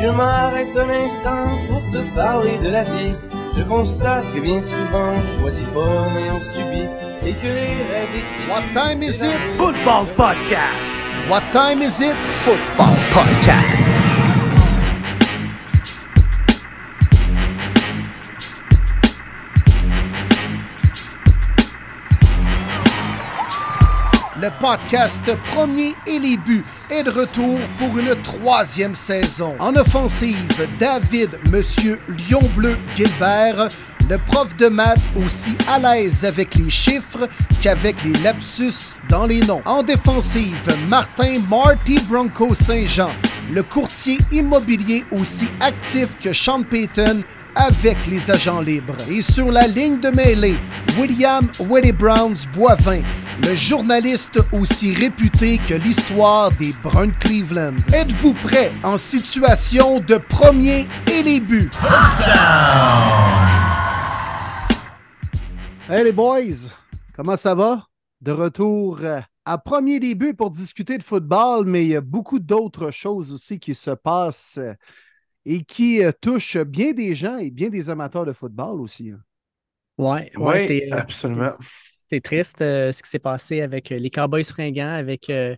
je m'arrête un instant pour te parler de la vie, je constate que bien souvent on choisit pas mais on subit et que les règles What time is it? Football Podcast. What time is it? Football Podcast. Podcast Premier et les buts est de retour pour une troisième saison. En offensive, David, Monsieur Lion Bleu Gilbert, le prof de maths aussi à l'aise avec les chiffres qu'avec les lapsus dans les noms. En défensive, Martin Marty Bronco Saint-Jean, le courtier immobilier aussi actif que Sean Payton avec les agents libres. Et sur la ligne de mêlée, William Willie Browns Boivin, le journaliste aussi réputé que l'histoire des Bruns Cleveland. Êtes-vous prêt en situation de premier et les buts? Hey les boys, comment ça va? De retour à premier début pour discuter de football, mais il y a beaucoup d'autres choses aussi qui se passent et qui euh, touchent bien des gens et bien des amateurs de football aussi. hein. Ouais, Oui, ouais, c'est absolument. c'est triste euh, ce qui s'est passé avec euh, les Cowboys fringants, avec euh,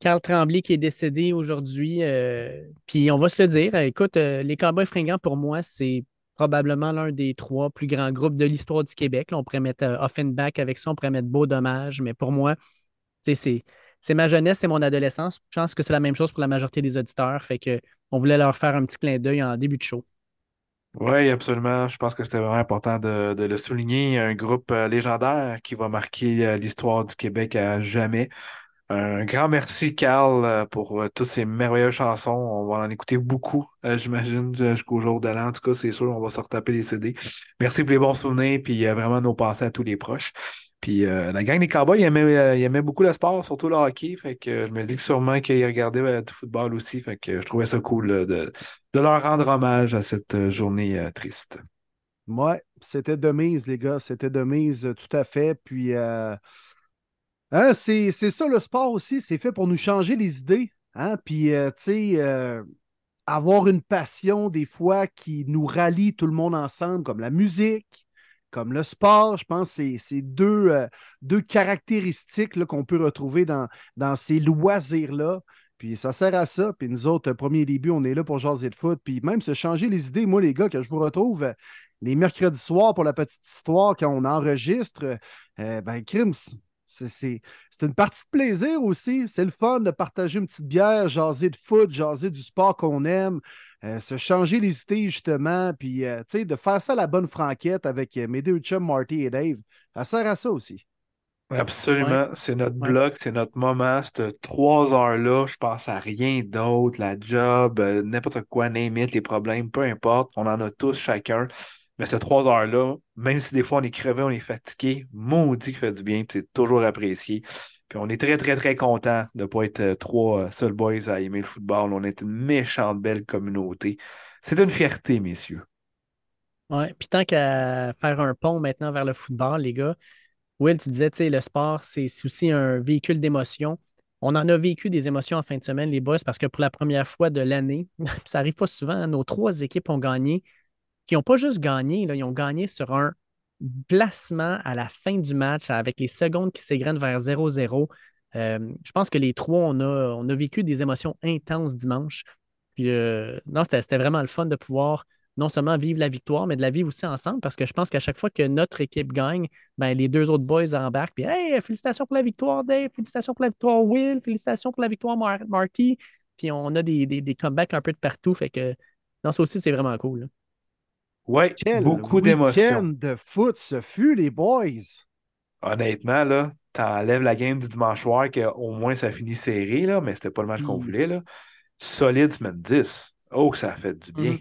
Carl Tremblay qui est décédé aujourd'hui. euh, puis on va se le dire, euh, écoute, euh, les Cowboys fringants, pour moi, c'est probablement l'un des trois plus grands groupes de l'histoire du Québec. Là, on pourrait mettre euh, Offenbach avec ça, on pourrait mettre Beau Dommage, mais pour moi, tu sais, c'est c'est ma jeunesse, c'est mon adolescence. Je pense que c'est la même chose pour la majorité des auditeurs. Fait que on voulait leur faire un petit clin d'œil en début de show. Oui, absolument. Je pense que c'était vraiment important de, le souligner. Un groupe euh, légendaire qui va marquer euh, l'histoire du Québec à jamais. Un grand merci, Carl, euh, pour toutes ces merveilleuses chansons. On va en écouter beaucoup, j'imagine, jusqu'au jour de l'an. En tout cas, c'est sûr, on va se retaper les CD. Merci pour les bons souvenirs, puis vraiment nos pensées à tous les proches. Puis euh, la gang des Cowboys, ils aimaient, euh, ils aimaient beaucoup le sport, surtout le hockey. Fait que je me dis que sûrement qu'ils regardaient euh, du football aussi. Fait que je trouvais ça cool de, leur rendre hommage à cette journée triste. Ouais, c'était de mise, les gars. C'était de mise, tout à fait. Puis, hein, c'est ça le sport aussi. C'est fait pour nous changer les idées. Hein? Puis, tu sais, avoir une passion des fois qui nous rallie tout le monde ensemble, comme la musique, comme le sport. Je pense que c'est- deux, euh, deux caractéristiques qu'on peut retrouver dans, dans ces loisirs-là. Puis ça sert à ça. Puis nous autres, premier début, on est là pour jaser de foot. Puis même se changer les idées. Moi, les gars, que je vous retrouve euh, les mercredis soirs pour la petite histoire, quand on enregistre, euh, ben, crime, c'est une partie de plaisir aussi. C'est le fun de partager une petite bière, jaser de foot, jaser du sport qu'on aime, euh, se changer les idées, justement, puis euh, tu sais, de faire ça à la bonne franquette avec euh, mes deux chums, Marty et Dave. Ça sert à ça aussi. Absolument. C'est notre Ouais. bloc, c'est notre moment. Cette trois heures-là, je pense à rien d'autre. La job, euh, n'importe quoi, name it, les problèmes, peu importe. On en a tous chacun. Mais ces trois heures-là, même si des fois on est crevé, on est fatigué, maudit qui fait du bien, puis c'est toujours apprécié. Puis on est très, très, très content de ne pas être euh, trois euh, seuls boys à aimer le football. On est une méchante belle communauté. C'est une fierté, messieurs. Ouais, puis tant qu'à faire un pont maintenant vers le football, les gars, Will, tu disais, tu sais, le sport, c'est aussi un véhicule d'émotion. On en a vécu des émotions en fin de semaine, les boys, parce que pour la première fois de l'année, ça arrive pas souvent, hein, nos trois équipes ont gagné, qui n'ont pas juste gagné, là, ils ont gagné sur un placement à la fin du match avec les secondes qui s'égrènent vers 0-0. Euh, je pense que les trois, on a, vécu des émotions intenses dimanche. Euh, non, c'était vraiment le fun de pouvoir non seulement vivre la victoire, mais de la vivre aussi ensemble parce que je pense qu'à chaque fois que notre équipe gagne, ben, les deux autres boys embarquent. Puis, hey, félicitations pour la victoire, Dave, félicitations pour la victoire, Will, félicitations pour la victoire, Mar-. Puis, on a des, des, des comebacks un peu de partout. Fait que, non, ça aussi, c'est vraiment cool. Quel beaucoup d'émotions. week-end de foot ce fut, les boys. Honnêtement, là, t'enlèves la game du dimanche soir, qu'au moins ça finit serré, là, mais c'était pas le match qu'on Mm. voulait. Là. Solide semaine 10. Oh, que ça a fait du bien.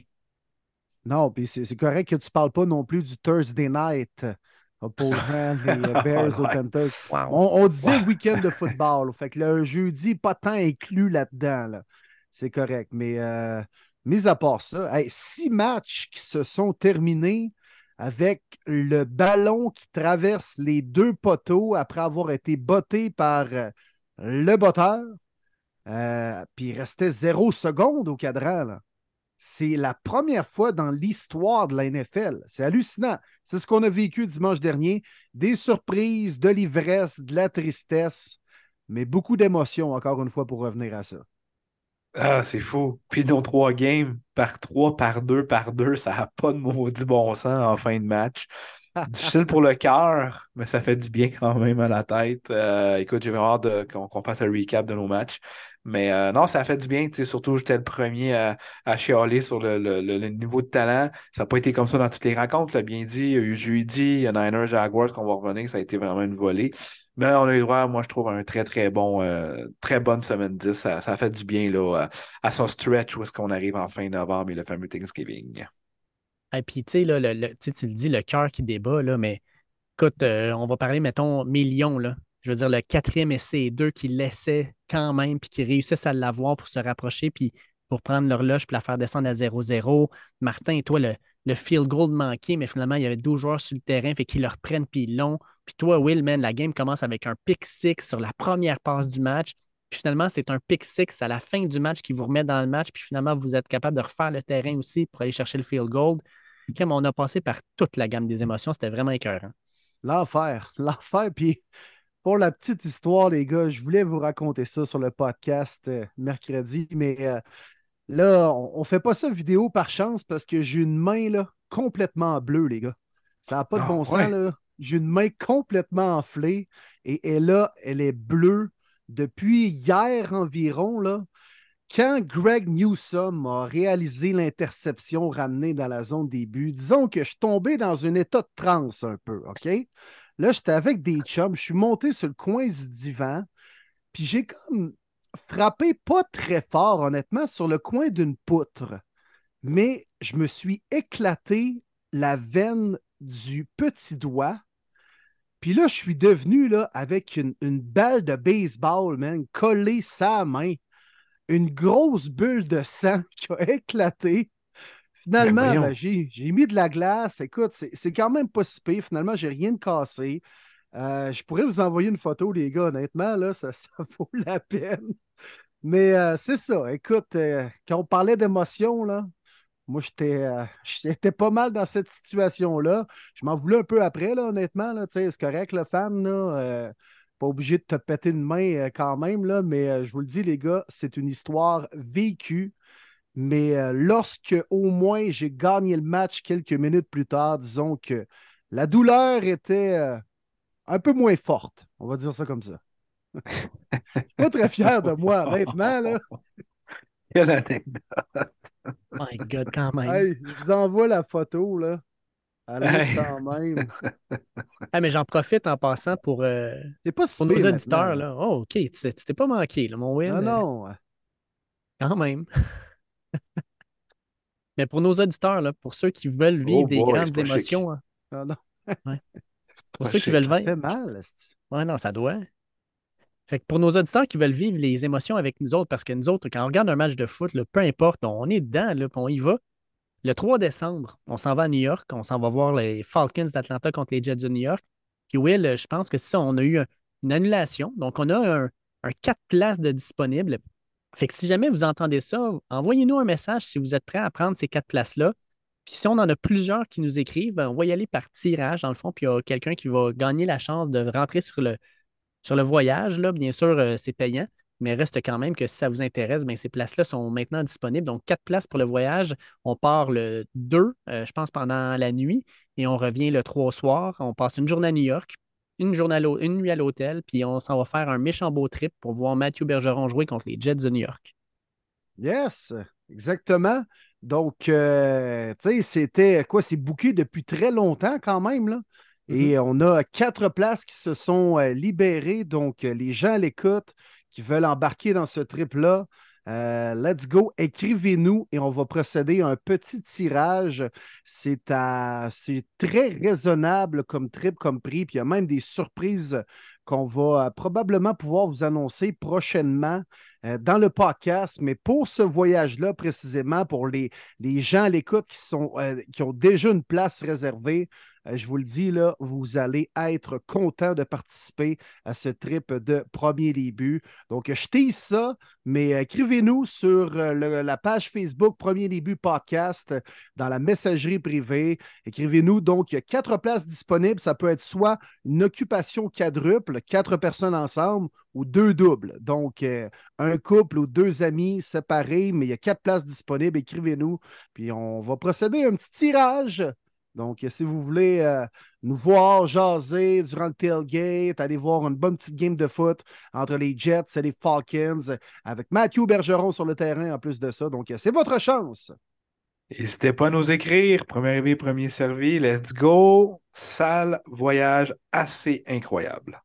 Non, puis c'est correct que tu ne parles pas non plus du Thursday night euh, opposant les Bears aux. Panthers. On, on disait week-end de football. Fait que le jeudi, pas tant inclus là-dedans. là. C'est correct. Mais euh, mis à part ça, six matchs qui se sont terminés avec le ballon qui traverse les deux poteaux après avoir été botté par euh, le botteur. Euh, puis il restait zéro seconde au cadran. C'est la première fois dans l'histoire de la NFL. C'est hallucinant. C'est ce qu'on a vécu dimanche dernier. Des surprises, de l'ivresse, de la tristesse, mais beaucoup d'émotions, encore une fois, pour revenir à ça. Ah, c'est fou. Puis nos trois games, par trois, par deux, par deux, ça n'a pas de maudit bon sens en fin de match. Difficile pour le cœur, mais ça fait du bien quand même à la tête. Euh, écoute, j'ai vraiment hâte qu'on fasse un recap de nos matchs. Mais euh, non, ça a fait du bien. Surtout, j'étais le premier à, à chialer sur le, niveau de talent. Ça n'a pas été comme ça dans toutes les rencontres. Là, bien dit, il y a eu jeudi, il y a Niners Jaguars qu'on va revenir. Ça a été vraiment une volée. Mais on a eu droit, moi, je trouve, un très, très bon, euh, très bonne semaine 10. Ça, a fait du bien là, à, son stretch où est-ce qu'on arrive en fin novembre et le fameux Thanksgiving. Et puis, tu sais, le, tu le dis, le cœur qui débat, là, mais écoute, euh, on va parler, mettons, millions, là. Je veux dire, le quatrième essai 2 qui laissait quand même, puis qui réussissent à l'avoir pour se rapprocher, puis pour prendre l'horloge, puis la faire descendre à 0-0. Martin, toi, le, le field goal manqué, mais finalement, il y avait 12 joueurs sur le terrain, fait qu'ils le reprennent, puis ils l'ont. Puis toi, Will, man, la game commence avec un pick six sur la première passe du match. Puis finalement, c'est un pick six à la fin du match qui vous remet dans le match. Puis finalement, vous êtes capable de refaire le terrain aussi pour aller chercher le field goal. Comme on a passé par toute la gamme des émotions, c'était vraiment écœurant. L'enfer, l'enfer. Puis pour la petite histoire, les gars, je voulais vous raconter ça sur le podcast euh, mercredi, mais euh, là, on ne fait pas ça vidéo par chance parce que j'ai une main complètement bleue, les gars. Ça n'a pas de ah, bon sens, là. J'ai une main complètement enflée et elle, là, elle est bleue depuis hier environ, là. Quand Greg Newsom a réalisé l'interception ramenée dans la zone début, disons que je suis tombé dans un état de transe un peu, OK? Là, j'étais avec des chums, je suis monté sur le coin du divan, puis j'ai comme frappé pas très fort, honnêtement, sur le coin d'une poutre. Mais je me suis éclaté la veine du petit doigt. Puis là, je suis devenu là, avec une, balle de baseball, man, collée sa main une grosse bulle de sang qui a éclaté. Finalement, ben, j'ai, mis de la glace. Écoute, c'est, quand même pas si pire. Finalement, j'ai rien de cassé. Euh, je pourrais vous envoyer une photo, les gars, honnêtement, là, ça, ça vaut la peine. Mais euh, c'est ça. Écoute, euh, quand on parlait d'émotion, là, moi, j'étais, pas mal dans cette situation-là. Je m'en voulais un peu après, là, honnêtement. Là, c'est correct, le fan. Là, pas obligé de te péter une main euh, quand même, là, mais euh, je vous le dis, les gars, c'est une histoire vécue. Mais euh, lorsque au moins j'ai gagné le match quelques minutes plus tard, disons que la douleur était un peu moins forte. On va dire ça comme ça. je suis pas très fier de moi, honnêtement. Là. Quelle anecdote. My God, quand même. je vous envoie la photo, là. Allez, sans même. ah, mais j'en profite en passant pour, euh, pas pour nos auditeurs. Là. Oh, OK, tu t'es pas manqué, là, mon Will. Non, non. Quand même. mais pour nos auditeurs, là, pour ceux qui veulent vivre oh des grandes émotions. Hein. Ah, non. ouais. Pour ceux qui veulent vivre. Ça fait mal. Ouais, non, ça doit. Fait que pour nos auditeurs qui veulent vivre les émotions avec nous autres, parce que nous autres, quand on regarde un match de foot, peu importe, on est dedans, là, on y va. Le 3 décembre, on s'en va à New York. On s'en va voir les Falcons d'Atlanta contre les Jets de New York. Puis Will, je pense que ça, on a eu une annulation. Donc, on a un, un 4 places de disponibles. Fait que si jamais vous entendez ça, envoyez-nous un message si vous êtes prêt à prendre ces quatre places-là. Puis si on en a plusieurs qui nous écrivent, ben, on va y aller par tirage, dans le fond, puis il y a quelqu'un qui va gagner la chance de rentrer sur le, sur le voyage. Là. Bien sûr, euh, c'est payant mais reste quand même que si ça vous intéresse, bien, ces places-là sont maintenant disponibles. Donc, quatre places pour le voyage. On part le 2, euh, je pense, pendant la nuit, et on revient le 3 au soir. On passe une journée à New York, une, journée une nuit à l'hôtel, puis on s'en va faire un méchant beau trip pour voir Mathieu Bergeron jouer contre les Jets de New York. Yes, exactement. Donc, euh, tu sais, c'était quoi? C'est booké depuis très longtemps quand même, là? Et mm-hmm. on a quatre places qui se sont euh, libérées. Donc, les gens l'écoutent qui veulent embarquer dans ce trip-là, euh, let's go, écrivez-nous et on va procéder à un petit tirage. C'est très raisonnable comme trip, comme prix, puis il y a même des surprises qu'on va euh, probablement pouvoir vous annoncer prochainement euh, dans le podcast. Mais pour ce voyage-là, précisément, pour les, les gens à l'écoute qui, qui ont déjà une place réservée, Euh, je vous le dis, là, vous allez être content de participer à ce trip de premier début. Donc, je tease ça, mais écrivez-nous sur euh, la page Facebook Premier Début Podcast euh, dans la messagerie privée. Écrivez-nous. Donc, il y a quatre places disponibles. Ça peut être soit une occupation quadruple, quatre personnes ensemble, ou deux doubles. Donc, euh, un couple ou deux amis séparés, mais il y a quatre places disponibles. Écrivez-nous. Puis, on va procéder à un petit tirage. Donc, si vous voulez euh, nous voir jaser durant le tailgate, aller voir une bonne petite game de foot entre les Jets et les Falcons, avec Matthew Bergeron sur le terrain en plus de ça. Donc, c'est votre chance. N'hésitez pas à nous écrire. Premier arrivé, premier servi. Let's go. Sale voyage assez incroyable.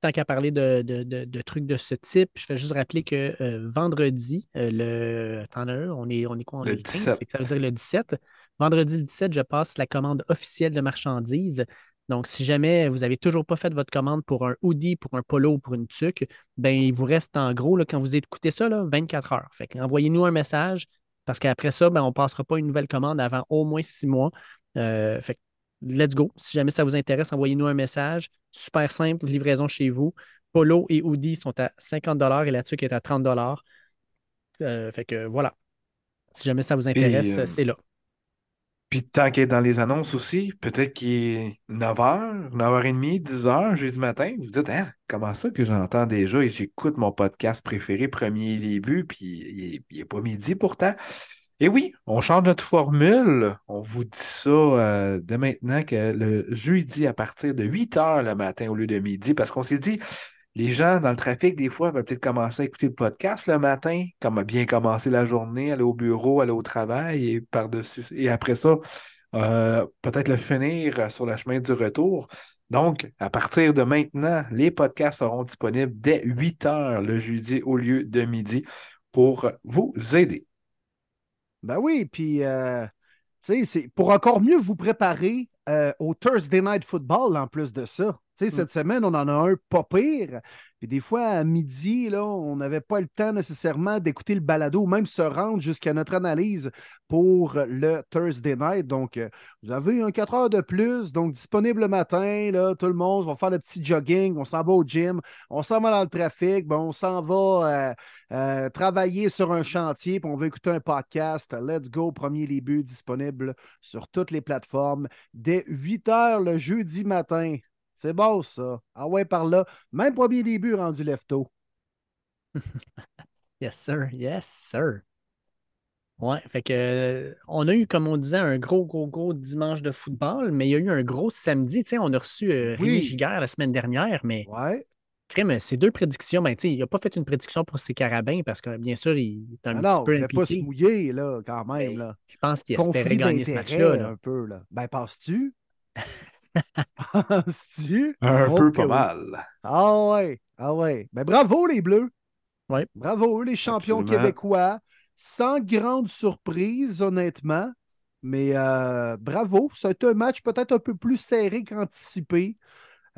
Tant qu'à parler de, de- de- de trucs de ce type, je vais juste rappeler que euh, vendredi, euh, le. Attends, on est, on est quoi? On Le est le 15, 17. fait que ça veut dire le 17. Vendredi 17, je passe la commande officielle de marchandises. Donc, si jamais vous n'avez toujours pas fait votre commande pour un hoodie, pour un polo ou pour une tuque, ben, il vous reste en gros, là, quand vous écoutez ça, là, 24 heures. Fait envoyez-nous un message parce qu'après ça, ben, on ne passera pas une nouvelle commande avant au moins six mois. Euh, fait let's go. Si jamais ça vous intéresse, envoyez-nous un message. Super simple, livraison chez vous. Polo et hoodie sont à 50 et la tuque est à 30 Euh, Fait que voilà. Si jamais ça vous intéresse, euh, c'est là. Puis tant qu'il est dans les annonces aussi, peut-être qu'il est 9h, 9h30, 10h, jeudi matin. Vous dites, hein, comment ça que j'entends déjà et j'écoute mon podcast préféré, premier début, puis il n'est pas midi pourtant. Et oui, on change notre formule. On vous dit ça euh, dès maintenant que le jeudi à partir de 8h le matin au lieu de midi, parce qu'on s'est dit, les gens dans le trafic, des fois, veulent peut-être commencer à écouter le podcast le matin, comme bien commencer la journée, aller au bureau, aller au travail et par-dessus. Et après ça, euh, peut-être le finir sur le chemin du retour. Donc, à partir de maintenant, les podcasts seront disponibles dès 8 heures le jeudi au lieu de midi pour vous aider. Ben oui, puis euh, c'est pour encore mieux vous préparer euh, au Thursday Night Football en plus de ça. Sais, cette semaine, on en a un pas pire. Puis des fois, à midi, là, on n'avait pas le temps nécessairement d'écouter le balado, ou même se rendre jusqu'à notre analyse pour le Thursday Night. Donc, euh, vous avez un 4 heures de plus, donc disponible le matin, là, tout le monde va faire le petit jogging, on s'en va au gym, on s'en va dans le trafic, ben, on s'en va euh, euh, travailler sur un chantier, puis on veut écouter un podcast. Let's go, premier début, disponible sur toutes les plateformes dès 8 heures le jeudi matin. C'est bon, ça. Ah ouais, par là. Même premier début rendu lefto. Yes, sir. Yes, sir. Ouais, fait que euh, on a eu, comme on disait, un gros, gros, gros dimanche de football, mais il y a eu un gros samedi. Tu sais, on a reçu euh, Rémi Oui. Giguère la semaine dernière, mais Ouais. crème, ces deux prédictions, ben, tu sais, il n'a pas fait une prédiction pour ses carabins parce que, bien sûr, il est un Ah petit peu il ne pas se impliqué. mouiller, là, quand même. Ben, Là. Je pense qu'il espérait gagner ce match-là. là. un peu, là. Ben, penses-tu? penses-tu? Un Oh peu pas oui. mal. Ah ouais, ah ouais. Ben, bravo, les Bleus. Ouais. Bravo, les champions Absolument. québécois. Sans grande surprise, honnêtement. Mais euh, bravo. Ça a été un match peut-être un peu plus serré qu'anticipé.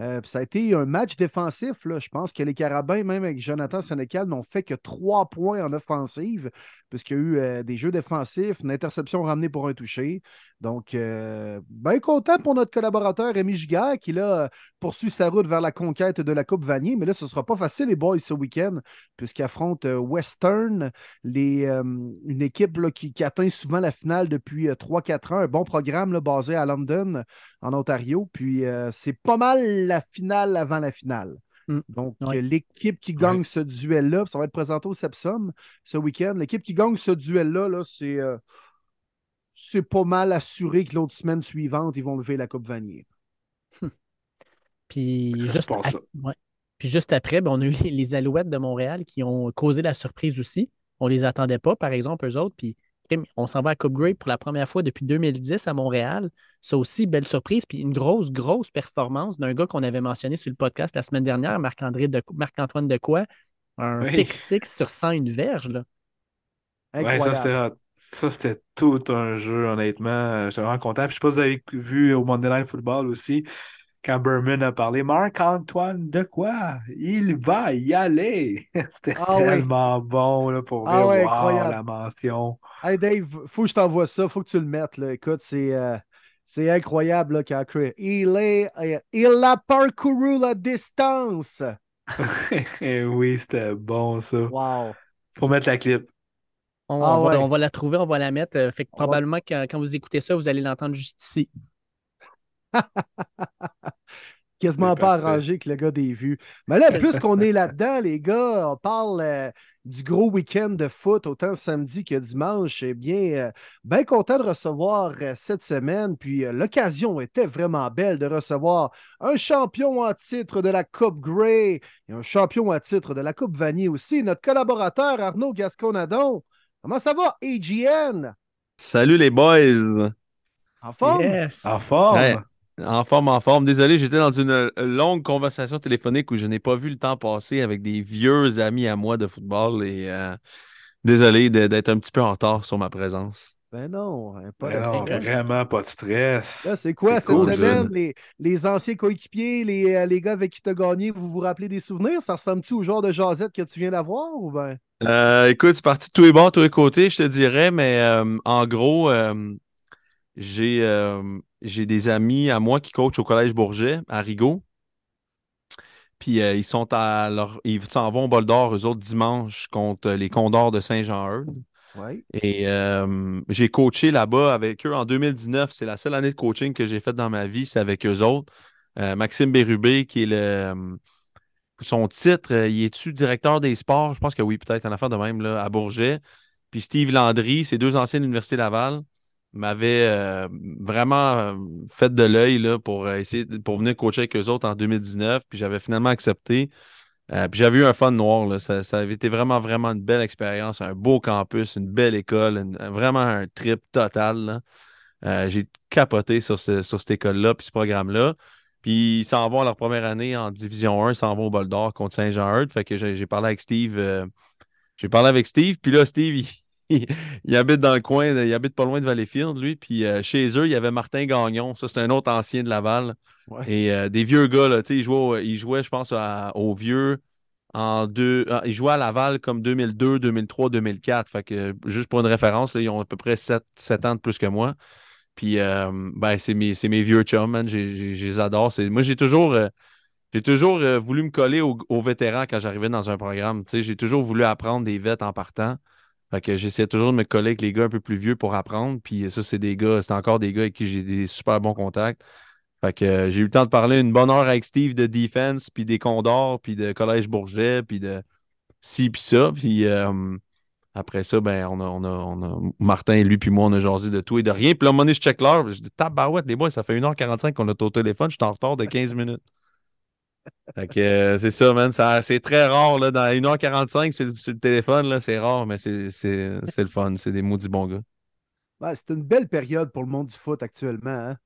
Euh, ça a été un match défensif. Je pense que les Carabins, même avec Jonathan Sénécal, n'ont fait que trois points en offensive, puisqu'il y a eu euh, des jeux défensifs, une interception ramenée pour un touché. Donc, euh, bien content pour notre collaborateur Rémi Giguère qui là, poursuit sa route vers la conquête de la Coupe Vanier. Mais là, ce ne sera pas facile, les boys, ce week-end, puisqu'ils affrontent Western, une équipe là, qui, atteint souvent la finale depuis euh, 3-4 ans. Un bon programme basé à London, en Ontario. Puis, euh, c'est pas mal la finale avant la finale. Mm. Donc, Ouais. l'équipe qui gagne ce duel-là, ça va être présenté au Sepsum ce week-end. L'équipe qui gagne ce duel-là, là, c'est euh, c'est pas mal assuré que l'autre semaine suivante, ils vont lever la Coupe Vanier. Puis Ça se juste, ouais. Puis juste après, ben, on a eu les, les Alouettes de Montréal qui ont causé la surprise aussi. On ne les attendait pas, par exemple, eux autres. Puis crime, on s'en va à Coupe Grey pour la première fois depuis 2010 à Montréal. Ça aussi, belle surprise. Puis une grosse, grosse performance d'un gars qu'on avait mentionné sur le podcast la semaine dernière, Marc-André de, Marc-Antoine Decoy. Un Oui. pick six sur 101 verges. Là. Ouais, Incroyable. ça, c'était hot. Ça, c'était tout un jeu, honnêtement. J'étais vraiment content. Puis, je sais pas si vous avez vu au Monday Night Football aussi, quand Berman a parlé, Marc-Antoine, de quoi? Il va y aller. C'était Ah tellement bon, là, pour Ah ouais, incroyable. la mention. Hey Dave, faut que je t'envoie ça, faut que tu le mettes. Là. Écoute, c'est euh, C'est incroyable là, quand Chris- il, est, euh, il a parcouru la distance. oui, c'était bon, ça. Wow. Faut mettre la clip. On, Ah on va, ouais. on va la trouver, on va la mettre. euh, fait que On va- probablement que quand vous écoutez ça, vous allez l'entendre juste ici. Quasiment pas parfait. arrangé que le gars des vues. Mais là, puisqu'on est là-dedans, les gars, on parle euh, du gros week-end de foot, autant samedi que dimanche. Eh bien, euh, bien content de recevoir euh, cette semaine. Puis euh, l'occasion était vraiment belle de recevoir un champion en titre de la Coupe Grey et un champion à titre de la Coupe Vanier aussi, notre collaborateur Arnaud Gasconadon. Comment ça va, AGN? Salut les boys! En forme? Yes. En forme. Ouais. En forme, en forme. Désolé, j'étais dans une euh, longue conversation téléphonique où je n'ai pas vu le temps passer avec des vieux amis à moi de football et euh, désolé d'être un petit peu en retard sur ma présence. Ben non, hein, pas de non, stress. vraiment pas de stress. C'est quoi cette cool, semaine? Les, les anciens coéquipiers, les, euh, les gars avec qui tu as gagné, vous vous rappelez des souvenirs? Ça ressemble-tu au genre de jasette que tu viens d'avoir ou ben? Euh, écoute, c'est parti de tous les bords, tous les côtés, je te dirais, mais euh, en gros, euh, j'ai euh, j'ai des amis à moi qui coachent au Collège Bourget à Rigaud. Puis euh, ils sont à leur. Ils s'en vont au bol d'or, eux autres, dimanche contre les Condors de Saint-Jean-Eudes. Et euh, j'ai coaché là-bas avec eux en 2019. C'est la seule année de coaching que j'ai faite dans ma vie, c'est avec eux autres. Euh, Maxime Bérubé, qui est le. son titre, il est-tu directeur des sports? Je pense que oui, peut-être en affaire de même, là, à Bourget. Puis Steve Landry, ces deux anciens de l'Université Laval, m'avaient euh, vraiment euh, fait de l'œil pour euh, essayer pour venir coacher avec eux autres en 2019. Puis j'avais finalement accepté. Puis j'avais eu un fun noir. là. Ça, ça avait été vraiment, vraiment une belle expérience, un beau campus, une belle école, vraiment un trip total. j'ai capoté sur, ce- sur cette école-là, puis ce programme-là. Puis ils s'en vont à leur première année en Division 1, ils s'en vont au Bol d'Or contre Saint-Jean-Eudes. Fait que j'ai parlé avec Steve. j'ai parlé avec Steve, puis là, Steve, il, il- il habite dans le coin, il habite pas loin de Valleyfield, lui. Puis euh, chez eux, il y avait Martin Gagnon. Ça, c'est un autre ancien de Laval. Ouais. Et euh, des vieux gars, là, tu sais, ils jouaient, ils jouaient, je pense, à- aux vieux en deux. ah, ils jouaient à Laval comme 2002, 2003, 2004. Fait que, juste pour une référence, là, ils ont à peu près 7, ans de plus que moi. Puis, euh, ben, c'est mes, mes vieux chums, man. Je les adore. Moi, j'ai toujours, j'ai toujours euh, voulu me coller aux, aux vétérans quand j'arrivais dans un programme. Tu sais, j'ai toujours voulu apprendre des vêtes en partant. Fait que j'essayais toujours de me coller avec les gars un peu plus vieux pour apprendre. Puis ça, c'est des gars, c'est encore des gars avec qui j'ai des super bons contacts. Fait que euh, j'ai eu le temps de parler une bonne heure avec Steve de Defense, puis des Condors, puis de Collège Bourget, puis de ci, puis ça. Puis euh, après ça, ben, on a, on a, on a- Martin, lui, puis moi, on a jasé de tout et de rien. Puis là, à un moment donné, je check l'heure. Je dis, tabarouette, les boys, ça fait 1h45 qu'on est au téléphone. Je suis en retard de 15 minutes. Fait que euh, c'est ça, man. Ça- C'est très rare, là. Dans 1h45 sur, le- sur le téléphone, là, c'est rare, mais c'est c'est- c'est le fun. C'est des maudits bons gars. C'est une belle période pour le monde du foot actuellement. hein.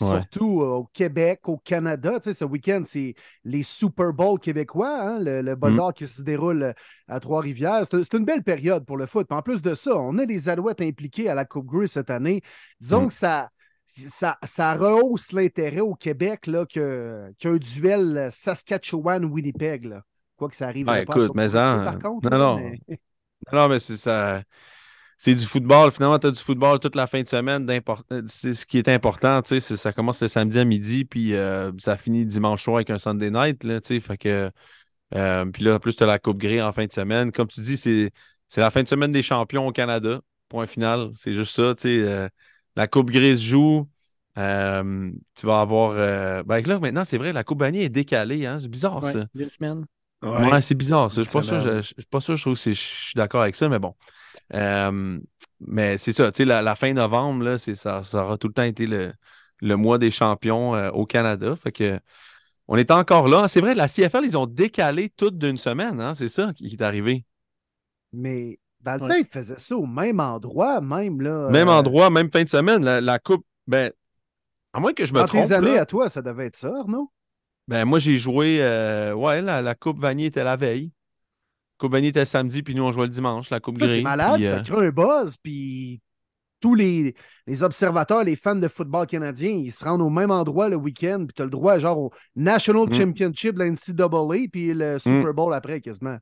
Ouais. Surtout euh, au Québec, au Canada. Tu sais, ce week-end, c'est les Super Bowls québécois, hein, le, le bol Mm. d'or qui se déroule à Trois-Rivières. C'est c'est une belle période pour le foot. Puis en plus de ça, on a les Alouettes impliqués à la Coupe Grey cette année. Disons Mm. que ça, ça, ça rehausse l'intérêt au Québec qu'un duel Saskatchewan-Winnipeg. Quoi que ça arrive. Ben, la écoute, mais en- par contre. non, non. mais- Non, mais c'est ça. C'est du football. Finalement, tu as du football toute la fin de semaine. C'est ce qui est important. tu sais, c'est- Ça commence le samedi à midi, puis euh, ça finit dimanche soir avec un Sunday night. Là, tu sais, fait que, euh, puis là, en plus, tu as la Coupe Grey en fin de semaine. Comme tu dis, c'est c'est la fin de semaine des champions au Canada. Point final. C'est juste ça. tu sais, euh, la Coupe Grey se joue. Euh, tu vas avoir. euh, ben là, maintenant, c'est vrai, la Coupe Vanier est décalée. Hein? C'est bizarre, Ouais, ça. d'une semaine. Ouais, c'est bizarre. ça. Je suis pas sûr, Excellent. je, je suis pas sûr, je trouve que c'est- je suis d'accord avec ça, mais bon. Euh, mais c'est ça, tu sais, la, la fin novembre, là, c'est, ça, ça aura tout le temps été le, le mois des champions euh, au Canada. Fait que on est encore là. C'est vrai, la CFL, ils ont décalé toute d'une semaine, hein, c'est ça qui est arrivé. Mais dans le Ouais. temps, ils faisaient ça au même endroit, même. Là, Même euh, endroit, même fin de semaine, la, la coupe, ben, à moins que je me Dans trompe. tes années là, à toi, ça devait être ça, Arnaud? ben, moi, j'ai joué, euh, ouais, la, la Coupe Vanier était la veille. Coupe Vanier était samedi, puis nous, on jouait le dimanche, la Coupe Ça, c'est malade, puis, ça euh, crée un buzz, puis tous les, les observateurs, les fans de football canadien, ils se rendent au même endroit le week-end, puis tu as le droit, genre, au National Mm. Championship, la NCAA, puis le Super Bowl après, quasiment.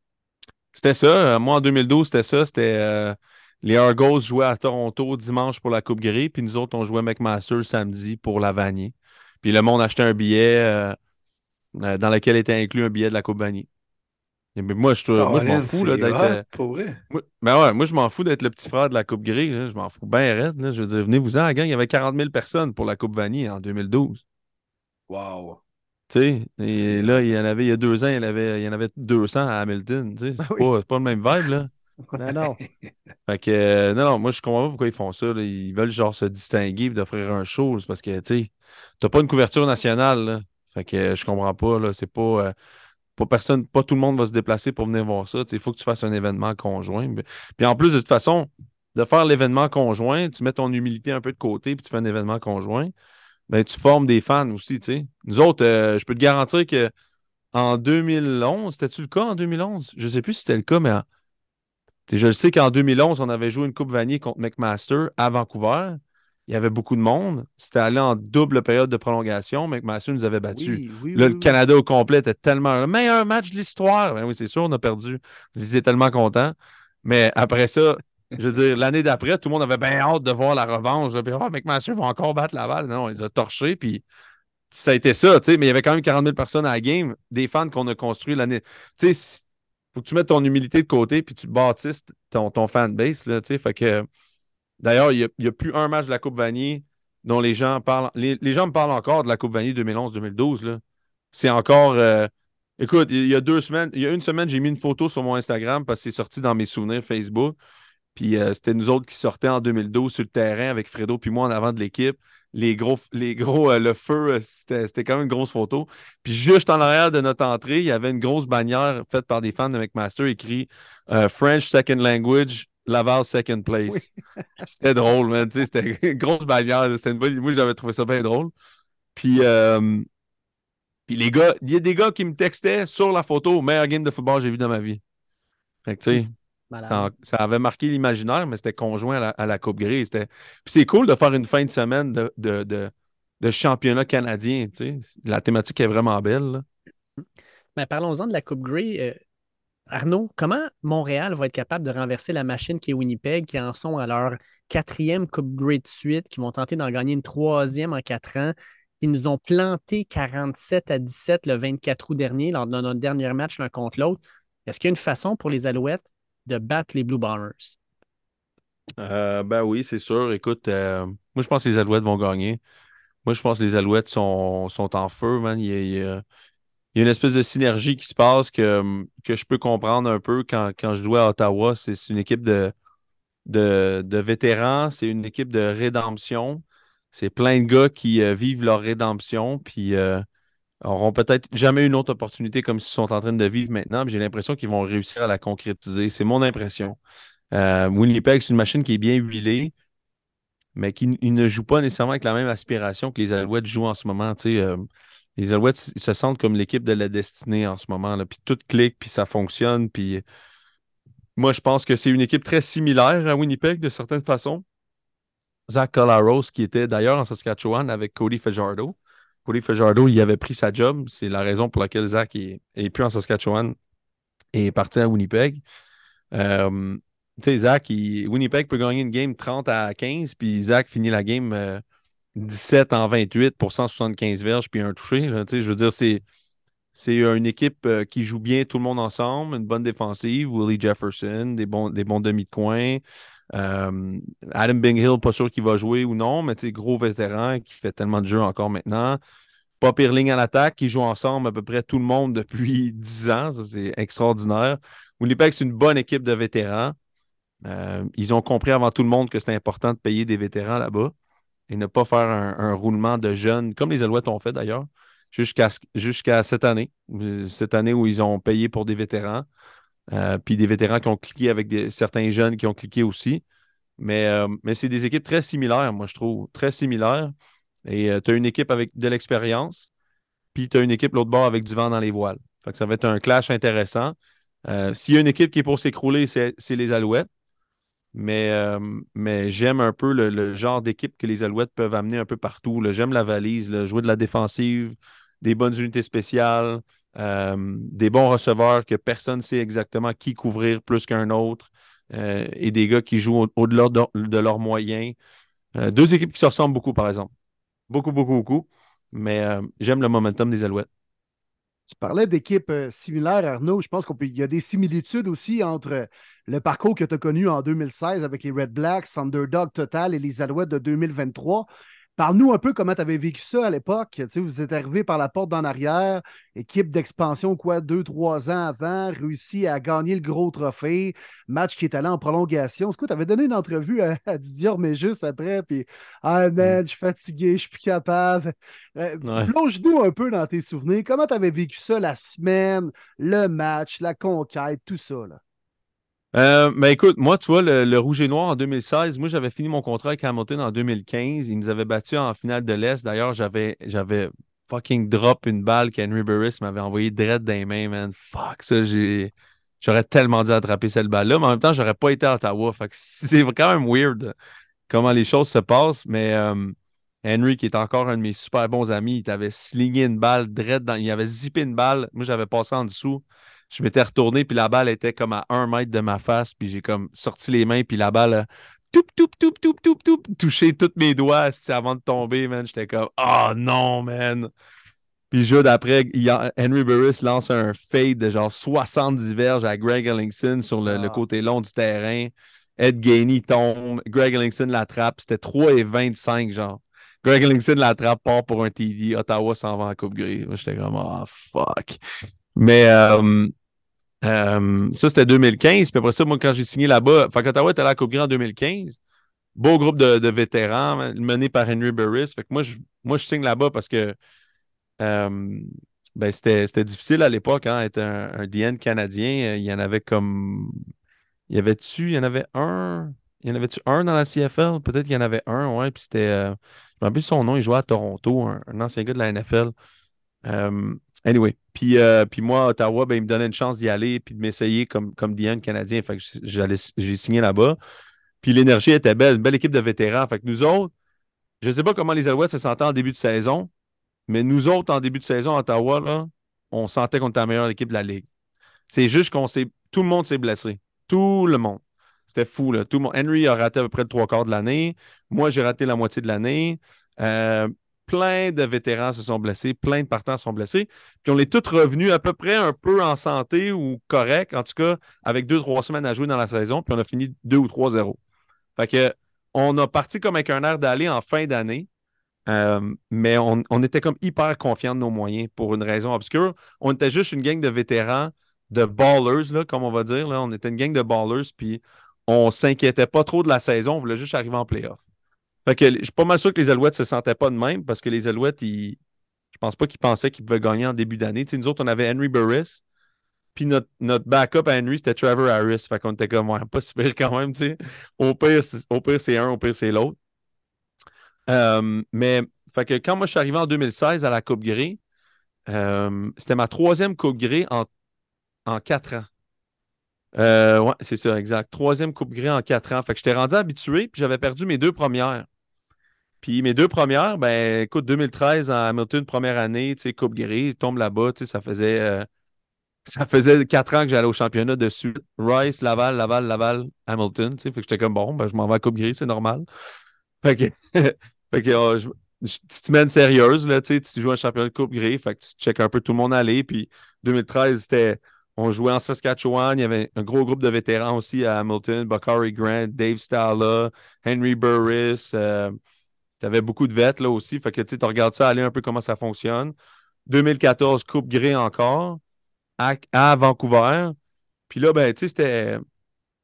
C'était ça. Euh, Moi, en 2012, c'était ça. C'était euh, les Argos jouaient à Toronto dimanche pour la Coupe Grey, puis nous autres, on jouait McMaster samedi pour la Vanier. Puis le monde achetait un billet euh, dans lequel était inclus un billet de la Coupe Vanier. Mais moi, je, moi, je m'en fous d'être. ben ouais, moi, je m'en fous d'être le petit frère de la Coupe Grey. là. Je m'en fous bien raide. là. Je veux dire, venez-vous-en, la gang. Il y avait 40 000 personnes pour la Coupe Vanille en 2012. Wow. Et là, il y en avait, il y a deux ans, il y en avait, il y en avait 200 à Hamilton. C'est Ah pas, c'est pas le même vibe, là. Non, non. Fait que, euh, non, non, moi, je comprends pas pourquoi ils font ça. là. Ils veulent, genre, se distinguer et d'offrir un show. C'est parce que, tu sais, t'as pas une couverture nationale, là. Fait que, euh, je comprends pas, là. C'est pas, euh, pas personne, pas tout le monde va se déplacer pour venir voir ça. Il faut que tu fasses un événement conjoint. Puis- Puis en plus, de toute façon, de faire l'événement conjoint, tu mets ton humilité un peu de côté puis tu fais un événement conjoint, ben, tu formes des fans aussi, tu sais. Nous autres, euh, je peux te garantir que en 2011, c'était-tu le cas en 2011? Je sais plus si c'était le cas, mais en- je le sais qu'en 2011, on avait joué une Coupe Vanier contre McMaster à Vancouver. Il y avait beaucoup de monde. C'était allé en double période de prolongation. McMaster nous avait battus. Oui, oui, Là, oui, le. Canada au complet était tellement le meilleur match de l'histoire. Ben oui, c'est sûr, on a perdu. Ils étaient tellement contents. Mais après ça, je veux dire, l'année d'après, tout le monde avait bien hâte de voir la revanche. Puis, oh, McMaster va encore battre Laval. Non, ils ont torché. Puis, ça a été ça, tu sais. Mais il y avait quand même 40 000 personnes à la game, des fans qu'on a construits l'année. Tu sais, faut que tu mettes ton humilité de côté puis tu bâtisses ton, fanbase, là, tu sais. Fait que, d'ailleurs, il n'y a, plus un match de la Coupe Vanier dont les gens parlent. Les, gens me parlent encore de la Coupe Vanier 2011-2012, là. C'est encore. euh, Écoute, il y a deux semaines, il y a une semaine, j'ai mis une photo sur mon Instagram parce que c'est sorti dans mes souvenirs Facebook. Puis euh, c'était nous autres qui sortaient en 2012 sur le terrain avec Fredo puis moi en avant de l'équipe. Les gros, les gros euh, le feu, euh, c'était quand même une grosse photo. Puis juste en arrière de notre entrée, il y avait une grosse bannière faite par des fans de McMaster écrit euh, French Second Language, Laval Second Place. C'était drôle, man. tu sais, C'était une grosse bannière. Une bonne... Moi, j'avais trouvé ça bien drôle. Puis, puis les gars, il y a des gars qui me textaient sur la photo, meilleur game de football que j'ai vu dans ma vie. Fait que, tu sais. Ça, ça avait marqué l'imaginaire, mais c'était conjoint à la, à la Coupe Grey. C'était- Puis c'est cool de faire une fin de semaine de, de, de, de championnat canadien. La thématique est vraiment belle. là. Mais parlons-en de la Coupe Grey. Euh, Arnaud, comment Montréal va être capable de renverser la machine qui est Winnipeg, qui en sont à leur quatrième Coupe Grey de suite, qui vont tenter d'en gagner une troisième en quatre ans, qui nous ont planté 47 à 17 le 24 août dernier lors de notre dernier match l'un contre l'autre? Est-ce qu'il y a une façon pour les Alouettes de battre les Blue Bombers? Euh, ben oui, c'est sûr. Écoute, euh, moi, je pense que les Alouettes vont gagner. Moi, je pense que les Alouettes sont, sont en feu, man. Il y a, une espèce de synergie qui se passe que, que je peux comprendre un peu quand, quand je jouais à Ottawa. C'est une équipe de, de, de vétérans, c'est une équipe de rédemption. C'est plein de gars qui euh, vivent leur rédemption, puis euh, auront peut-être jamais une autre opportunité comme ils sont en train de vivre maintenant. mais J'ai l'impression qu'ils vont réussir à la concrétiser. C'est mon impression. Euh, Winnipeg, c'est une machine qui est bien huilée, mais qui ne joue pas nécessairement avec la même aspiration que les Alouettes jouent en ce moment. Euh, les Alouettes se sentent comme l'équipe de la destinée en ce moment. Là, puis tout clique, puis ça fonctionne. Puis moi, je pense que c'est une équipe très similaire à Winnipeg de certaines façons. Zach Colaros, qui était d'ailleurs en Saskatchewan avec Cody Fajardo. Cody Fajardo, il avait pris sa job. C'est la raison pour laquelle Zach est, est plus en Saskatchewan et est parti à Winnipeg. Euh, tu sais, Zach, Winnipeg peut gagner une game 30 à 15, puis Zach finit la game euh, 17 en 28 pour 175 verges, puis un touché. Tu sais, je veux dire, c'est, c'est une équipe euh, qui joue bien tout le monde ensemble, une bonne défensive, Willie Jefferson, des bons, des bons demi de coin. Euh, Adam Binghill, pas sûr qu'il va jouer ou non, mais gros vétéran qui fait tellement de jeux encore maintenant. Pas pire ligne à l'attaque, qui joue ensemble à peu près tout le monde depuis 10 ans. Ça, c'est extraordinaire. Winnipeg, c'est une bonne équipe de vétérans. Euh, ils ont compris avant tout le monde que c'était important de payer des vétérans là-bas et ne pas faire un, roulement de jeunes, comme les Alouettes ont fait d'ailleurs, jusqu'à cette année. Euh, Cette année où ils ont payé pour des vétérans. Euh, puis des vétérans qui ont cliqué avec certains jeunes qui ont cliqué aussi. Mais, euh, mais c'est des équipes très similaires, moi, je trouve. Très similaires. Et tu as une équipe avec de l'expérience, puis tu as une équipe l'autre bord avec du vent dans les voiles. Fait ça va être un clash intéressant. Euh, S'il y a une équipe qui est pour s'écrouler, c'est les Alouettes. Mais, euh, j'aime un peu le, le genre d'équipe que les Alouettes peuvent amener un peu partout. J'aime la valise, là, jouer de la défensive, des bonnes unités spéciales, euh, des bons receveurs que personne ne sait exactement qui couvrir plus qu'un autre. euh, et des gars qui jouent au- au-delà de, leurs moyens. Euh, deux équipes qui se ressemblent beaucoup, par exemple. Beaucoup, beaucoup, beaucoup. Mais j'aime le momentum des Alouettes. Tu parlais d'équipes similaires, Arnaud. Je pense qu'il y a des similitudes aussi entre le parcours que tu as connu en 2016 avec les Red Blacks, Underdog Total et les Alouettes de 2023. Parle-nous un peu comment tu avais vécu ça à l'époque. Tu sais, vous êtes arrivé par la porte d'en arrière, équipe d'expansion, quoi, deux, trois ans avant, réussi à gagner le gros trophée, match qui est allé en prolongation. Est-ce que tu avais donné une entrevue à, à Didier mais juste après, puis Ah man, je suis fatigué, je suis plus capable. Euh, Ouais. Plonge-nous un peu dans tes souvenirs. Comment tu avais vécu ça la semaine, le match, la conquête, tout ça? Là? Euh, ben écoute, moi, tu vois, le, Rouge et Noir en 2016, moi, j'avais fini mon contrat avec Hamilton en 2015. Ils nous avaient battus en finale de l'Est. D'ailleurs, j'avais, fucking drop une balle qu'Henry Burris m'avait envoyé direct dans les mains, man. Fuck, ça. J'aurais tellement dû attraper cette balle-là, mais en même temps, j'aurais pas été à Ottawa. Fait que c'est quand même weird comment les choses se passent. Mais euh, Henry, qui est encore un de mes super bons amis, il t'avait slingé une balle direct dans. Il avait zippé une balle. Moi, j'avais passé en dessous. Je m'étais retourné, puis la balle était comme à un mètre de ma face, puis j'ai comme sorti les mains, puis la balle a toup, toup, toup, toup, toup, toup, touché tous mes doigts avant de tomber, man. J'étais comme, oh non, man. Puis jeu d'après, Henry Burris lance un fade de genre 70 verges à Greg Ellingson sur le, le Ah. côté long du terrain. Ed Gainey tombe, Greg Ellingson l'attrape. C'était 3 et 25, genre. Greg Ellingson l'attrape, part pour un TD. Ottawa s'en va en Coupe Gris. Moi, J'étais comme, oh fuck. Mais euh, euh, ça, c'était 2015. Puis après ça, moi, quand j'ai signé là-bas, fait qu'Ottawa était à la Coupe Grey en 2015. Beau groupe de, vétérans, mené par Henry Burris. Fait que moi, je, moi, je signe là-bas parce que euh, ben, c'était, difficile à l'époque, hein, être un, DN canadien. Il y en avait comme. Il y avait-tu, il y en avait un. Il y en avait-tu un dans la CFL? Peut-être qu'il y en avait un, ouais. Puis c'était. je me rappelle son nom, il jouait à Toronto, un, un ancien gars de la NFL. Anyway, puis, euh, puis moi, Ottawa, ben, il me donnait une chance d'y aller puis de m'essayer comme, comme DN canadien. Fait que j'ai signé là-bas. Puis l'énergie était belle, une belle équipe de vétérans. Fait que nous autres, je ne sais pas comment les Alouettes se sentaient en début de saison, mais nous autres, en début de saison à Ottawa, là, on sentait qu'on était la meilleure équipe de la Ligue. C'est juste qu'on s'est. Tout le monde s'est blessé. Tout le monde. C'était fou, là. Tout le monde. Henry a raté à peu près le trois quarts de l'année. Moi, j'ai raté la moitié de l'année. Euh, plein de vétérans se sont blessés, plein de partants sont blessés. Puis on est tous revenus à peu près un peu en santé ou correct, en tout cas, avec deux, trois semaines à jouer dans la saison, puis on a fini 2 ou 3-0. Fait que on a parti comme avec un air d'aller en fin d'année. Euh, mais on, était comme hyper confiants de nos moyens pour une raison obscure. On était juste une gang de vétérans, de ballers, comme on va dire. On était une gang de ballers, puis on s'inquiétait pas trop de la saison. On voulait juste arriver en playoff. Fait je suis pas mal sûr que les Alouettes se sentaient pas de même parce que les Alouettes, ils, je pense pas qu'ils pensaient qu'ils pouvaient gagner en début d'année. Tu nous autres, on avait Henry Burris, puis notre, notre backup à Henry, c'était Trevor Harris. Fait qu'on était comme, pas si pire quand même. Au pire, c'est- un, au pire, c'est l'autre. Euh, mais, quand moi, je suis arrivé en 2016 à la Coupe Grey, euh, c'était ma troisième Coupe Grey en, en quatre ans. Euh, ouais, c'est ça, exact. Troisième Coupe Grey en quatre ans. Fait que j'étais rendu habitué, puis j'avais perdu mes deux premières. Puis mes deux premières, ben écoute, 2013 en Hamilton, première année, tu sais, Coupe Grey, tombe là-bas, tu sais, ça faisait euh, ça faisait quatre ans que j'allais au championnat de suite. Rice, Laval, Laval, Laval, Hamilton, tu sais, fait que j'étais comme bon, ben je m'en vais à Coupe Grey, c'est normal. Fait que, fait que petite semaine sérieuse, là, tu sais, tu joues un championnat de Coupe Grey, fait que tu checkes un peu tout le monde aller, puis 2013, c'était on jouait en Saskatchewan, il y avait un gros groupe de vétérans aussi à Hamilton, Bakari Grant, Dave Stalla, Henry Burris, euh, tu avais beaucoup de vêtements là aussi. Fait que tu regardes ça aller un peu comment ça fonctionne. 2014, Coupe Grey encore à, Vancouver. Puis là, ben, tu sais, c'était.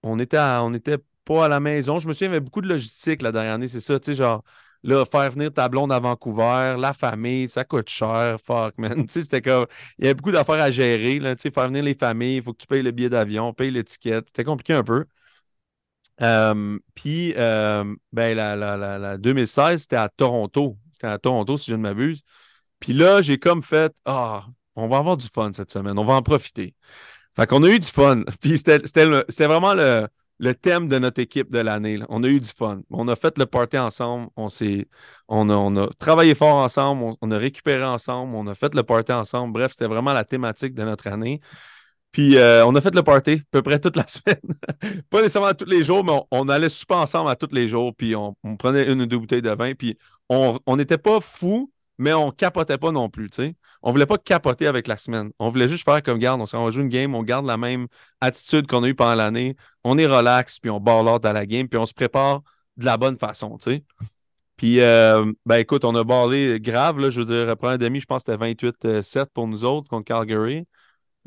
On était, on était pas à la maison. Je me souviens, il y avait beaucoup de logistique la dernière année. C'est ça, tu sais, genre, là, faire venir ta blonde à Vancouver, la famille, ça coûte cher. Fuck, man. Tu sais, c'était comme. Il y avait beaucoup d'affaires à gérer, là. Tu sais, faire venir les familles, il faut que tu payes le billet d'avion, payes l'étiquette. C'était compliqué un peu. Euh, puis, euh, ben, la, la, la, la 2016, c'était à Toronto. C'était à Toronto, si je ne m'abuse. Puis là, j'ai comme fait, ah, on va avoir du fun cette semaine, on va en profiter. Fait qu'on a eu du fun. Puis c'était vraiment le, le thème de notre équipe de l'année. On a eu du fun. On a fait le party ensemble. On, on, a, on a travaillé fort ensemble. On, on a récupéré ensemble. On a fait le party ensemble. Bref, c'était vraiment la thématique de notre année. Puis euh, on a fait le party à peu près toute la semaine. pas nécessairement tous les jours, mais on, on allait super ensemble à tous les jours. Puis on, on prenait une ou deux bouteilles de vin. Puis on n'était pas fous, mais on capotait pas non plus. sais. On voulait pas capoter avec la semaine. On voulait juste faire comme garde. On s'en va jouer une game, on garde la même attitude qu'on a eue pendant l'année. On est relax, puis on barre l'ordre à la game, puis on se prépare de la bonne façon. sais. Puis, euh, ben écoute, on a barré grave. Là, je veux dire, après un demi, je pense que c'était 28-7 pour nous autres contre Calgary.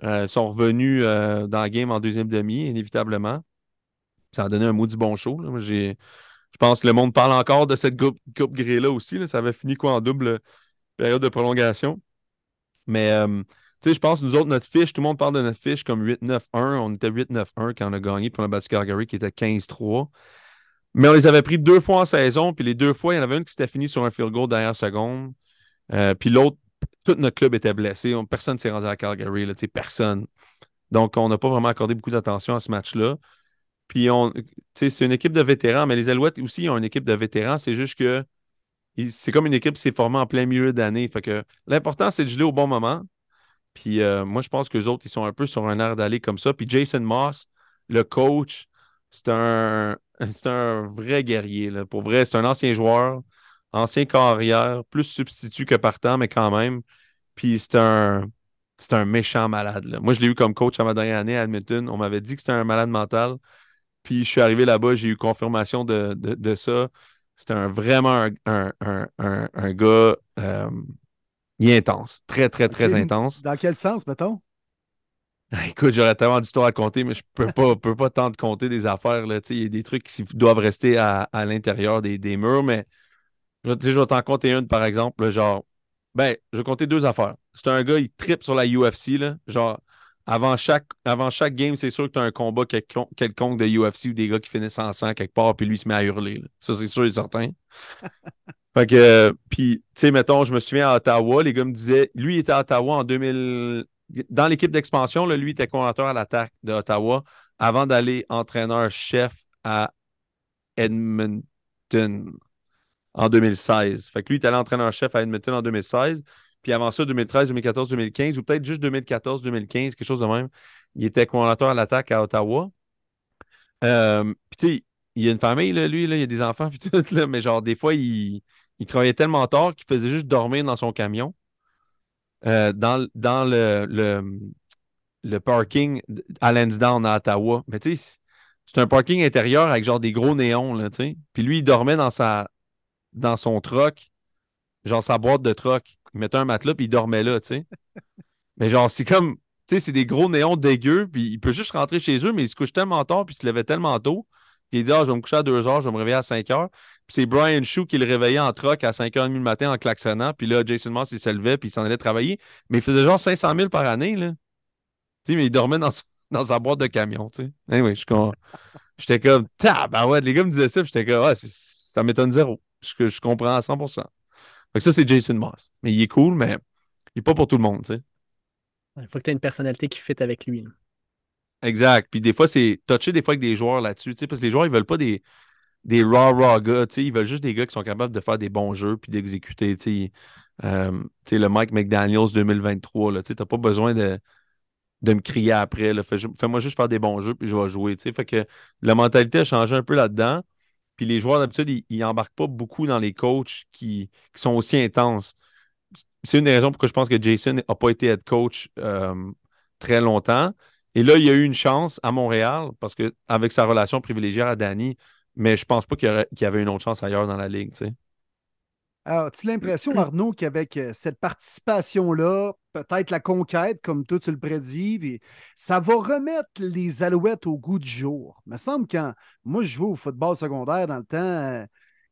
Euh, sont revenus euh, dans la game en deuxième demi, inévitablement. Ça a donné un maudit bon show. je pense que le monde parle encore de cette coupe, coupe grillée-là aussi. là. Ça avait fini quoi en double période de prolongation. Mais euh, je pense, nous autres, notre fiche, tout le monde parle de notre fiche comme 8-9-1. On était 8-9-1 quand on a gagné, puis on a battu Calgary qui était 15-3. Mais on les avait pris deux fois en saison, puis les deux fois, il y en avait une qui s'était finie sur un field goal dernière seconde. Puis l'autre, tout notre club était blessé. On- personne ne s'est rendu à Calgary, personne. Donc, on n'a pas vraiment accordé beaucoup d'attention à ce match-là. Puis, c'est une équipe de vétérans, mais les Alouettes aussi ont une équipe de vétérans. C'est juste que c'est comme une équipe qui s'est formée en plein milieu d'année. Fait que l'important, c'est de geler au bon moment. Puis, euh, moi, je pense que les autres, ils sont un peu sur un air d'aller comme ça. Puis, Jason Moss, le coach, c'est un, c'est un vrai guerrier. là. Pour vrai, c'est un ancien joueur, ancien carrière, plus substitut que partant, mais quand même. Puis c'est un, c'est un méchant malade. là. Moi, je l'ai eu comme coach à ma dernière année à Edmonton. On m'avait dit que c'était un malade mental. Puis je suis arrivé là-bas, j'ai eu confirmation de, de, de ça. C'était un, vraiment un, un, un, un- gars euh, il est intense. Très, très, très intense. Dans quel sens, mettons? Écoute, j'aurais tellement d'histoires à compter, mais je peux pas, peux pas tant te compter des affaires. Là. Il y a des trucs qui doivent rester à, à l'intérieur des, des murs, mais je, je vais t'en compter une, par exemple. genre, ben, je vais compter deux affaires. C'est un gars, il tripe sur la UFC. Là, genre, avant chaque, avant chaque game, c'est sûr que tu as un combat quelcon- quelconque de UFC ou des gars qui finissent en sang quelque part, puis lui il se met à hurler. là. Ça, c'est sûr et certain. Fait que, euh, puis, tu sais, mettons, je me souviens à Ottawa, les gars me disaient, lui, il était à Ottawa en 2000. Dans l'équipe d'expansion, là, lui, il était coordinateur à l'attaque de Ottawa avant d'aller entraîneur-chef à Edmonton en 2016. Fait que lui, il est allé entraîneur-chef à Edmonton en 2016. Puis avant ça, 2013, 2014, 2015, ou peut-être juste 2014, 2015, quelque chose de même. Il était coordinateur à l'attaque à Ottawa. Euh, puis tu sais, il a une famille, là, lui, là, il a des enfants, puis tout, là, mais genre, des fois, il, il travaillait tellement tard qu'il faisait juste dormir dans son camion. euh, dans, dans le, le, le parking à Lansdowne, à Ottawa. Mais tu sais, c'est- c'est un parking intérieur avec genre des gros néons, là, tu sais. Puis lui, il dormait dans, sa, dans son truck, genre sa boîte de truck. Il mettait un matelas, puis il dormait là, tu sais. Mais genre, c'est comme, tu sais, c'est des gros néons dégueux, puis il peut juste rentrer chez eux, mais il se couche tellement tard, puis il se levait tellement tôt, qu'il dit, ah, je vais me coucher à 2 heures, je vais me réveiller à 5 heures. Puis c'est Brian Shue qui le réveillait en truck à 5h30 le matin en klaxonnant, puis là, Jason Moss, il se levait, puis il s'en allait travailler. Mais il faisait genre 500 000 par année, là. Tu sais, mais il dormait dans, dans sa boîte de camion, tu sais. Anyway, je j'étais comme, tabarouette, les gars me disaient ça, puis j'étais comme, ah, ça m'étonne zéro. Je, je comprends à 100%. Fait que ça, c'est Jason Moss. Mais il est cool, mais il est pas pour tout le monde, tu sais. Il faut que tu aies une personnalité qui fit avec lui. là. Exact. Puis des fois, c'est touché des fois avec des joueurs là-dessus, tu sais, parce que les joueurs, ils veulent pas des, des raw, raw gars, tu sais, ils veulent juste des gars qui sont capables de faire des bons jeux puis d'exécuter, tu sais. Euh, tu sais, le Mike McDaniels 2023, là, tu sais, t'as pas besoin de, de me crier après, là. Fais- Fais-moi juste faire des bons jeux puis je vais jouer, tu sais. Fait que la mentalité a changé un peu là-dedans. Puis les joueurs, d'habitude, ils, ils embarquent pas beaucoup dans les coachs qui, sont aussi intenses. C'est une des raisons pourquoi je pense que Jason n'a pas été head coach euh, très longtemps. Et là, il y a eu une chance à Montréal parce que avec sa relation privilégiée à Danny, mais je pense pas qu'il y, y avait une autre chance ailleurs dans la ligue. Alors, as-tu l'impression, Arnaud, qu'avec euh, cette participation-là, peut-être la conquête, comme toi tu le prédis, puis ça va remettre les Alouettes au goût du jour? Il me semble quand moi je jouais au football secondaire dans le temps, euh,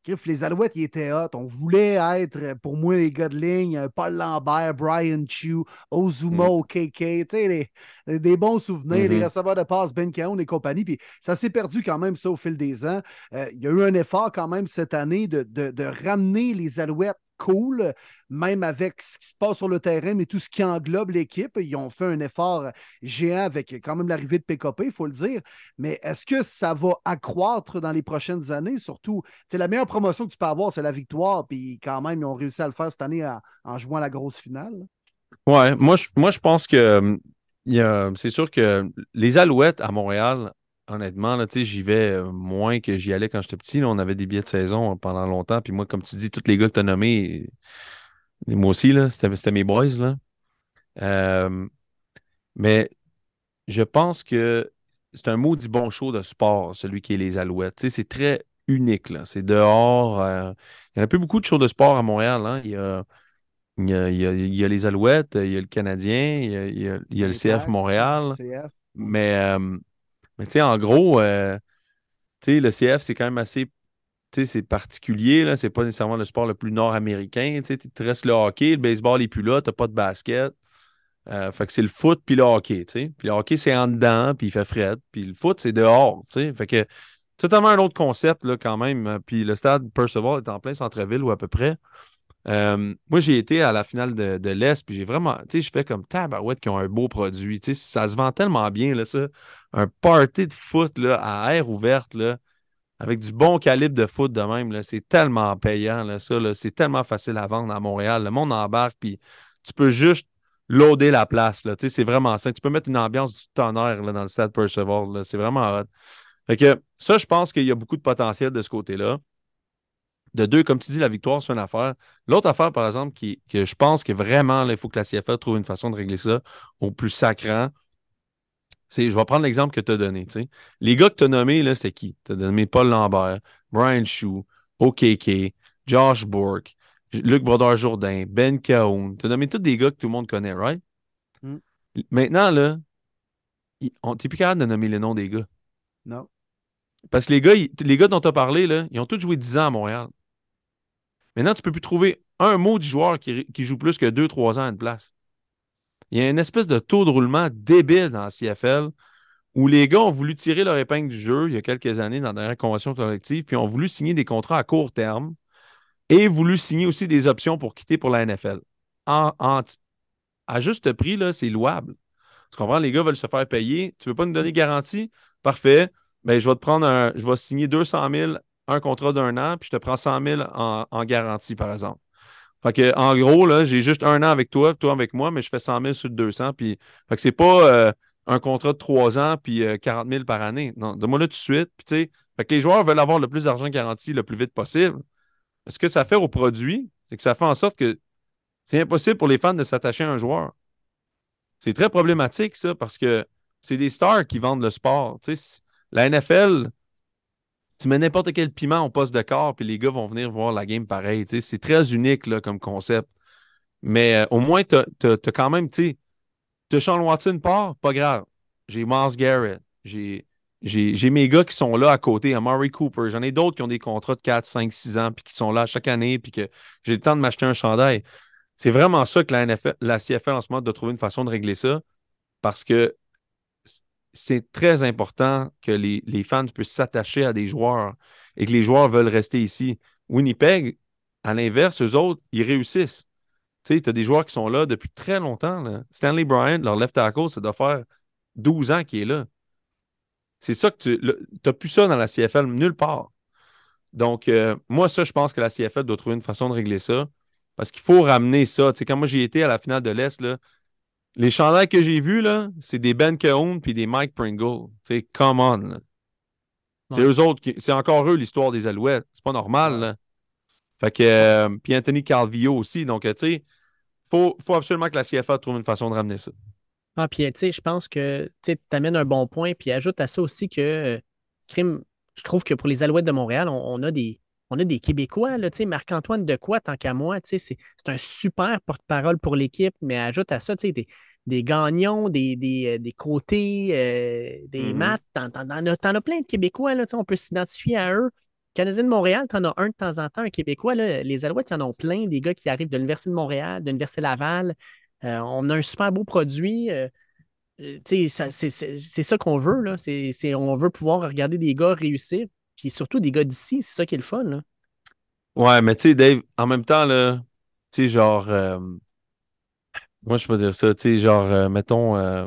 Griff, les Alouettes, ils étaient hot. On voulait être, euh, pour moi, les gars de ligne, euh, Paul Lambert, Brian Chu, Ozuma, Mm. OKK, tu sais, les- les- des bons souvenirs, les Mhm. receveurs de passe, Ben Caon et compagnie. Puis ça s'est perdu quand même, ça, au fil des ans. Euh, il y a eu un effort quand même cette année de, de- de ramener les Alouettes cool, même avec ce qui se passe sur le terrain, mais tout ce qui englobe l'équipe. Ils ont fait un effort géant avec quand même l'arrivée de PKP, il faut le dire. Mais est-ce que ça va accroître dans les prochaines années? Surtout, sais, la meilleure promotion que tu peux avoir, c'est la victoire. Puis quand même, ils ont réussi à le faire cette année en, jouant la grosse finale. Ouais, moi je, pense que a- c'est sûr que les Alouettes à Montréal, honnêtement, là, tu sais, j'y vais euh, moins que j'y allais quand j'étais petit. là. on avait des billets de saison pendant longtemps. Puis moi, comme tu dis, tous les gars que tu as nommés, moi aussi, là, c'était, c'était mes boys. Là. Euh, mais je pense que c'est un maudit bon show de sport, celui qui est les Alouettes. Tu sais, c'est très unique. Là. C'est dehors. euh, il n'y en a plus beaucoup de shows de sport à Montréal. hein. Il y a, il y a, il y a- il y a les Alouettes, il y a le Canadien, il y a, il y y le CF Montréal. CF. Mais, euh, mais tu sais, en gros, euh, tu sais, le CF, c'est quand même assez. Tu sais, c'est particulier, là. C'est pas nécessairement le sport le plus nord-américain. Tu restes le hockey, le baseball n'est plus là, t'as pas de basket. Euh, fait que c'est le foot puis le hockey, tu sais. Puis le hockey, c'est en dedans, puis il fait fret. Puis le foot, c'est dehors, tu sais. Fait que totalement un autre concept, là, quand même. Puis le stade Percival est en plein centre-ville ou à peu près. Euh, moi, j'ai été à la finale de, de l'Est, puis j'ai vraiment, tu sais, je fais comme tabarouette qui ont un beau produit. Tu sais, ça se vend tellement bien, là, ça. Un party de foot, à air ouverte, avec du bon calibre de foot de même, c'est tellement payant, là, ça, c'est tellement facile à vendre à Montréal. Le monde embarque, puis tu peux juste loader la place, c'est vraiment ça. Tu peux mettre une ambiance du tonnerre, dans le stade Percival, là. C'est vraiment hot. Fait que ça, je pense qu'il y a beaucoup de potentiel de ce côté-là. De deux, comme tu dis, la victoire, c'est une affaire. L'autre affaire, par exemple, que je pense que vraiment, il faut que la CFA trouve une façon de régler ça au plus sacrant, c'est, je vais prendre l'exemple que tu as donné. tu. Les gars que tu as nommés, là, c'est qui? Tu as nommé Paul Lambert, Brian Chou, OKK, Josh Bourque, Luc Brodeur-Jourdain, Ben Cahoon. Tu as nommé tous des gars que tout le monde connaît, right? Mm. Maintenant, là, on- t'es plus capable de nommer les noms des gars. Non. Parce que les gars, ils- les gars dont tu as parlé, là, ils ont tous joué 10 ans à Montréal. Maintenant, tu ne peux plus trouver un mot du joueur qui, qui joue plus que 2-3 ans à une place. Il y a une espèce de taux de roulement débile dans la CFL où les gars ont voulu tirer leur épingle du jeu il y a quelques années dans la dernière convention collective, puis ont voulu signer des contrats à court terme et voulu signer aussi des options pour quitter pour la NFL. À juste prix, c'est louable. Tu comprends? Les gars veulent se faire payer. Tu ne veux pas nous donner garantie? Parfait. Ben, je vais te prendre un. Je vais signer 200 000, un contrat d'un an, puis je te prends 100 000 en, en garantie, par exemple. Fait en gros, j'ai juste un an avec toi, toi avec moi, mais je fais 100 000 sur le 200. Puis, fait c'est pas euh, un contrat de 3 ans puis euh, 40 000 par année. Non, donne-moi là tout de suite. Les joueurs veulent avoir le plus d'argent garanti le plus vite possible. Ce que ça fait au produit, c'est que ça fait en sorte que c'est impossible pour les fans de s'attacher à un joueur. C'est très problématique, ça, parce que c'est des stars qui vendent le sport. La NFL, tu mets n'importe quel piment au poste de corps, puis les gars vont venir voir la game pareil. C'est très unique comme concept. Mais euh, au moins, tu as, quand même, tu sais, Sean Watson part, pas grave. J'ai Miles Garrett. J'ai. Mes gars qui sont là à côté, Amari Cooper. J'en ai d'autres qui ont des contrats de 4, 5, 6 ans, puis qui sont là chaque année, puis que j'ai le temps de m'acheter un chandail. C'est vraiment ça que la, la CFL en ce moment doit trouver une façon de régler ça parce que c'est très important que les, les fans puissent s'attacher à des joueurs et que les joueurs veulent rester ici. Winnipeg, à l'inverse, eux autres, ils réussissent. Tu sais, tu as des joueurs qui sont là depuis très longtemps. Stanley Bryant, leur left tackle, ça doit faire 12 ans qu'il est là. C'est ça que tu n'as plus ça dans la CFL nulle part. Donc, euh, moi, ça, je pense que la CFL doit trouver une façon de régler ça. Parce qu'il faut ramener ça. Tu sais, quand moi j'ai été à la finale de l'Est, les chandails que j'ai vus, là, c'est des Ben Cahoon puis des Mike Pringle. Sais, come on. là. C'est Ouais. eux autres qui. C'est encore eux l'histoire des Alouettes. C'est pas normal, là. Fait que. euh, puis Anthony Calvillo aussi. Donc, euh, tu sais, faut, faut absolument que la CFA trouve une façon de ramener ça. Ah, puis, tu sais, je pense que tu amènes un bon point. Puis, ajoute à ça aussi que, euh, crime, je trouve que pour les Alouettes de Montréal, on, on a des. On a des Québécois, là, Marc-Antoine Decoy, tant qu'à moi, c'est un super porte-parole pour l'équipe, mais ajoute à ça, tu sais, des, des gagnons, des, des, euh, des côtés, euh, des Mhm. maths, t'en, as, as plein de Québécois, là, on peut s'identifier à eux. Canadien de Montréal, t'en as un de temps en temps, un Québécois, là, les Alouettes, ils en ont plein, des gars qui arrivent de l'Université de Montréal, de l'Université Laval. Euh, on a un super beau produit. euh, c'est ça qu'on veut, là. On veut pouvoir regarder des gars réussir, puis surtout des gars d'ici, c'est ça qui est le fun, là. Ouais, mais tu sais, Dave, en même temps, là, tu sais, genre. euh, moi, je peux dire ça, tu sais, genre, euh, mettons, euh,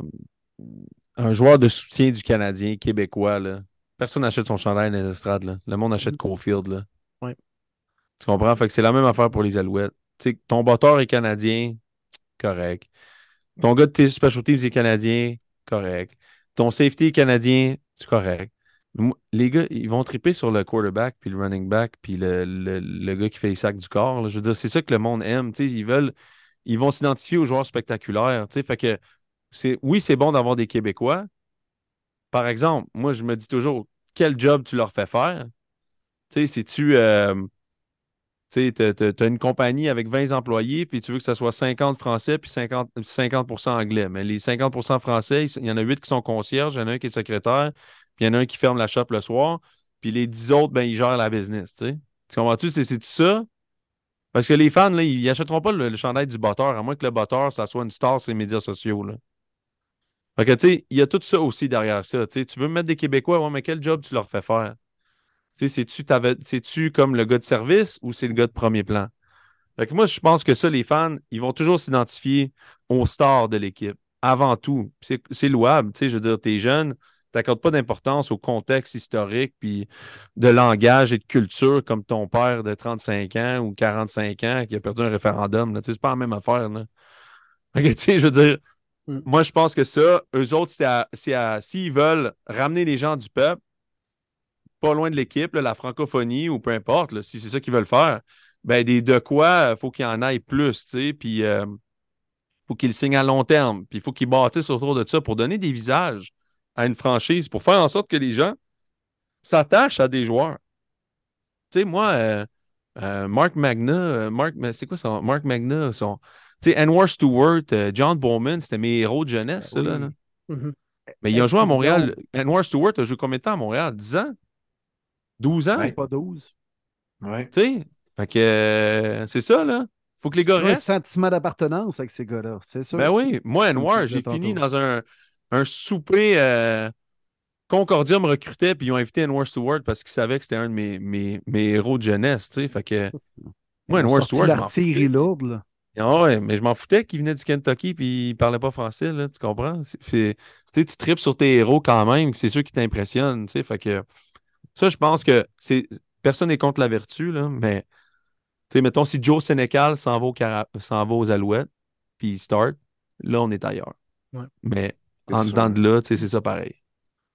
un joueur de soutien du Canadien québécois, là. Personne n'achète son chandail dans les estrades, là. Le monde achète Cofield, là. Ouais. Tu comprends? Fait que c'est la même affaire pour les Alouettes. Tu sais, ton batteur est canadien, correct. Ton gars de tes special teams est canadien, correct. Ton safety est canadien, c'est correct. Les gars, ils vont triper sur le quarterback, puis le running back, puis le, le- le gars qui fait les sacs du corps. Je veux dire, c'est ça que le monde aime. Ils veulent, ils vont s'identifier aux joueurs spectaculaires. Fait que oui, c'est bon d'avoir des Québécois. Par exemple, moi, je me dis toujours, quel job tu leur fais faire? Si tu euh, as, une compagnie avec 20 employés, puis tu veux que ça soit 50 français, puis 50, 50 anglais. Mais les 50% français, il y en a 8 qui sont concierges, il y en a un qui est secrétaire, puis il y en a un qui ferme la shop le soir, puis les 10 autres, ben, ils gèrent la business. Tu sais. Tu comprends-tu? C'est c'est ça? Parce que les fans, là, ils n'achèteront pas le, le chandail du botteur, à moins que le botteur, ça soit une star sur les médias sociaux. Là. Fait que, tu sais, il y a tout ça aussi derrière ça. Tu tu veux mettre des Québécois, ouais, mais quel job tu leur fais faire? Tu c'est-tu c'est-tu comme le gars de service ou c'est le gars de premier plan? Fait que moi, je pense que ça, les fans, ils vont toujours s'identifier aux stars de l'équipe, avant tout. C'est c'est louable, tu sais, je veux dire, t'es jeune, t'accordes pas d'importance au contexte historique, puis de langage et de culture comme ton père de 35 ans ou 45 ans qui a perdu un référendum. c'est pas la même affaire. Là. Je veux dire, Mm. moi, je pense que ça, eux autres, s'ils veulent ramener les gens du peuple, pas loin de l'équipe, la francophonie ou peu importe, là, si c'est ça qu'ils veulent faire, ben des de quoi, il faut qu'il y en aille plus, puis il faut qu'ils signent à long terme, puis il faut qu'ils bâtissent autour de ça pour donner des visages à une franchise, pour faire en sorte que les gens s'attachent à des joueurs. Tu sais, moi, euh, euh, Mark Magna, euh, Mark, mais c'est quoi son Mark Magna, son, tu sais, Anwar Stewart, euh, John Bowman, c'était mes héros de jeunesse, ça, là, Oui. là. Mhm. Mais il a joué à Montréal. Anwar Stewart a joué combien de temps à Montréal? 10 ans? 12 ans? C'est pas 12. Ouais. Tu sais? Fait que euh, c'est ça, là. Faut que les gars Il y a un restent. sentiment d'appartenance avec ces gars-là, c'est sûr. Ben oui, moi, Anwar, j'ai fini dans un, un souper. euh, Concordia me recrutait, puis ils ont invité Anwar Stewart parce qu'ils savaient que c'était un de mes, mes, mes héros de jeunesse, tu sais. Fait que moi, Anwar Stewart, l'artillerie lourde, là. Ah ouais, mais je m'en foutais qu'il venait du Kentucky puis il parlait pas français, là, tu comprends? Tu tripes sur tes héros quand même, c'est ceux qui t'impressionnent, tu sais. Fait que ça, je pense que c'est personne n'est contre la vertu, là, mais tu sais, mettons, si Joe Sénécal s'en va, au Cara- s'en va aux Alouettes puis il start, là, on est ailleurs. Ouais. Mais en sûr. dedans de là, c'est ça pareil.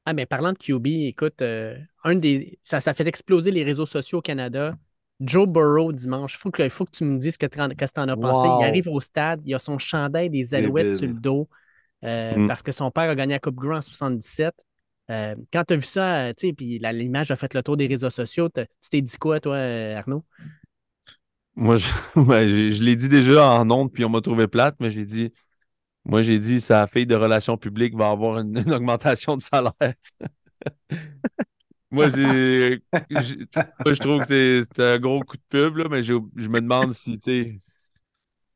Ah, mais parlant de QB, écoute, euh, un des, ça, ça fait exploser les réseaux sociaux au Canada. Joe Burrow dimanche, il faut que, faut que tu me dises ce que tu en as pensé. Wow. Il arrive au stade, il a son chandail des Alouettes Débile. sur le dos euh, Mm. parce que son père a gagné la Coupe Grey en 77. Euh, quand tu as vu ça, tu sais, puis l'image a fait le tour des réseaux sociaux, tu t'es dit quoi, toi, Arnaud? Moi, je, ouais, je- je l'ai dit déjà en ondes, puis on m'a trouvé plate, mais j'ai dit, moi, j'ai dit, sa fille de relations publiques va avoir une, une augmentation de salaire. moi, j'ai, je trouve que c'est c'est un gros coup de pub, là, mais je me demande si, tu sais.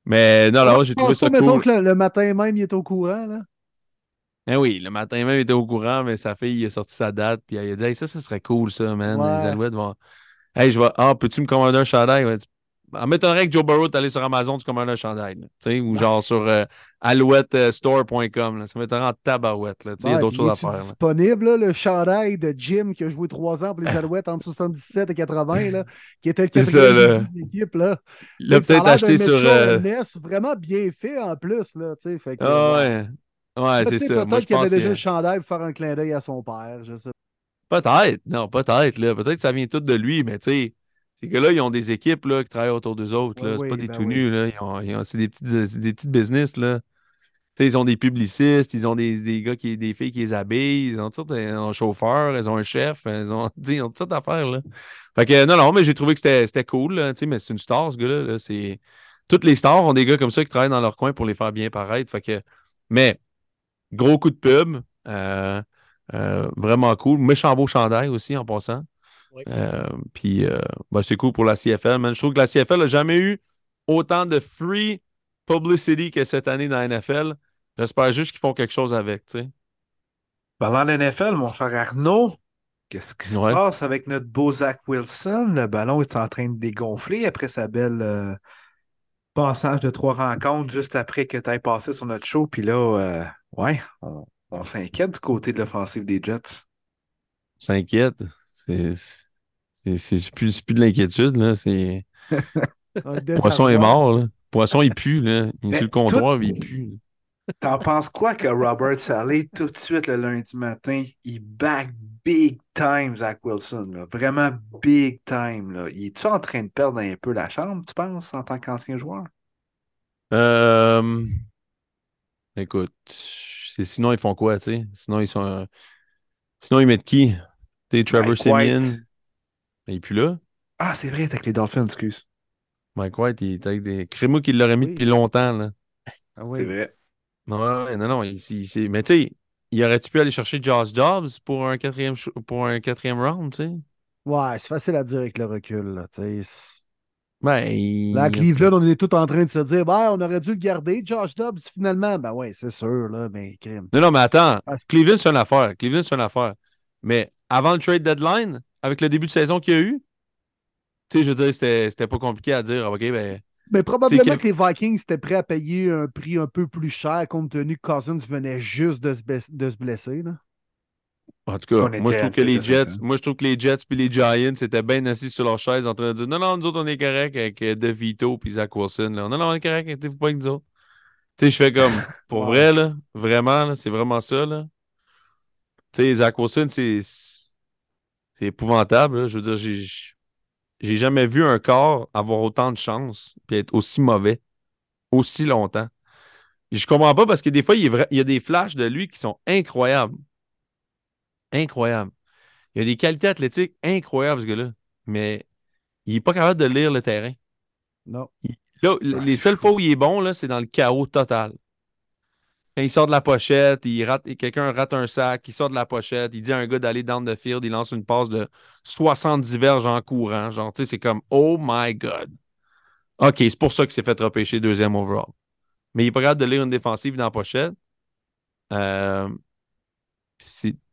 Mais non, là, j'ai trouvé ça mettons cool. que le, le matin même, il est au courant, là. Eh oui, le matin même, il était au courant, mais sa fille, il a sorti sa date, puis elle a dit, hey, ça, ça serait cool, ça, man. Ouais. Les Alouettes vont. Hey, je vais. Ah, peux-tu me commander un chandail? En m'étonnerait que Joe Burrow t'allais sur Amazon, tu commandes un chandail. là, tu sais, ou genre sur euh, alouettestore.com. là. Ça m'étonnerait en tabarouette. Il y a d'autres choses à faire. disponible, là, le chandail de Jim qui a joué trois ans pour les Alouettes entre 77 et 80, là, qui était le quatrième de l'équipe. Là? Il l'a peut-être acheté sur. Euh, Ness vraiment bien fait en plus. Là, tu sais, fait que, Ah ouais. ouais. C'est ça. Peut-être qu'il avait déjà que- le chandail pour faire un clin d'œil à son père. Je sais. Peut-être. Non, peut-être. là. Peut-être que ça vient tout de lui, mais tu sais. Ces gars-là, ils ont des équipes là, qui travaillent autour d'eux autres. là. Oui, c'est oui, pas des ben tout oui. nus. Là. Ils ont- ils ont- c'est des petites, c'est des petites business. Là. Ils ont des publicistes, ils ont des, des gars qui, des filles qui les habillent, ils ont tout un chauffeur, ils ont un chef, ils ont, ils ont toutes sortes d'affaires. Là. Fait que non, non, mais j'ai trouvé que c'était cool. là, mais c'est une star, ce gars-là. là, c'est... Toutes les stars ont des gars comme ça qui travaillent dans leur coin pour les faire bien paraître. Fait que... Mais gros coup de pub. euh, euh, vraiment cool. Méchant beau chandail aussi en passant. Oui. Euh, puis euh, ben, c'est cool pour la CFL. man. Je trouve que la CFL n'a jamais eu autant de free publicity que cette année dans la NFL. J'espère juste qu'ils font quelque chose avec, tu sais. Parlant de NFL, mon cher Arnaud, qu'est-ce qui se Ouais. passe avec notre beau Zach Wilson? Le ballon est en train de dégonfler après sa belle euh, passage de trois rencontres juste après que tu aies passé sur notre show. Puis là, euh, ouais, on, on s'inquiète du côté de l'offensive des Jets. S'inquiète. C'est, c'est, plus, plus de l'inquiétude, là. C'est... Poisson est mort, là. Poisson, il pue, là. Il est sur le comptoir, tout- il pue. T'en penses quoi que Robert Saleh, tout de suite le lundi matin, il back big time Zach Wilson, là. Vraiment big time, là. Il est-tu en train de perdre un peu la chambre, tu penses, en tant qu'ancien joueur? Euh, Écoute, sinon ils font quoi, tu sais? Sinon ils sont. euh, Sinon ils mettent qui? Sais, Trevor Mike Simeon. Il est plus là. Ah, c'est vrai, t'es avec les Dolphins, excuse. Mike White, il est avec des. Crée-moi qu'il l'aurait mis Oui. depuis longtemps, là. Ah oui. C'est vrai. Non, non, il, il- il- mais tu sais, il aurait-tu pu aller chercher Josh Dobbs pour un quatrième, pour un quatrième round, tu sais? Ouais, c'est facile à dire avec le recul. Là, tu sais. C'est- Ben, il... Là, à Cleveland, on est tous en train de se dire ben, on aurait dû le garder, Josh Dobbs, finalement. Ben ouais, c'est sûr, là, mais crime. Non, non, mais attends. C'est- Cleveland, c'est une affaire. Cleveland, c'est une affaire. Mais avant le trade deadline, avec le début de saison qu'il y a eu, tu sais, je veux dire, c'était c'était pas compliqué à dire, OK, ben, Mais probablement que les Vikings étaient prêts à payer un prix un peu plus cher compte tenu que Cousins venait juste de se, de se blesser. Là. en tout cas, moi, je trouve que les Jets, moi, je trouve que les Jets puis les Giants étaient bien assis sur leur chaise en train de dire, non, non, nous autres, on est correct avec euh, DeVito puis Zach Wilson, là. Non, non, on est correct, inquiétez-vous pas avec nous autres. Tu sais, je fais comme, pour Wow. vrai, là, vraiment, là, c'est vraiment ça, là. Tu sais, Zach Wilson, c'est c'est épouvantable, là. Je veux dire, j'ai jamais vu un corps avoir autant de chance puis être aussi mauvais aussi longtemps. Et je comprends pas parce que des fois, il, est vrai- il y a des flashs de lui qui sont incroyables. Incroyables. Il a des qualités athlétiques incroyables, ce gars-là. Mais il n'est pas capable de lire le terrain. Non. Là, les Ah, seules fou. fois où il est bon, c'est dans le chaos total. Quand il sort de la pochette, il rate, quelqu'un rate un sac, il sort de la pochette, il dit à un gars d'aller down the field, il lance une passe de 70 verges en courant. Genre, c'est comme Oh my God. OK, c'est pour ça qu'il s'est fait repêcher deuxième overall. Mais il n'est pas capable de lire une défensive dans la pochette. Euh,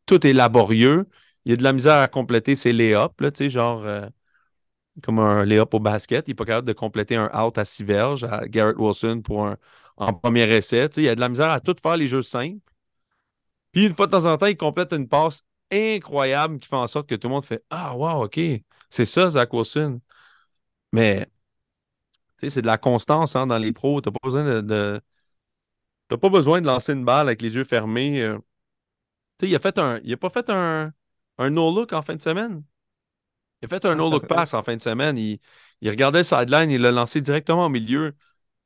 tout est laborieux. Il a de la misère à compléter ses lay-ups, tu sais, genre euh, comme un lay-up au basket. Il n'est pas capable de compléter un out à six verges à Garrett Wilson pour un en premier essai. Il y a de la misère à tout faire les jeux simples. Puis une fois de temps en temps, il complète une passe incroyable qui fait en sorte que tout le monde fait Ah, wow, OK, c'est ça, Zach Wilson. Mais tu sais, c'est de la constance hein, dans les pros. Tu n'as pas besoin de. pas besoin de lancer une balle avec les yeux fermés. euh. Tu sais, il a fait un. Il a pas fait un, un no-look en fin de semaine. Il a fait un Ah, no-look pass en fin de semaine. Il, il regardait le sideline, il l'a lancé directement au milieu.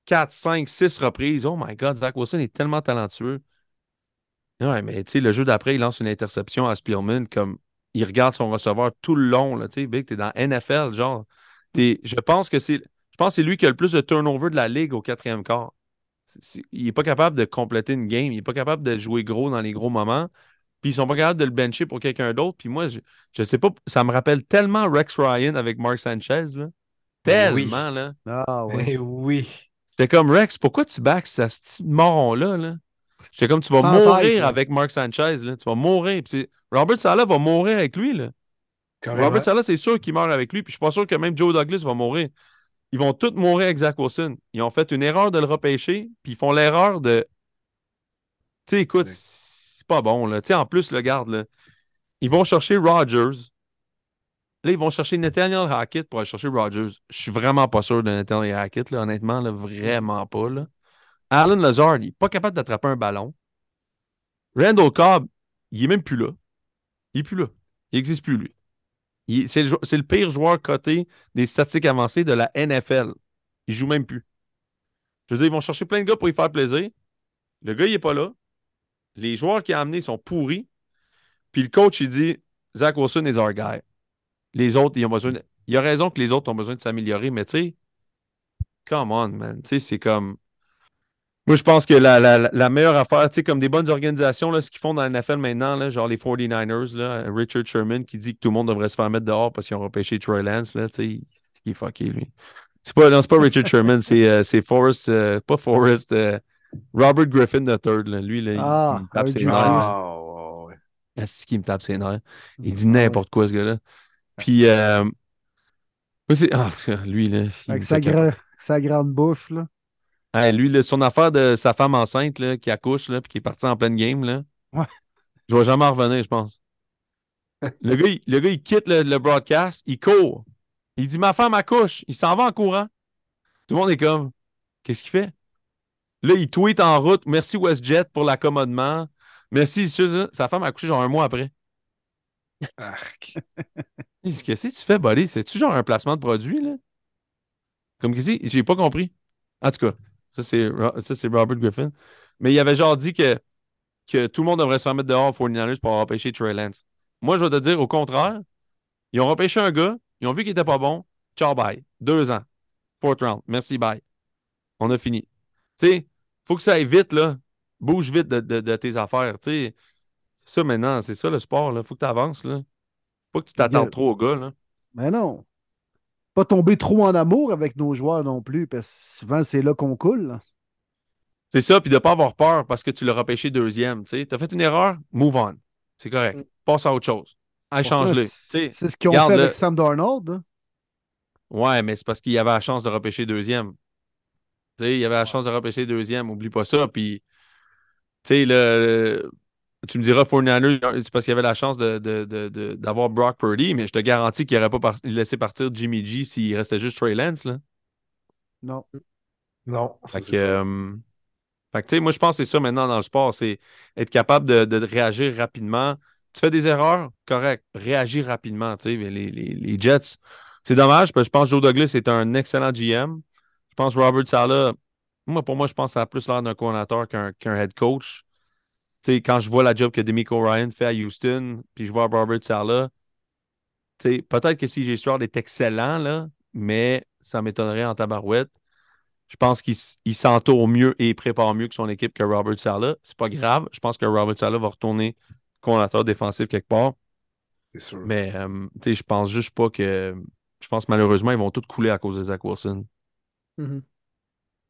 4, 5, 6 reprises. Oh my God, Zach Wilson est tellement talentueux. Ouais, mais tu sais, le jeu d'après, il lance une interception à Spielman comme il regarde son receveur tout le long. Là, tu sais, Big, t'es dans NFL, genre. T'es- je pense que c'est. Je pense que c'est lui qui a le plus de turnover de la ligue au quatrième quart. C'est- il n'est pas capable de compléter une game. Il n'est pas capable de jouer gros dans les gros moments. Puis ils sont pas capables de le bencher pour quelqu'un d'autre. Puis moi, je, je sais pas, ça me rappelle tellement Rex Ryan avec Mark Sanchez. Là. Ben oui. Tellement, là. Ah ouais. Eh oui. J'étais comme Rex, pourquoi tu backs ce petit moron-là? Là? J'étais comme tu vas Sans mourir avec Mark Sanchez. Là. Tu vas mourir. Robert Sala va mourir avec lui. Là. Carrément. Robert Sala, c'est sûr qu'il meurt avec lui. Puis je suis pas sûr que même Joe Douglas va mourir. Ils vont tous mourir avec Zach Wilson. Ils ont fait une erreur de le repêcher. Puis ils font l'erreur de. Tu sais, écoute, c'est pas bon. Là. En plus, le garde, là, ils vont chercher Rodgers. Là, ils vont chercher Nathaniel Hackett pour aller chercher Rodgers. Je suis vraiment pas sûr de Nathaniel Hackett, honnêtement, vraiment pas. Là. Alan Lazard, il n'est pas capable d'attraper un ballon. Randall Cobb, il est même plus là. Il est plus là. Il n'existe plus, lui. C'est le, pire joueur coté des statistiques avancées de la NFL. Il joue même plus. Je veux dire, ils vont chercher plein de gars pour y faire plaisir. Le gars, il n'est pas là. Les joueurs qu'il a amenés sont pourris. Puis le coach, il dit Zach Wilson is our guy. Les autres, ils ont besoin de... Il a raison que les autres ont besoin de s'améliorer, mais tu sais, come on, man. Tu sais, c'est comme. Moi, je pense que la, la- la meilleure affaire, tu sais, comme des bonnes organisations, là, ce qu'ils font dans la NFL maintenant, là, genre les 49ers, là, Richard Sherman qui dit que tout le monde devrait se faire mettre dehors parce qu'ils ont repêché Troy Lance, là, tu sais, c'est qui est fucké, lui. C'est pas, non, c'est pas Richard Sherman, c'est, euh, c'est Forrest, euh, pas Forrest, euh, Robert Griffin III, là. Lui, là, il- Ah, il, me tape ses nerfs. là. Ah, ouais, ouais. Est-ce qu'il me tape ses nerfs? Il dit Ah n'importe quoi, ce gars-là. Puis, euh, ah, en tout cas, lui, là. Avec sa, gra- grande bouche, là. Hey, lui, là, son affaire de sa femme enceinte là, qui accouche là, puis qui est partie en pleine game, là, Ouais. je vais jamais en revenir, je pense. Le gars, il, le gars, il quitte le, le broadcast, il court. Il dit Ma femme accouche. Il s'en va en courant. Tout le monde est comme Qu'est-ce qu'il fait? Là, il tweet en route. Merci WestJet pour l'accommodement. Merci. Sa femme a genre un mois après. Arc. Qu'est-ce que tu fais, buddy? C'est-tu genre un placement de produit, là? Comme qu'ici, j'ai pas compris. En tout cas, ça c'est, Robert Griffin. Mais il avait genre dit que, que tout le monde devrait se faire mettre dehors aux 49ers pour repêché Trey Lance. Moi, je vais te dire, au contraire, ils ont repêché un gars, ils ont vu qu'il était pas bon. Ciao, bye. Deux ans. Fourth round. Merci, bye. On a fini. Tu sais, faut que ça aille vite, là. Bouge vite de, de- de tes affaires. Tu sais, c'est ça maintenant, c'est ça le sport, là. Faut que tu avances, là. Faut que tu Yeah. trop au gars, là. Mais non. Pas tomber trop en amour avec nos joueurs non plus, parce que souvent, c'est là qu'on coule. là. C'est ça, puis de ne pas avoir peur parce que tu l'as repêché deuxième. Tu as fait une erreur, move on. C'est correct. Mm. Passe à autre chose. Échange-le. Pourtant, Tu sais, C'est ce qu'ils ont fait le- avec Sam Darnold. hein. Ouais, mais c'est parce qu'il y avait la chance de repêcher deuxième. Tu sais, il y avait la chance de repêcher deuxième, oublie pas ça. Puis, tu sais, le, le- tu me diras, 49ers, c'est parce qu'il avait la chance de- de- de- de- d'avoir Brock Purdy, mais je te garantis qu'il n'aurait pas par- laissé partir Jimmy G s'il restait juste Trey Lance. Là. Non. Non. Fait que, euh, fait que, tu sais, moi, je pense que c'est ça maintenant dans le sport, c'est être capable de, de réagir rapidement. Tu fais des erreurs, correct. Réagis rapidement. tu sais. Mais Les, les- les Jets, c'est dommage parce que je pense que Joe Douglas est un excellent GM. Je pense que Robert Sala, moi, pour moi, je pense que ça a plus l'air d'un coordinateur qu'un qu'un head coach. Tu sais, quand je vois la job que Demico Ryan fait à Houston, puis je vois Robert Sala, tu sais, peut-être que CJ Stroud est excellent, là, mais ça m'étonnerait en tabarouette. Je pense qu'il s'entoure mieux et il prépare mieux que son équipe que Robert Sala. C'est pas grave. Je pense que Robert Sala va retourner coordinateur défensif quelque part. C'est sûr. Mais euh, tu sais, je pense juste pas que. Je pense malheureusement, ils vont tous couler à cause de Zach Wilson. Mhm.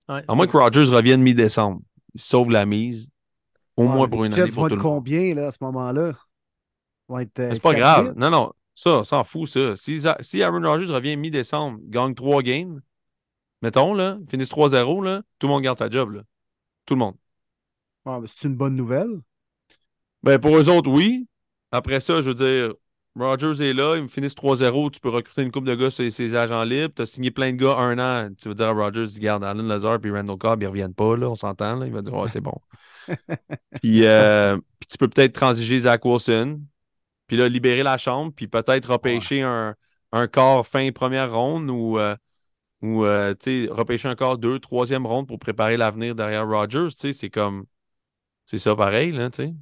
Ouais, À moins que Rodgers revienne mi-décembre. Il sauve la mise. Au Ouais, moins pour une année pour tout le combien là, à ce moment-là? Euh, C'est pas grave. Non, non. Ça, s'en fout, ça. Si, si Aaron Rodgers revient mi-décembre, gagne trois games, mettons, là, finissent 3-0, là, tout le monde garde sa job, là. Tout le monde. C'est une bonne nouvelle. Ben, pour eux autres, oui. Après ça, je veux dire, Rodgers est là, ils me finissent 3-0, tu peux recruter une coupe de gars sur ses agents libres, tu as signé plein de gars un an, tu veux dire à Rodgers, garde Allen Lazar puis Randall Cobb, ils reviennent pas, là, on s'entend, là, il va dire, ouais, c'est bon. puis, euh, puis tu peux peut-être transiger Zach Wilson, puis là, libérer la chambre, puis peut-être repêcher un, un quart fin première ronde ou, euh, ou euh, tu sais, repêcher un quart deux, troisième ronde pour préparer l'avenir derrière sais, c'est comme, c'est ça pareil, là, tu sais.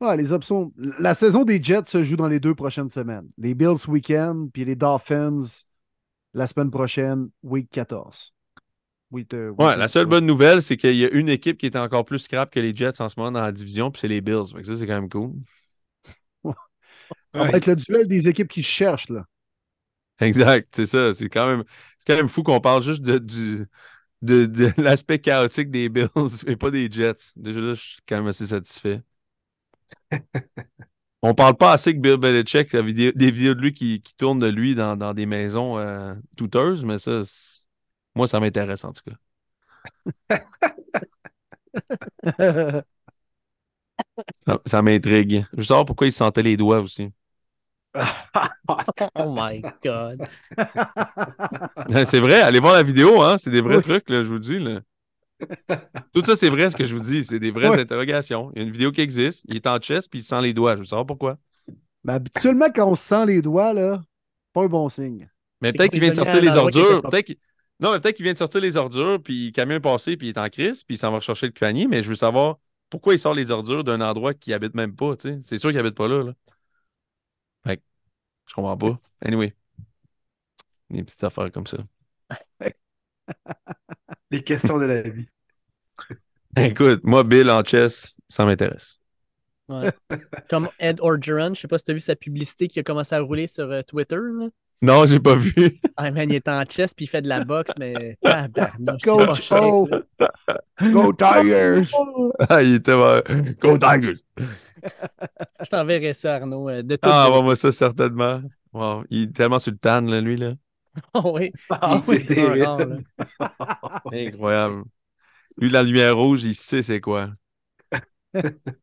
Ouais, les options. La saison des Jets se joue dans les deux prochaines semaines. Les Bills week-end, puis les Dolphins la semaine prochaine, week 14. Week, euh, week Ouais, la seule 14. bonne nouvelle, c'est qu'il y a une équipe qui est encore plus scrap que les Jets en ce moment dans la division, puis c'est les Bills. Ça, c'est quand même cool. Ça va être le duel des équipes qui se cherchent, là. Exact, c'est ça. C'est quand même, c'est quand même fou qu'on parle juste de, du, de, de l'aspect chaotique des Bills et pas des Jets. Déjà là, je suis quand même assez satisfait. On parle pas assez que Bill Belichick, la vidéo- des vidéos de lui qui, qui tournent de lui dans, dans des maisons euh, douteuses, mais ça, moi, ça m'intéresse en tout cas. Ça, ça m'intrigue. Je veux savoir pourquoi il se sentait les doigts aussi. Oh my God. C'est vrai, allez voir la vidéo, hein? C'est des vrais Oui. trucs, là, je vous dis. Là. Tout ça, c'est vrai ce que je vous dis. C'est des vraies interrogations. Il y a une vidéo qui existe, il est en chest puis il se sent les doigts. Je veux savoir pourquoi. Mais habituellement, quand on se sent les doigts, là, pas un bon signe. Mais peut-être qu'il vient de sortir les qui ordures. Peut-être qu'il- Non, mais peut-être qu'il vient de sortir les ordures, puis le camion est passé, puis il est en crise, puis il s'en va rechercher le panier. Mais je veux savoir pourquoi il sort les ordures d'un endroit qu'il habite même pas. tu sais. C'est sûr qu'il habite pas là. là. Fait que, je comprends pas. Anyway. Des petites affaires comme ça. Les questions de la vie. Écoute, moi, Bill en chess, ça m'intéresse. Ouais. Comme Ed Orgeron, je sais pas si tu as vu sa publicité qui a commencé à rouler sur euh, Twitter. là. Non, j'ai pas vu. Ah man, il est en chess puis il fait de la boxe, mais tabarnouche, c'est Coach pas O. shit, là. Go Tigers! Ah, il était. Go Tigers! Je t'enverrai ça, Arnaud. euh, de tout. Ah, bon, moi, ça, certainement. Wow, il est tellement sur le tan, là, lui, là. Oui. Ah, terrible. rare, là. Incroyable. Lui, la lumière rouge, il sait c'est quoi.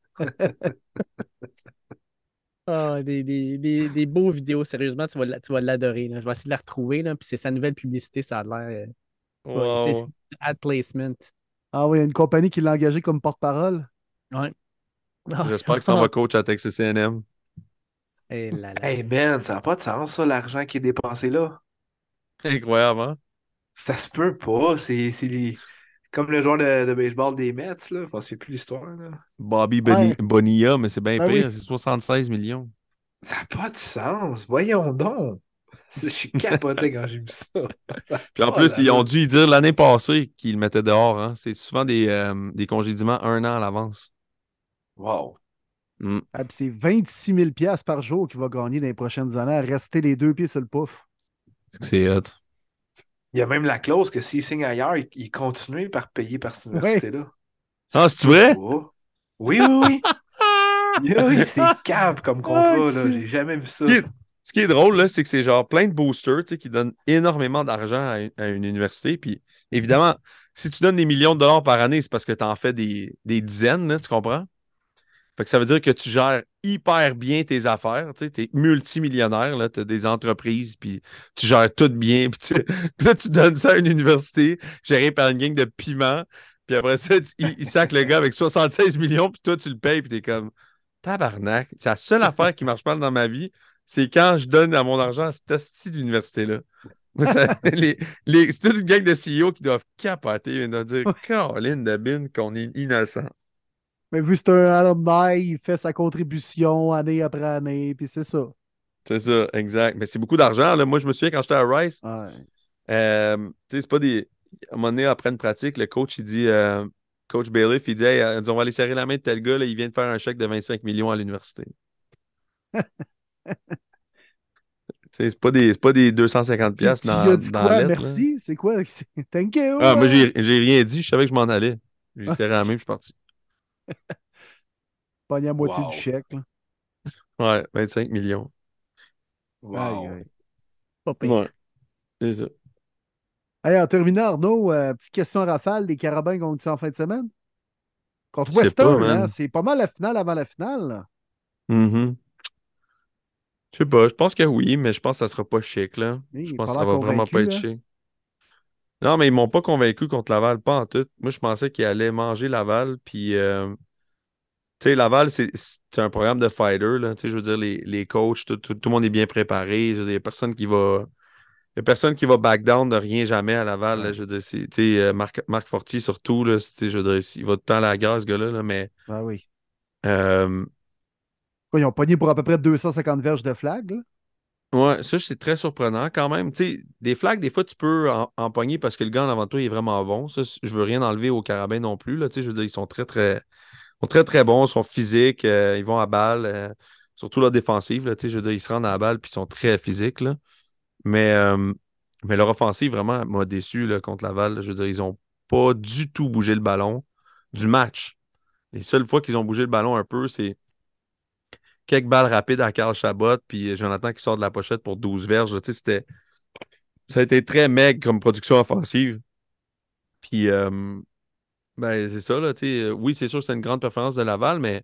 Ah, des, des, des, des beaux vidéos, sérieusement, tu vas, tu vas l'adorer. là. Je vais essayer de la retrouver, là, puis c'est sa nouvelle publicité, ça a l'air. euh, ouais, c'est- Wow. ad placement. Ah oui, il y a une compagnie qui l'a engagé comme porte-parole. Ouais. Ah, J'espère que ça va coach à Texas A&M. Eh là là. Hey man, ça n'a pas de sens, ça, l'argent qui est dépensé là. Incroyable, hein? Ça se peut pas. C'est c'est les- comme le joueur de, de baseball des Mets, là. Je ne sais plus l'histoire, là. Bobby Ouais. Bonilla, mais c'est bien Ben pire, oui. c'est 76 millions. Ça n'a pas de sens. Voyons donc. Je suis capoté quand j'ai vu ça. Puis en plus, ils ont dû y dire l'année passée qu'ils le mettaient dehors. Hein? C'est souvent des, euh, des congédiements un an à l'avance. Wow. Mm. Ah, puis c'est 26 000 piastres par jour qu'il va gagner dans les prochaines années à rester les deux pieds sur le pouf. C'est hot. Il y a même la clause que s'il signe ailleurs, il, il continue par payer par cette université-là. Ah, c'est vrai? Oh. Oui, oui, oui. c'est cave comme contrat, Ah, là. J'ai jamais vu ça. Ce qui est, ce qui est drôle, là, c'est que c'est genre plein de boosters tu sais, qui donnent énormément d'argent à, une- à une université. Puis évidemment, si tu donnes des millions de dollars par année, c'est parce que tu en fais des, des dizaines, là, tu comprends? Fait que ça veut dire que tu gères hyper bien tes affaires. Tu es multimillionnaire, tu as des entreprises, puis tu gères tout bien. Puis là, tu donnes ça à une université gérée par une gang de piment. Puis après ça, tu- il, il sac le gars avec 76 millions, puis toi, tu le payes, puis t'es comme tabarnak. C'est la seule affaire qui marche mal dans ma vie, c'est quand je donne à mon argent à cette hostie d'université-là. Les- les- c'est toute une gang de CEO qui doivent capoter et doivent dire Caroline de Bin qu'on est innocent. Mais vu que c'est un alumni, il fait sa contribution année après année, puis c'est ça. C'est ça, exact. Mais c'est beaucoup d'argent. là. Moi, je me souviens quand j'étais à Rice, Ouais. euh, tu sais, c'est pas des. À un moment donné, après une pratique, le coach, il dit, euh, coach Bailiff, il dit, Hey, euh, on va aller serrer la main de tel gars, là, il vient de faire un chèque de 25 millions à l'université. C'est pas des, c'est pas des 250 Tu, pièces dans, as dit dans quoi? Merci? C'est quoi? Thank you! Ah, moi, j'ai j'ai rien dit, je savais que je m'en allais. J'ai serré la main, je suis parti. Pogné à moitié Wow. du chèque. là. Ouais, 25 millions. Wow. Ouais, c'est ça. Hey, en terminant, Arnaud, euh, petite question à rafale, les Carabins ont ça en fin de semaine? Contre Western, hein? c'est pas mal la finale avant la finale. Mhm. Je sais pas, je pense que oui, mais je pense que ça sera pas chic, là. Oui, Je pense a que ça va vraiment pas être chic. Non, mais ils m'ont pas convaincu contre Laval, pas en tout. Moi, je pensais qu'ils allaient manger Laval, puis... euh, Tu sais, Laval, c'est un programme de fighter, là. Tu sais, je veux dire, les, les coachs, tout, tout- tout le monde est bien préparé. Je veux dire, il y a personne qui va... Il a personne qui va back down de rien jamais à Laval, là. Je veux dire, euh, Marc, Marc Fortier, surtout, là. Je veux dire, il va tout le temps à la gare, ce gars-là, là, mais... Ah oui. euh, Quoi, ils ont pogné pour à peu près 250 verges de flag. Ouais, ça, c'est très surprenant quand même. Tu des flags, des fois, tu peux en, pogner parce que le gars en avant toi il est vraiment bon. Ça, je veux rien enlever aux carabins non plus. Là. Tu sais, je veux dire, ils sont très, très, sont très, très bons, ils sont physiques, euh, ils vont à balle, euh, surtout leur défensive. Là, tu sais, je veux dire, ils se rendent à balle puis ils sont très physiques. Mais, euh, mais leur offensive, vraiment, m'a déçu là, contre Laval. Je veux dire, ils n'ont pas du tout bougé le ballon du match. Les seules fois qu'ils ont bougé le ballon un peu, c'est quelques balles rapides à Carl Chabot, puis Jonathan qui sort de la pochette pour 12 verges. Tu sais, c'était... Ça a été très maigre comme production offensive. Puis, euh, ben, c'est ça, là. tu sais. Oui, c'est sûr que c'est une grande performance de Laval, mais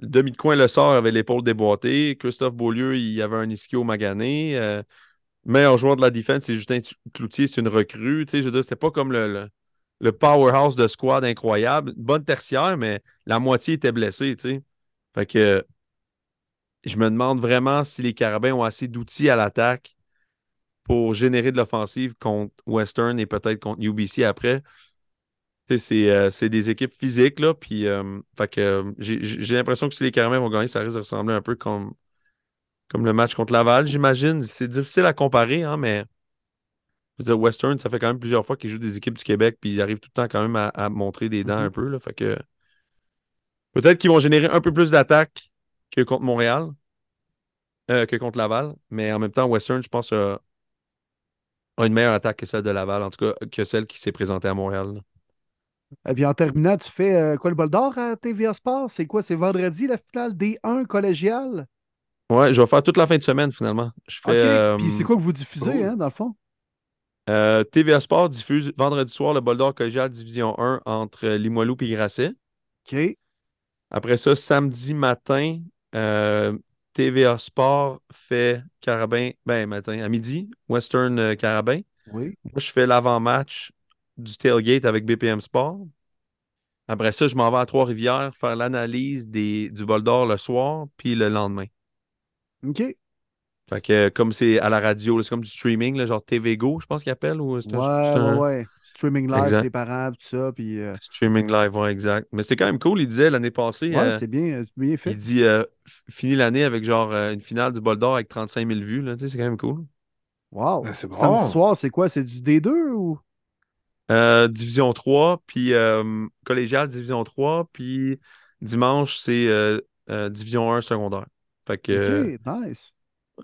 le demi de coin le sort avait l'épaule déboîtée. Christophe Beaulieu, il avait un ischio magané. Euh, meilleur joueur de la défense, c'est Justin Cloutier, c'est une recrue. Tu sais, je veux dire, c'était pas comme le, le, le powerhouse de squad incroyable. Bonne tertiaire, mais la moitié était blessée, tu sais. Fait que je me demande vraiment si les Carabins ont assez d'outils à l'attaque pour générer de l'offensive contre Western et peut-être contre UBC après. C'est euh, c'est des équipes physiques, là. Puis, euh, euh, j'ai l'impression que si les Carabins vont gagner, ça risque de ressembler un peu comme, comme le match contre Laval, j'imagine. C'est difficile à comparer, hein, mais je veux dire, Western, ça fait quand même plusieurs fois qu'ils jouent des équipes du Québec, puis ils arrivent tout le temps quand même à, à montrer des dents Mhm. un peu. Là, fait que peut-être qu'ils vont générer un peu plus d'attaques que contre Montréal, euh, que contre Laval, mais en même temps, Western, je pense, a, a une meilleure attaque que celle de Laval, en tout cas, que celle qui s'est présentée à Montréal. là. Et puis en terminant, tu fais euh, quoi le bol d'or à TVA Sport? C'est quoi? C'est vendredi la finale D1 collégial? Ouais, je vais faire toute la fin de semaine finalement. Je fais. Euh, Puis c'est quoi que vous diffusez, hein, dans le fond? euh, TVA Sport diffuse vendredi soir le Bol d'Or collégial Division 1 entre Limoilou et Grasset. OK. Après ça, samedi matin, euh, TVA Sport fait Carabin, ben matin, à midi, Western euh, Carabin. Oui. Moi, je fais l'avant-match du tailgate avec BPM Sport. Après ça, je m'en vais à Trois-Rivières faire l'analyse des- du bol d'or le soir, puis le lendemain. OK. Fait que euh, comme c'est à la radio, c'est comme du streaming, là, genre TV Go, je pense qu'il appelle. Ou Ouais, un, c'est ouais, un ouais. Streaming live, Exact. les parents, tout ça. Puis, euh, streaming live, ouais, exact. Mais c'est quand même cool. Il disait l'année passée, ouais, euh, c'est bien, c'est bien fait. il dit euh, fini l'année avec genre euh, une finale du bol d'or avec 35 000 vues. là, tu sais, C'est quand même cool. Wow. Ah, c'est bon. Samedi soir, c'est quoi? C'est du D2 ou? Euh, Division 3, puis euh, collégial Division 3, puis dimanche, c'est euh, euh, Division 1 secondaire. Fait que, euh, OK, nice.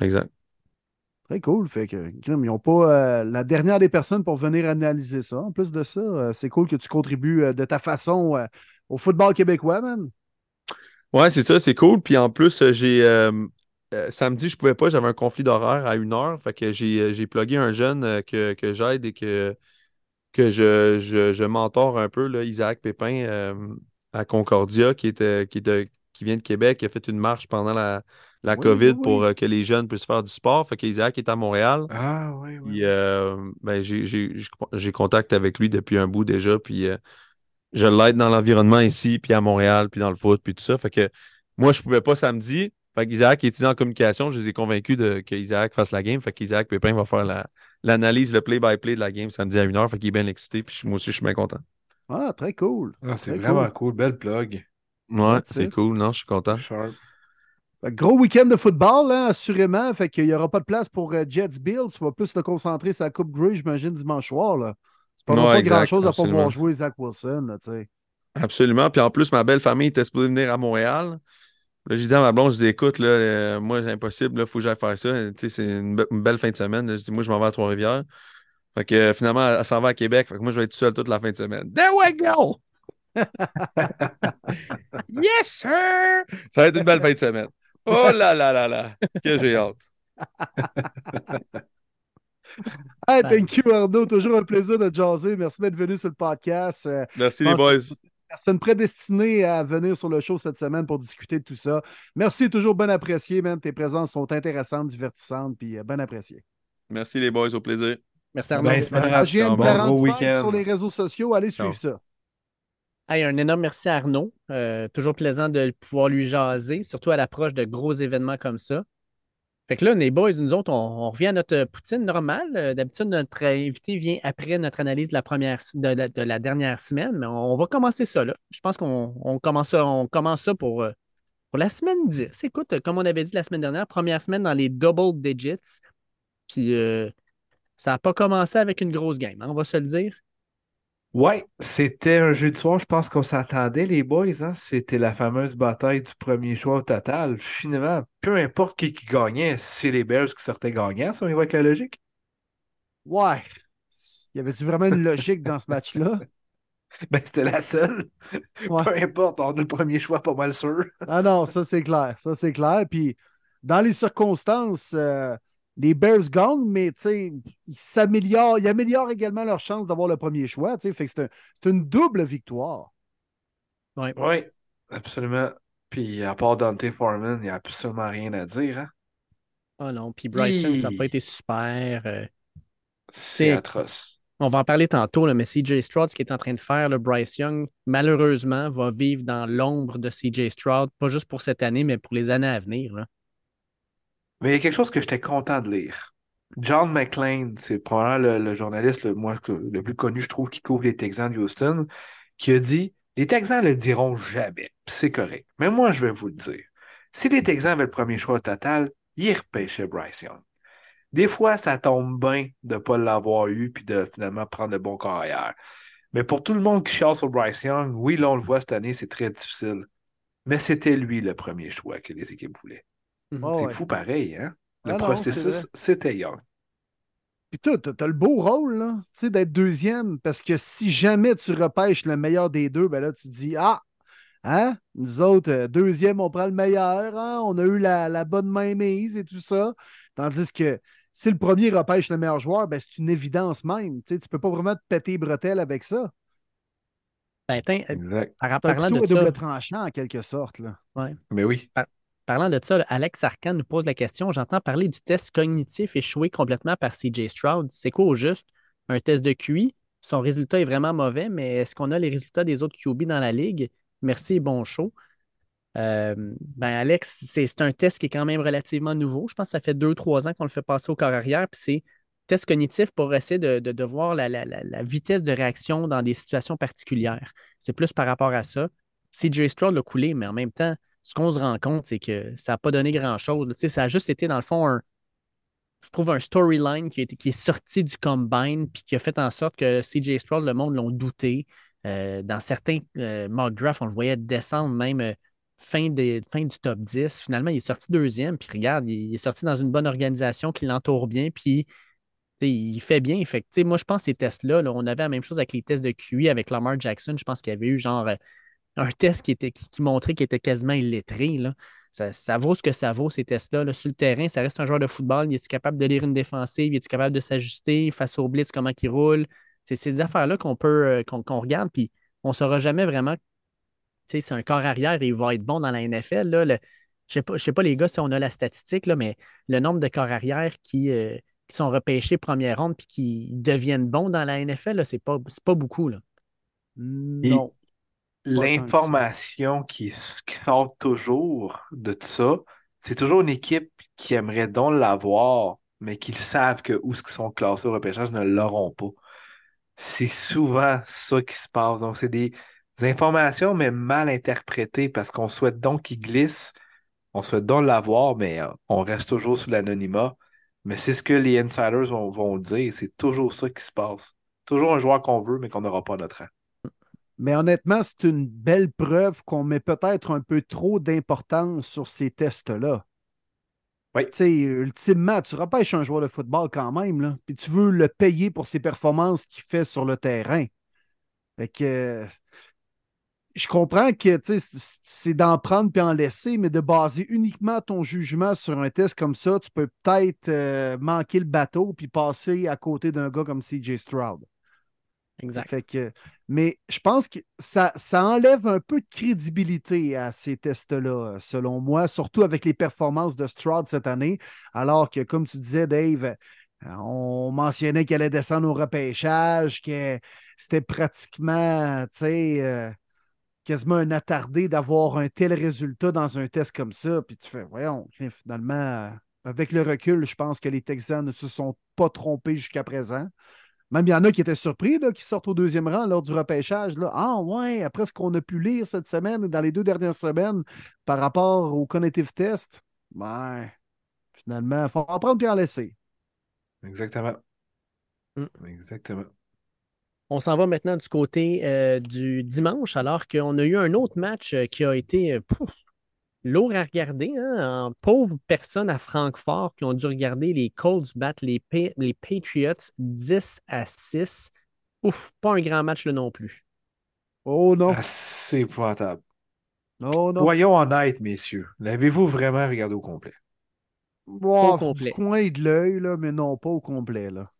Exact. Très cool. Fait que, ils n'ont pas euh, la dernière des personnes pour venir analyser ça. En plus de ça, euh, c'est cool que tu contribues euh, de ta façon au football québécois, man. Ouais, c'est ça, c'est cool. Puis en plus, j'ai samedi, je pouvais pas, j'avais un conflit d'horaire à une heure. Fait que j'ai j'ai plugué un jeune que, que j'aide et que, que je, je, je mentore un peu, là, Isaac Pépin, à Concordia, qui, était, qui, était- qui vient de Québec, qui a fait une marche pendant la, la Oui, COVID oui, pour euh, que les jeunes puissent faire du sport. Fait qu'Isaac est à Montréal. Ah, oui, oui. Puis, euh, ben, j'ai- j'ai j'ai- j'ai contact avec lui depuis un bout déjà. Puis, euh, je l'aide dans l'environnement ici, puis à Montréal, puis dans le foot, puis tout ça. Fait que moi, je pouvais pas samedi. Fait qu'Isaac est étudiant en communication. Je les ai convaincus de, qu'Isaac fasse la game. Fait qu'Isaac Pépin va faire la- l'analyse, le play-by-play de la game samedi à 1h. Fait qu'il est bien excité. Puis moi aussi, je suis bien content. Ah, très cool. Ah, c'est vraiment cool. cool. Belle plug. Ouais, c'est cool. Non, je suis content. Sharp. Que Gros week-end de football, hein, assurément. Fait qu'il n'y aura pas de place pour euh, Jets Bill. Tu vas plus te concentrer sur la Coupe Grey, j'imagine, dimanche soir. Là. C'est pas, Ouais, pas grand-chose à pas absolument. voir jouer Zach Wilson. Là, tu. Absolument. Puis en plus, ma belle famille était supposée venir à Montréal. Là, j'ai dit à ma blonde, je dis, écoute, là, euh, moi, c'est impossible, il faut que j'aille faire ça. Tu c'est une, be- une belle fin de semaine. Là. Je dis, moi, je m'en vais à Trois-Rivières. Fait que euh, finalement, elle, elle s'en va à Québec. Fait que moi, je vais être tout seul toute la fin de semaine. There we go! yes, sir! Ça va être une belle fin de semaine. Oh là là là là! Que j'ai hâte. Hey, thank you, Arnaud. Toujours un plaisir de te jaser. Merci d'être venu sur le podcast. Euh, Merci, les boys. personne prédestinée à venir sur le show cette semaine pour discuter de tout ça. Merci, toujours bien apprécié, man. Tes présences sont intéressantes, divertissantes, puis euh, bien appréciées. Merci, les boys. Au plaisir. Merci Arnaud. Ben. AGM Bon gros 45 week-end. sur les réseaux sociaux. Allez Ciao. suivre ça. Un énorme merci à Arnaud. Euh, toujours plaisant de pouvoir lui jaser, surtout à l'approche de gros événements comme ça. Fait que là, les boys, nous autres, on, on revient à notre poutine normale. Euh, D'habitude, notre invité vient après notre analyse de la première de, la- de la dernière semaine, mais on, va commencer ça là. Je pense qu'on on commence, ça, pour, euh, pour la semaine 10. Écoute, comme on avait dit la semaine dernière, première semaine dans les double digits. Puis ça n'a pas commencé avec une grosse game, hein, on va se le dire. Ouais, c'était un jeu de soir, je pense qu'on s'attendait, les boys, hein. C'était la fameuse bataille du premier choix au total. Finalement, peu importe qui, qui gagnait, c'est les Bears qui sortaient gagnants, si on y va avec la logique. Ouais. Y avait-tu vraiment une logique dans ce match-là? Ben, c'était la seule. Ouais. Peu importe, on a le premier choix, pas mal sûr. Ah non, ça c'est clair. Ça c'est clair. Puis dans les circonstances, euh, les Bears gagnent, mais tu sais, ils s'améliorent. Ils améliorent également leur chance d'avoir le premier choix. Fait que c'est un- c'est une double victoire. Oui, absolument. Puis, à part Dante Foreman, il n'y a absolument rien à dire, hein. Ah non, puis Bryce Young, ça n'a pas été super. euh, C'est C'est- atroce. On va en parler tantôt, là, mais CJ Stroud, ce qu'il est en train de faire, le Bryce Young, malheureusement, va vivre dans l'ombre de CJ Stroud, pas juste pour cette année, mais pour les années à venir. là. Mais il y a quelque chose que j'étais content de lire. John McClain, c'est probablement le, journaliste le, moi, le plus connu, je trouve, qui couvre les Texans de Houston, qui a dit Les Texans le diront jamais, c'est correct. Mais moi, je vais vous le dire. Si les Texans avaient le premier choix total, ils repêchaient Bryce Young. Des fois, ça tombe bien de ne pas l'avoir eu puis de finalement prendre le bon carrière. Mais pour tout le monde qui chasse sur Bryce Young, oui, là, on le voit cette année, c'est très difficile. Mais c'était lui le premier choix que les équipes voulaient. Ah c'est ouais. fou pareil, hein? Le Ah non, processus, c'était Young. Puis toi, t'as t'as le beau rôle, là, tu sais, d'être deuxième, parce que si jamais tu repêches le meilleur des deux, ben là, tu te dis Ah, hein, nous autres, euh, deuxième, on prend le meilleur, hein, on a eu la, la bonne main mise et tout ça. Tandis que si le premier repêche le meilleur joueur, ben c'est une évidence même. Tu sais, tu peux pas vraiment te péter les bretelles avec ça. Ben, tiens, euh, Exact. par- C'est un parlant de ça, double tranchant, en quelque sorte. Là. Mais oui. Parlant de ça, Alex Arcan nous pose la question. J'entends parler du test cognitif échoué complètement par CJ Stroud. C'est quoi au juste? Un test de QI? son résultat est vraiment mauvais, mais est-ce qu'on a les résultats des autres QB dans la ligue? Merci et bon show. Euh, ben Alex, c'est un test qui est quand même relativement nouveau. Je pense que ça fait deux, trois ans qu'on le fait passer au corps arrière. Puis c'est test cognitif pour essayer de, voir la, vitesse de réaction dans des situations particulières. C'est plus par rapport à ça. CJ Stroud l'a coulé, mais en même temps, ce qu'on se rend compte, c'est que ça n'a pas donné grand-chose. Ça a juste été, dans le fond, un, je trouve un storyline qui, qui, est sorti du combine puis qui a fait en sorte que CJ Stroud, le monde l'ont douté. Euh, dans certains euh, mock on le voyait descendre même euh, fin, du top 10. Finalement, il est sorti deuxième. Puis regarde, il, est sorti dans une bonne organisation qui l'entoure bien. Puis il fait bien. Fait moi, je pense que ces tests-là, on avait la même chose avec les tests de QI avec Lamar Jackson. Je pense qu'il y avait eu genre un test qui, était, qui, montrait qu'il était quasiment illettré. Là. Ça, vaut ce que ça vaut, ces tests-là. Sur le terrain, ça reste un joueur de football. Il est capable de lire une défensive? Il est capable de s'ajuster face au blitz, comment il roule? C'est ces affaires-là qu'on peut euh, qu'on regarde, puis on ne saura jamais vraiment. C'est un corps arrière et il va être bon dans la NFL. Là, je ne sais, pas, les gars, si on a la statistique, là, mais le nombre de corps arrière qui, euh, qui sont repêchés première ronde puis qui deviennent bons dans la NFL, ce n'est pas, pas beaucoup. Là. Non l'information qui sort toujours de ça, c'est toujours une équipe qui aimerait donc l'avoir, mais qu'ils savent que où ce qu'ils sont classés au repêchage ne l'auront pas. C'est souvent ça qui se passe. Donc, c'est des informations, mais mal interprétées parce qu'on souhaite donc qu'ils glissent. On souhaite donc l'avoir, mais euh, on reste toujours sous l'anonymat. Mais c'est ce que les insiders vont, vont dire. C'est toujours ça qui se passe. Toujours un joueur qu'on veut, mais qu'on n'aura pas notre rang. Mais honnêtement, c'est une belle preuve qu'on met peut-être un peu trop d'importance sur ces tests-là. Oui. Tu sais, ultimement, tu repêches un joueur de football quand même, là, puis tu veux le payer pour ses performances qu'il fait sur le terrain. Fait que je comprends que c'est d'en prendre puis en laisser, mais de baser uniquement ton jugement sur un test comme ça, tu peux peut-être euh, manquer le bateau puis passer à côté d'un gars comme CJ Stroud. Exact. Fait que, mais je pense que ça, ça enlève un peu de crédibilité à ces tests-là, selon moi, surtout avec les performances de Stroud cette année, alors que, comme tu disais, Dave, on mentionnait qu'elle allait descendre au repêchage, que c'était pratiquement, tu sais, euh, quasiment un attardé d'avoir un tel résultat dans un test comme ça. Puis tu fais, voyons, finalement, avec le recul, je pense que les Texans ne se sont pas trompés jusqu'à présent. Même il y en a qui étaient surpris, là, qui sortent au deuxième rang lors du repêchage. Là. Ah ouais, après ce qu'on a pu lire cette semaine et dans les deux dernières semaines par rapport au cognitive test, ben, finalement, il faut en prendre et en laisser. Exactement. Mm. Exactement. On s'en va maintenant du côté euh, du dimanche, alors qu'on a eu un autre match euh, qui a été euh, lourd à regarder. Hein? En pauvres personnes à Francfort qui ont dû regarder les Colts battre les, les Patriots 10 à 6. Ouf, pas un grand match là non plus. Oh non. C'est épouvantable. Oh non. Voyons honnête, messieurs. L'avez-vous vraiment regardé au complet? au complet. Du coin de l'œil, mais non, pas au complet. Là.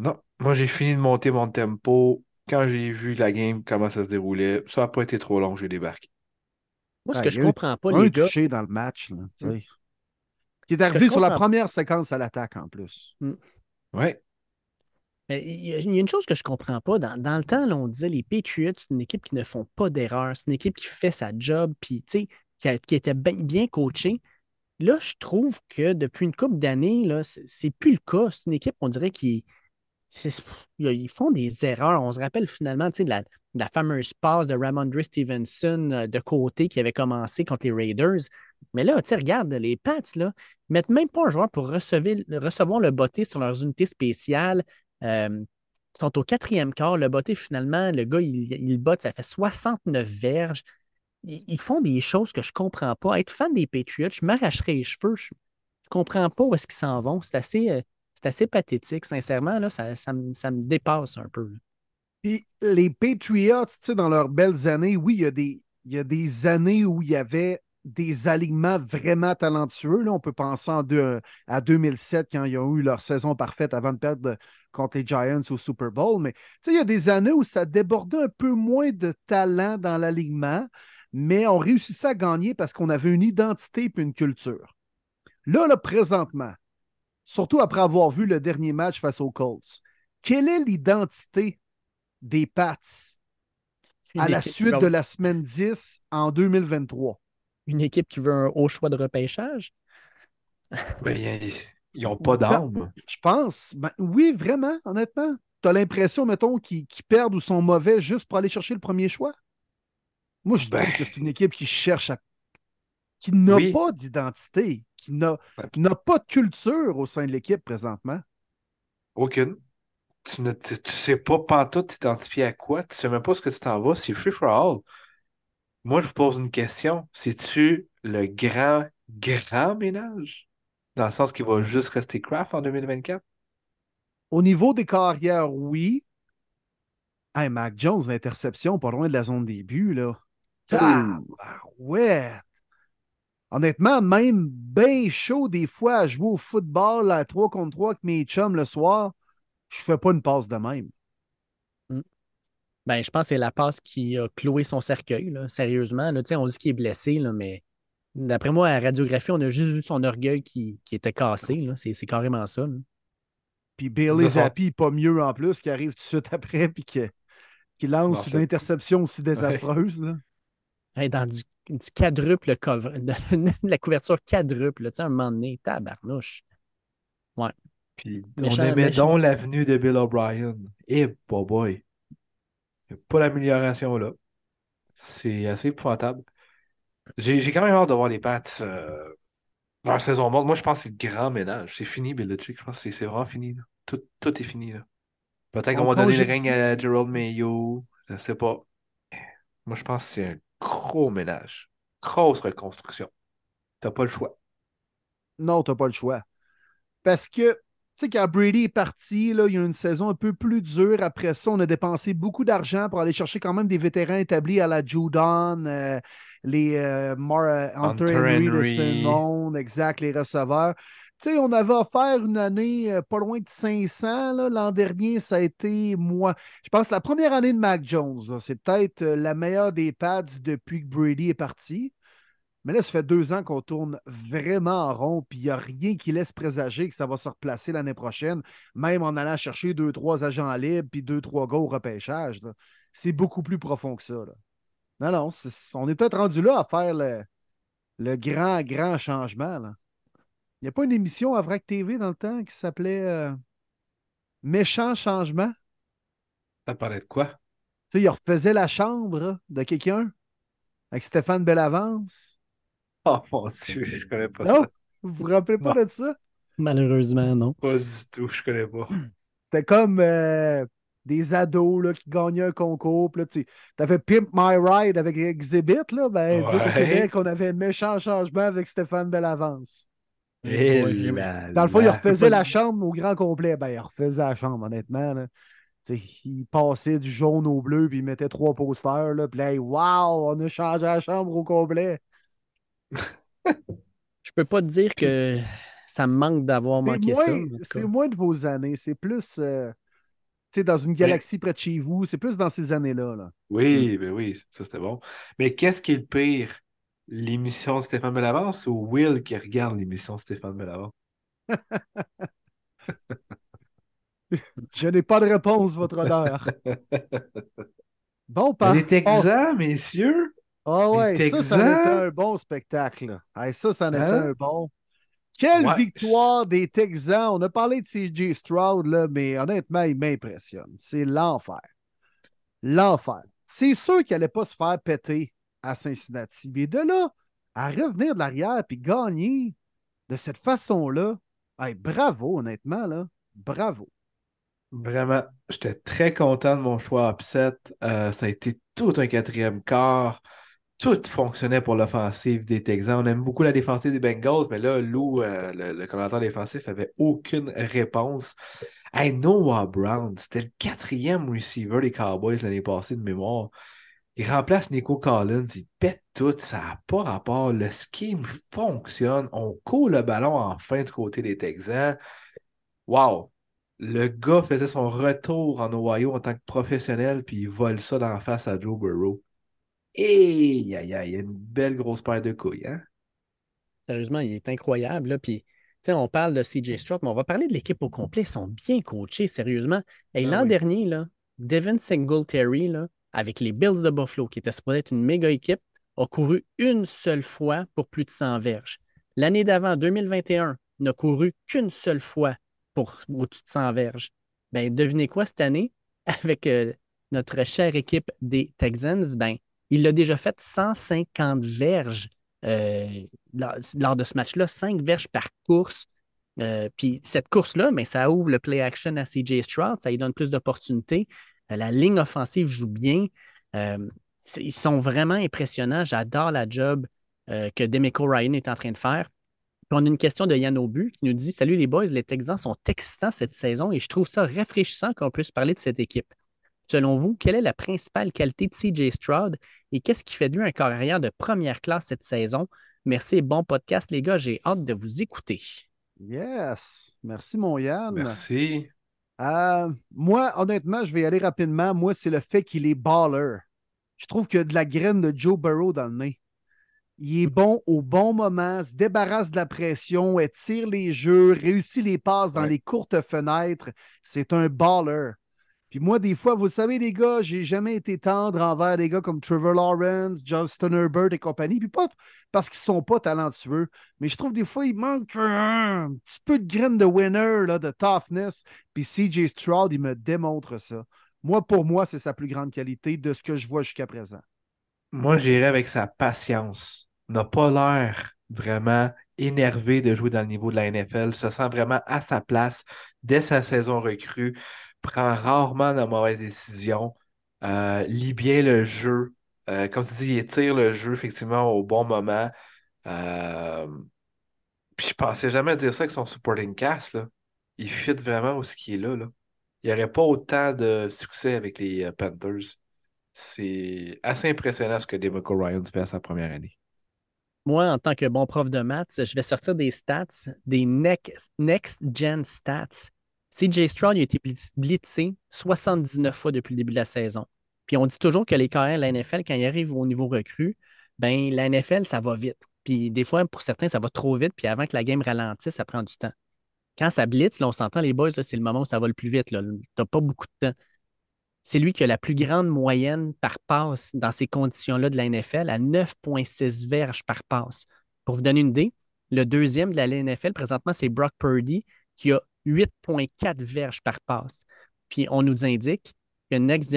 Non. Moi, j'ai fini de monter mon tempo. Quand j'ai vu la game, comment ça se déroulait, ça n'a pas été trop long, j'ai débarqué. Moi, ce que je comprends pas, les un gars. touché dans le match, là, mm. Qui est arrivé sur la première séquence à l'attaque en plus. Mm. Oui. Il y a une chose que je ne comprends pas. Dans, le temps, on disait les Patriots, c'est une équipe qui ne font pas d'erreurs. C'est une équipe qui fait sa job, puis qui, qui était bien, bien coachée. Là, je trouve que depuis une couple d'années, c'est plus le cas. C'est une équipe, on dirait, qui, ils font des erreurs. On se rappelle finalement de la, la fameuse passe de Ramondre Stevenson euh, de côté qui avait commencé contre les Raiders. Mais là, regarde, les Pats, là, ils mettent même pas un joueur pour recevoir, le botté sur leurs unités spéciales. Euh, ils sont au quatrième quart. Le botté, finalement, le gars, il, il botte, ça fait 69 verges. Ils, font des choses que je ne comprends pas. Être fan des Patriots, je m'arracherais les cheveux. Je ne comprends pas où est-ce qu'ils s'en vont. C'est assez. Euh, c'est assez pathétique, sincèrement, ça, me, dépasse un peu. Puis les Patriots, dans leurs belles années, oui, il y, a des, années où il y avait des alignements vraiment talentueux. Là, on peut penser en à 2007 quand ils ont eu leur saison parfaite avant de perdre contre les Giants au Super Bowl. Mais il y a des années où ça débordait un peu moins de talent dans l'alignement, mais on réussissait à gagner parce qu'on avait une identité et une culture. Là, là, présentement, surtout après avoir vu le dernier match face aux Colts. quelle est l'identité des Pats à la suite veut- de la semaine 10 en 2023? Une équipe qui veut un haut choix de repêchage? Ben, ils- n'ont pas d'âme. Je pense. Ben, oui, vraiment, honnêtement. Tu as l'impression, mettons, qu'ils perdent ou sont mauvais juste pour aller chercher le premier choix? Moi, je Ben. trouve que c'est une équipe qui cherche à. qui n'a Oui. pas d'identité, qui n'a pas de culture au sein de l'équipe présentement? Aucune. Tu ne tu, tu sais pas pantoute t'identifier à quoi. Tu sais même pas ce que tu t'en vas. C'est free for all. Moi, je vous pose une question. C'est-tu le grand, grand ménage? Dans le sens qu'il va juste rester craft en 2024? Au niveau des carrières, oui. Hey, Mac Jones, l'interception, pas loin de la zone début, là. Ah, ouais. Honnêtement, même bien chaud des fois à jouer au football à 3 contre 3 avec mes chums le soir, je fais pas une passe de même. Ben, je pense que c'est la passe qui a cloué son cercueil, là, sérieusement. Là, on dit qu'il est blessé, là, mais d'après moi, à la radiographie, on a juste vu son orgueil qui, qui était cassé. là. C'est c'est carrément ça. là. Puis Bailey Zappi, pas mieux en plus, qui arrive tout de suite après, puis qui, qui lance Bon, une interception aussi désastreuse. là. Hey, dans du, du quadruple cover, de la couverture quadruple, tu sais, un moment donné, tabarnouche. Puis Méchant- on aimait méchant. donc l'avenue de Bill O'Brien. Eh, boy, boy. Il n'y a pas d'amélioration là. C'est assez épouvantable. J'ai quand même hâte de voir les Pats euh, leur saison morte. Moi, je pense que c'est le grand ménage. C'est fini, Belichick. Je pense que c'est- vraiment fini. là. Tout, tout est fini. là. Peut-être qu'on On va donner le règne à Gerald Mayo. Je sais pas. Moi, je pense que c'est un gros ménage. Grosse reconstruction. T'as pas le choix. Non, t'as pas le choix. Parce que, tu sais, quand Brady est parti, là, il y a une saison un peu plus dure. Après ça, on a dépensé beaucoup d'argent pour aller chercher quand même des vétérans établis à la Judon, euh, les euh, Mar- euh, Hunter, Hunter Henry, de exact, les receveurs. Tu sais, on avait offert une année euh, pas loin de 500. là. L'an dernier, ça a été moi. Je pense la première année de Mac Jones, c'est peut-être euh, la meilleure des pads depuis que Brady est parti. Mais là, ça fait deux ans qu'on tourne vraiment en rond, puis il n'y a rien qui laisse présager que ça va se replacer l'année prochaine, même en allant chercher deux, trois agents libres, puis deux, trois gars au repêchage. C'est beaucoup plus profond que ça. Non, non, on est peut-être rendu là à faire le, le grand, grand changement. Il n'y a pas une émission à VRAC TV dans le temps qui s'appelait euh, Méchant changement? Ça parlait de quoi? Tu sais, il refaisait la chambre de quelqu'un avec Stéphane Bellavance. Oh mon Dieu, je connais pas Non? ça. Vous vous rappelez pas Non. de ça? Malheureusement, non. Pas du tout, je connais pas. C'était comme euh, des ados là, qui gagnaient un concours. Puis là, tu avais Pimp My Ride avec Exhibit. Là, ben, nous autres, au Ouais. Québec, on avait méchant changement avec Stéphane Bellavance. Et Dans le fond, il refaisait la chambre au grand complet. Ben, il refaisait la chambre, honnêtement. Là. Il passait du jaune au bleu, puis il mettait trois posters. Là, puis là, hey, wow, on a changé la chambre au complet. Je peux pas te dire que ça me manque d'avoir C'est manqué ça. moins, c'est moins de vos années. C'est plus euh, dans une galaxie près de chez vous. C'est plus dans ces années-là. Là. Oui, ben oui, ça c'était bon. Mais qu'est-ce qui est le pire? L'émission Stéphane Bellavance ou Will qui regarde l'émission Stéphane Bellavance? Je n'ai pas de réponse, votre honneur. Bon, par Les Texans, messieurs! Ah ouais, les ça, ça était un bon spectacle. Hey, ça, ça en était Hein? un bon. Quelle Ouais. victoire des Texans. On a parlé de CJ Stroud, là, mais honnêtement, il m'impressionne. C'est l'enfer. L'enfer. C'est sûr qu'il n'allait pas se faire péter à Cincinnati. Mais de là à revenir de l'arrière puis gagner de cette façon-là, bravo, honnêtement, là. Bravo. Vraiment, j'étais très content de mon choix upset. Euh, ça a été tout un quatrième quart. Tout fonctionnait pour l'offensive des Texans. On aime beaucoup la défensive des Bengals, mais là, Lou, euh, le, le défensif, avait aucune réponse. Noah Brown, c'était le quatrième receiver des Cowboys l'année passée de mémoire. Il remplace Nico Collins, il pète tout, ça n'a pas rapport. Le scheme fonctionne. On coule le ballon enfin du côté des Texans. Wow! Le gars faisait son retour en Ohio en tant que professionnel, puis il vole ça la face à Joe Burrow. Et il y a une belle grosse paire de couilles, hein? Sérieusement, il est incroyable. Là, puis on parle de CJ Stroud, mais on va parler de l'équipe au complet. Ils sont bien coachés, sérieusement. Et Ah l'an oui. dernier, là, Devin Singletary, là, avec les Bills de Buffalo, qui était supposé être une méga équipe, a couru une seule fois pour plus de 100 verges. L'année d'avant, 2021, n'a couru qu'une seule fois pour au-dessus de 100 verges. Ben, devinez quoi cette année, avec euh, notre chère équipe des Texans, ben, il a déjà fait 150 verges euh, lors, de ce match-là, 5 verges par course. Euh, puis cette course-là, ben, ça ouvre le play action à CJ Stroud, ça lui donne plus d'opportunités. Euh, la ligne offensive joue bien. Euh, c'est- ils sont vraiment impressionnants. J'adore la job euh, que Demico Ryan est en train de faire. Puis on a une question de Yann Aubu qui nous dit Salut les boys, les Texans sont excitants cette saison et je trouve ça rafraîchissant qu'on puisse parler de cette équipe. Selon vous, quelle est la principale qualité de CJ Stroud et qu'est-ce qui fait de lui un corps arrière de première classe cette saison? Merci et bon podcast, les gars. J'ai hâte de vous écouter. Yes. Merci, mon Yann. Merci. Euh, moi, honnêtement, je vais y aller rapidement. Moi, c'est le fait qu'il est baller. Je trouve qu'il y a de la graine de Joe Burrow dans le nez. Il est bon au bon moment, se débarrasse de la pression, étire les jeux, réussit les passes dans Ouais. les courtes fenêtres. C'est un baller. Puis moi, des fois, vous savez, les gars, j'ai jamais été tendre envers des gars comme Trevor Lawrence, Justin Herbert et compagnie. Puis pas parce qu'ils sont pas talentueux, mais je trouve des fois, il manque un petit peu de graine de winner, là, de toughness. Puis CJ Stroud, il me démontre ça. Moi, pour moi, c'est sa plus grande qualité de ce que je vois jusqu'à présent. Moi, j'irais avec sa patience. N'a pas l'air vraiment énervé de jouer dans le niveau de la NFL. Se sent vraiment à sa place dès sa saison recrue. Prend rarement de mauvaises décisions. euh, lit bien le jeu. Euh, comme tu dis, il étire le jeu effectivement au bon moment. Euh, Puis je pensais jamais dire ça avec son supporting cast. Là. Il fit vraiment où ce qui est là, là. Il n'y aurait pas autant de succès avec les Panthers. C'est assez impressionnant ce que Demico Ryan fait à sa première année. Moi, en tant que bon prof de maths, je vais sortir des stats, des next- next-gen stats. CJ Stroud il a été blitz- blitzé 79 fois depuis le début de la saison. Puis on dit toujours que les carrières de la NFL, quand ils arrivent au niveau recru, ben la NFL, ça va vite. Puis des fois, pour certains, ça va trop vite. Puis avant que la game ralentisse, ça prend du temps. Quand ça blitz, là, on s'entend, les boys, c'est le moment où ça va le plus vite. Tu n'as pas beaucoup de temps. C'est lui qui a la plus grande moyenne par passe dans ces conditions-là de la NFL à 9,6 verges par passe. Pour vous donner une idée, le deuxième de la NFL présentement, c'est Brock Purdy qui a 8,4 verges par passe. Puis on nous indique que Next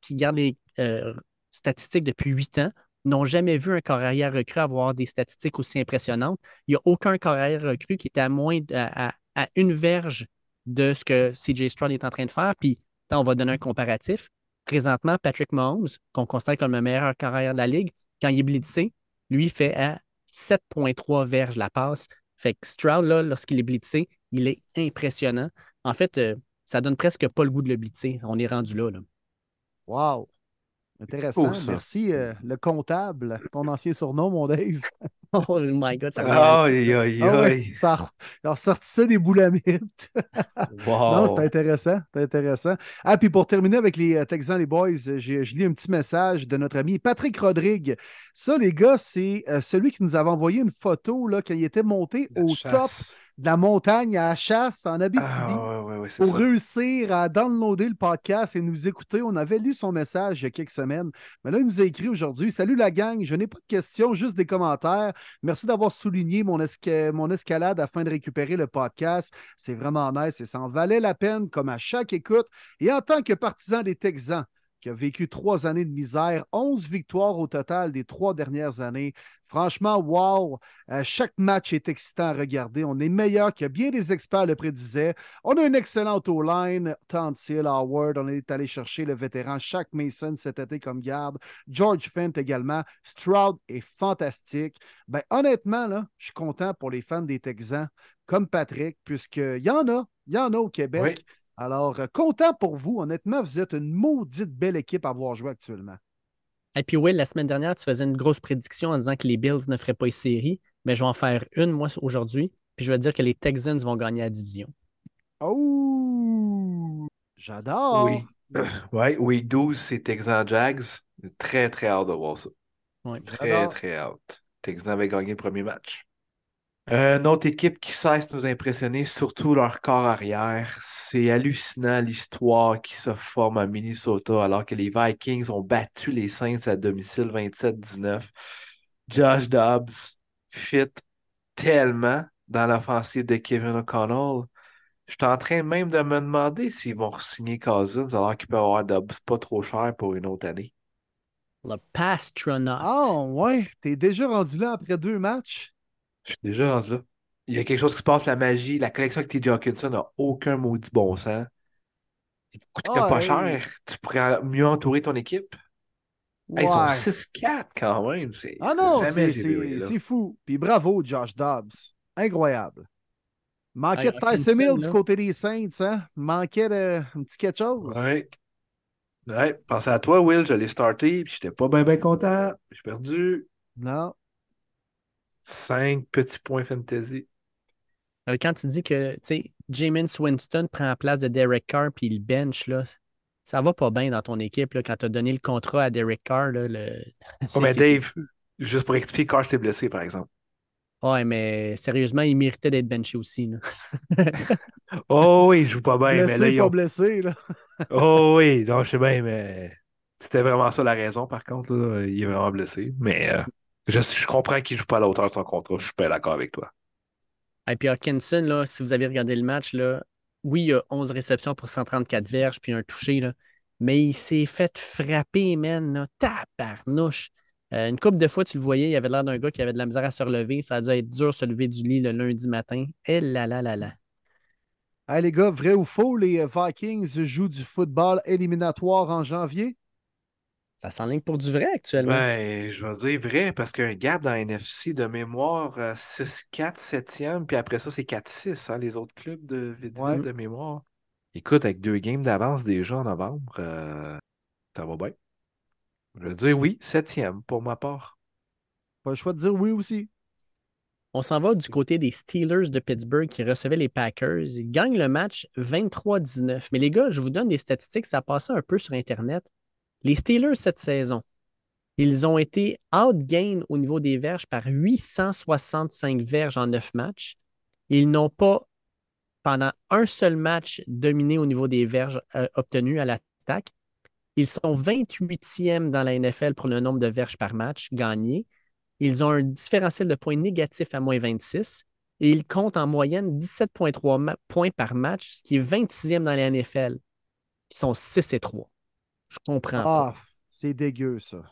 qui garde les euh, statistiques depuis 8 ans, n'ont jamais vu un corps arrière recru avoir des statistiques aussi impressionnantes. Il n'y a aucun corps arrière recru qui était à moins à, une verge de ce que CJ Stroud est en train de faire. Puis on va donner un comparatif. Présentement, Patrick Mahomes, qu'on considère comme le meilleur carrière de la ligue, quand il est blitzé, lui fait à 7,3 verges la passe. Fait que Stroud, lorsqu'il est blitzé, il est impressionnant. En fait, euh, ça donne presque pas le goût de le blitzer. On est rendu là. là. Wow. Intéressant. Cool. Merci, euh, le comptable, ton ancien surnom, mon Dave. Oh my God, ça va. Aïe, aïe, Ah aïe. ça a, re- il a ressorti ça des boulamites. Non, Wow. c'est intéressant. C'est intéressant. Ah, puis pour terminer avec les euh, Texans, les boys, j'ai- je lis un petit message de notre ami Patrick Rodrigue. Ça, les gars, c'est euh, celui qui nous avait envoyé une photo là, quand il était monté La au top. De la montagne à la chasse en Abitibi Ah, ouais, ouais, ouais, c'est pour ça. réussir à downloader le podcast et nous écouter. On avait lu son message il y a quelques semaines. Mais là, il nous a écrit aujourd'hui Salut la gang, je n'ai pas de questions, juste des commentaires. Merci d'avoir souligné mon, esca- mon escalade afin de récupérer le podcast. C'est vraiment nice et ça en valait la peine, comme à chaque écoute. Et en tant que partisan des Texans, qui a vécu trois années de misère, 11 victoires au total des trois dernières années. Franchement, wow! Euh, chaque match est excitant à regarder. On est meilleur que bien des experts le prédisaient. On a une excellente O-line. Tantil, Howard, on est allé chercher le vétéran Shaq Mason cet été comme garde. George Fent également. Stroud est fantastique. Ben, honnêtement, je suis content pour les fans des Texans, comme Patrick, puisqu'il y en a, il y en a au Québec. Alors, euh, content pour vous. Honnêtement, vous êtes une maudite belle équipe à voir jouer actuellement. Et puis, Will, la semaine dernière, tu faisais une grosse prédiction en disant que les Bills ne feraient pas une série. Mais je vais en faire une, moi, aujourd'hui. Puis je vais dire que les Texans vont gagner la division. Oh! J'adore! Oui. Ouais, week 12, c'est Texans Jags. Très, très hâte de voir ça. Ouais. Très, très hâte. Texans avait gagné le premier match. Une autre équipe qui cesse de nous impressionner, surtout leur corps arrière. C'est hallucinant l'histoire qui se forme à Minnesota alors que les Vikings ont battu les Saints à domicile 27-19. Josh Dobbs fit tellement dans l'offensive de Kevin O'Connell. Je suis en train même de me demander s'ils vont signer Cousins alors qu'ils peuvent avoir Dobbs pas trop cher pour une autre année. Le Pastronaut. Ah, ouais, t'es déjà rendu là après deux matchs? Je suis déjà rendu là. Il y a quelque chose qui se passe, la magie, la collection avec TJ Hawkinson n'a aucun maudit bon sens. Il te coûterait Ah, pas hey. cher. Tu pourrais mieux entourer ton équipe. Hey, ils sont Ouais. 6-4 quand même. C'est Ah non, c'est fou. Puis bravo, Josh Dobbs. Incroyable. Manquait Hey, de Tyson Hawkinson, Hill du là. côté des Saints, hein? Manquait de un petit quelque chose. Ouais. Ouais, pensez à toi, Will, je l'ai starté, puis j'étais pas bien bien content. J'ai perdu Non. 5 petits points fantasy. Euh, Quand tu dis que, tu sais, Jamin Winston prend la place de Derek Carr puis il bench, là, ça va pas bien dans ton équipe, là, quand tu as donné le contrat à Derek Carr, là, le... Oh, mais Dave, juste pour expliquer, Carl s'est blessé, par exemple. Ouais, mais sérieusement, il méritait d'être benché aussi, là. Oh oui, il joue pas bien, mais là, blessé, pas ont- blessé, là. Oh oui, non, je sais bien, mais c'était vraiment ça la raison, par contre. là. Il est vraiment blessé. Mais euh, je, je comprends qu'il joue pas à la hauteur de son contrat. Je suis pas d'accord avec toi. Et puis Hawkinson, là, si vous avez regardé le match, là, oui, il a 11 réceptions pour 134 verges puis un touché, là, mais il s'est fait frapper, man, là, tabarnouche. Euh, une couple de fois, tu le voyais, il avait l'air d'un gars qui avait de la misère à se relever. Ça a dû être dur de se lever du lit le lundi matin. Eh là là là là. Hey, les gars, vrai ou faux, les euh, Vikings jouent du football éliminatoire en janvier? Ça s'enligne pour du vrai actuellement. Ben, je vais dire vrai, parce qu'il y a un gap dans la NFC de mémoire euh, 6-4, 7e, puis après ça, c'est 4-6, hein, les autres clubs de vite Ouais. vite de mémoire. Écoute, avec deux games d'avance déjà en novembre, euh, ça va bien. Je vais dire oui, 7e pour ma part. Pas le choix de dire oui aussi. On s'en va du côté des Steelers de Pittsburgh qui recevaient les Packers. Ils gagnent le match 23-19. Mais les gars, je vous donne des statistiques, ça passait un peu sur Internet. Les Steelers cette saison, ils ont été outgained au niveau des verges par 865 verges en 9 matchs. Ils n'ont pas, pendant un seul match, dominé au niveau des verges euh, obtenues à l'attaque. Ils sont 28e dans la NFL pour le nombre de verges par match gagnés. Ils ont un différentiel de points négatif à moins 26 et ils comptent en moyenne 17,3 ma- points par match, ce qui est 26e dans la NFL. Ils sont 6 et 3. Je comprends pas. Ah, c'est dégueu, ça.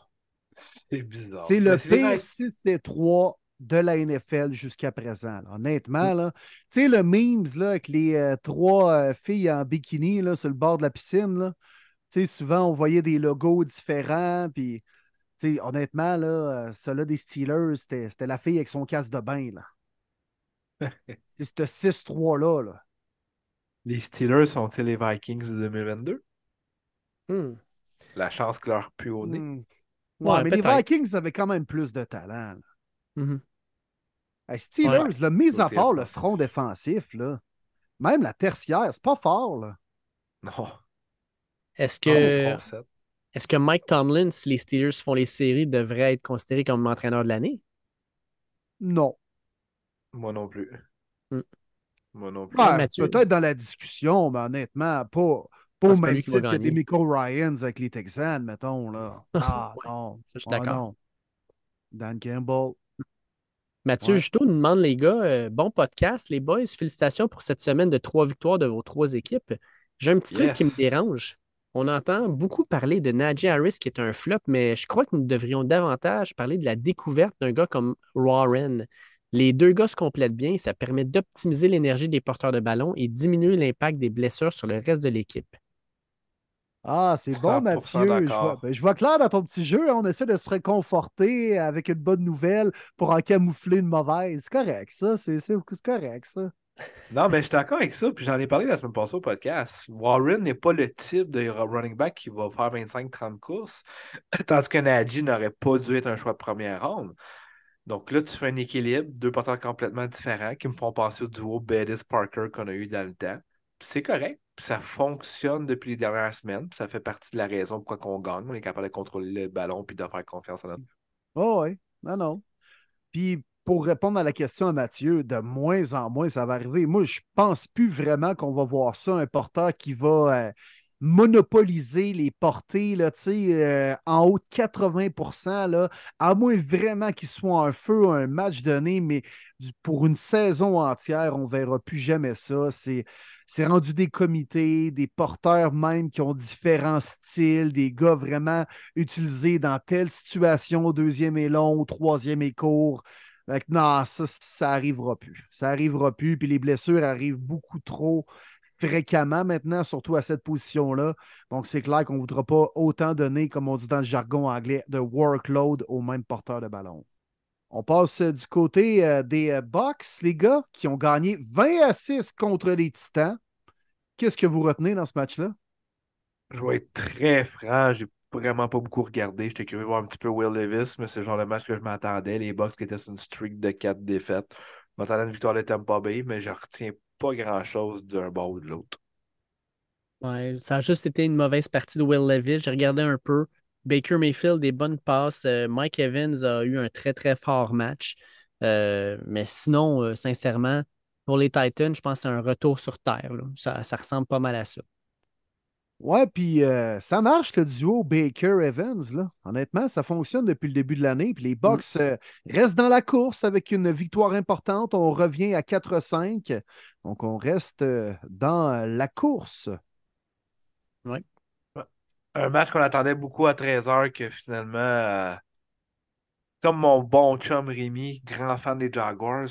C'est bizarre. C'est le Ben, pire 6 et 3 de la NFL jusqu'à présent. là. Honnêtement, là. Tu sais, le memes là, avec les euh, trois euh, filles en bikini là, sur le bord de la piscine, là. Tu sais, souvent, on voyait des logos différents. Puis, tu sais, honnêtement, là, euh, ceux-là des Steelers, c'était c'était la fille avec son casque de bain. là. C'est ce 6-3-là. Là. Les Steelers sont-ils les Vikings de 2022? Hmm. La chance que leur pue au nez. Hmm. Ouais, Ouais, mais les. Vikings avaient quand même plus de talent. là. Mhm. Hey, Steelers, Ouais. là, mis à part le front défensif, là, même la tertiaire, c'est pas fort. Là. Non, Est-ce que, est-ce que Mike Tomlin, si les Steelers font les séries, devrait être considéré comme entraîneur de l'année? Non. Moi non plus. Hmm. Moi non plus. Ouais, Mathieu. Peut-être dans la discussion, mais honnêtement, pas, pas Ah, au pas même qui va titre que des. Miko Ryans avec les Texans, mettons. Là. Ah, Ouais, non. ça, je suis Ah, d'accord. Dan Campbell. Mathieu Ouais. Juteau nous demande, les gars, euh, bon podcast, les boys, félicitations pour cette semaine de trois victoires de vos trois équipes. J'ai un petit truc qui me dérange. On entend beaucoup parler de Najee Harris qui est un flop, mais je crois que nous devrions davantage parler de la découverte d'un gars comme Warren. Les deux gars se complètent bien, ça permet d'optimiser l'énergie des porteurs de ballon et diminuer l'impact des blessures sur le reste de l'équipe. Ah, c'est bon, 100% Mathieu. Je vois, ben, je vois clair dans ton petit jeu. hein, On essaie de se réconforter avec une bonne nouvelle pour en camoufler une mauvaise. C'est correct, ça. C'est correct, ça. Non, mais je suis d'accord avec ça, puis j'en ai parlé la semaine passée au podcast. Warren n'est pas le type de running back qui va faire 25-30 courses, tandis que Najee n'aurait pas dû être un choix de première ronde. Donc là, tu fais un équilibre, deux porteurs complètement différents qui me font penser au duo Bettis-Parker qu'on a eu dans le temps. C'est correct, ça fonctionne depuis les dernières semaines, ça fait partie de la raison pourquoi on gagne. On est capable de contrôler le ballon puis de faire confiance à notre. Oh, oui. Non, non. Puis, pour répondre à la question à Mathieu, de moins en moins, ça va arriver. Moi, je pense plus vraiment qu'on va voir ça, un porteur qui va euh, monopoliser les portées là, euh, en haut de 80 là, à moins vraiment qu'il soit un feu, un match donné, mais pour une saison entière, on ne verra plus jamais ça. C'est c'est rendu des comités, des porteurs même qui ont différents styles, des gars vraiment utilisés dans telle situation, deuxième et long, troisième et court. non, ça, ça n'arrivera plus. Ça n'arrivera plus, puis les blessures arrivent beaucoup trop fréquemment maintenant, surtout à cette position-là. Donc, c'est clair qu'on ne voudra pas autant donner, comme on dit dans le jargon anglais, de workload au même porteur de ballon. On passe euh, du côté euh, des euh, Bucks, les gars, qui ont gagné 20 à 6 contre les Titans. Qu'est-ce que vous retenez dans ce match-là? Je vais être très franc, j'ai vraiment pas beaucoup regardé. J'étais curieux de voir un petit peu Will Levis, mais c'est le genre de match que je m'attendais. Les Bucks qui étaient sur une streak de 4 défaites. Je m'attendais à une victoire de Tampa Bay, mais je retiens pas grand-chose d'un bord ou de l'autre. Ouais, ça a juste été une mauvaise partie de Will Levis. J'ai regardé un peu. Baker Mayfield, des bonnes passes. Euh, Mike Evans a eu un très, très fort match. Euh, mais sinon, euh, sincèrement, pour les Titans, je pense que c'est un retour sur terre. Ça, ressemble pas mal à ça. Ouais, puis ça marche le duo Baker-Evans. Honnêtement, ça fonctionne depuis le début de l'année. Puis les Bucks mm. restent dans la course avec une victoire importante. On revient à 4-5. Donc on reste dans la course. Oui un match qu'on attendait beaucoup à 13h que finalement, euh, comme mon bon chum Rémi, grand fan des Jaguars,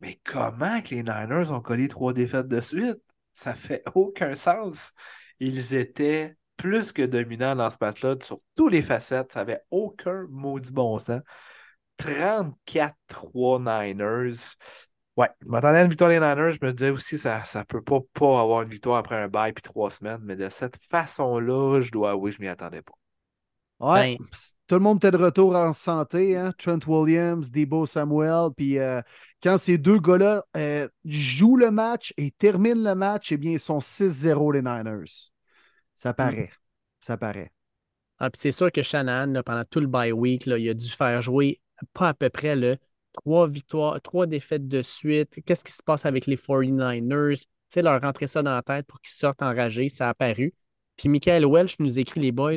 mais comment que les Niners ont collé trois défaites de suite? Ça fait aucun sens. Ils étaient plus que dominants dans ce match-là sur tous les facettes. Ça n'avait aucun maudit bon sens. 34-3 Niners. Ouais, je m'attendais à une victoire des Niners. Je me disais aussi ça ça peut pas, pas avoir une victoire après un bail puis trois semaines, mais de cette façon-là, je dois avouer, je m'y attendais pas. Ouais, ben, tout le monde était de retour en santé, hein? Trent Williams, Debo Samuel, puis euh, quand ces deux gars-là euh, jouent le match et terminent le match, eh bien, ils sont 6-0 les Niners. Ça hmm. paraît. Ça paraît. Ah, puis c'est sûr que Shannon, pendant tout le bye week, là, il a dû faire jouer pas à peu près le trois victoires, trois défaites de suite. Qu'est-ce qui se passe avec les 49ers? Tu sais, leur rentrer ça dans la tête pour qu'ils sortent enragés, ça a apparu. Puis Michael Welch nous écrit les boys.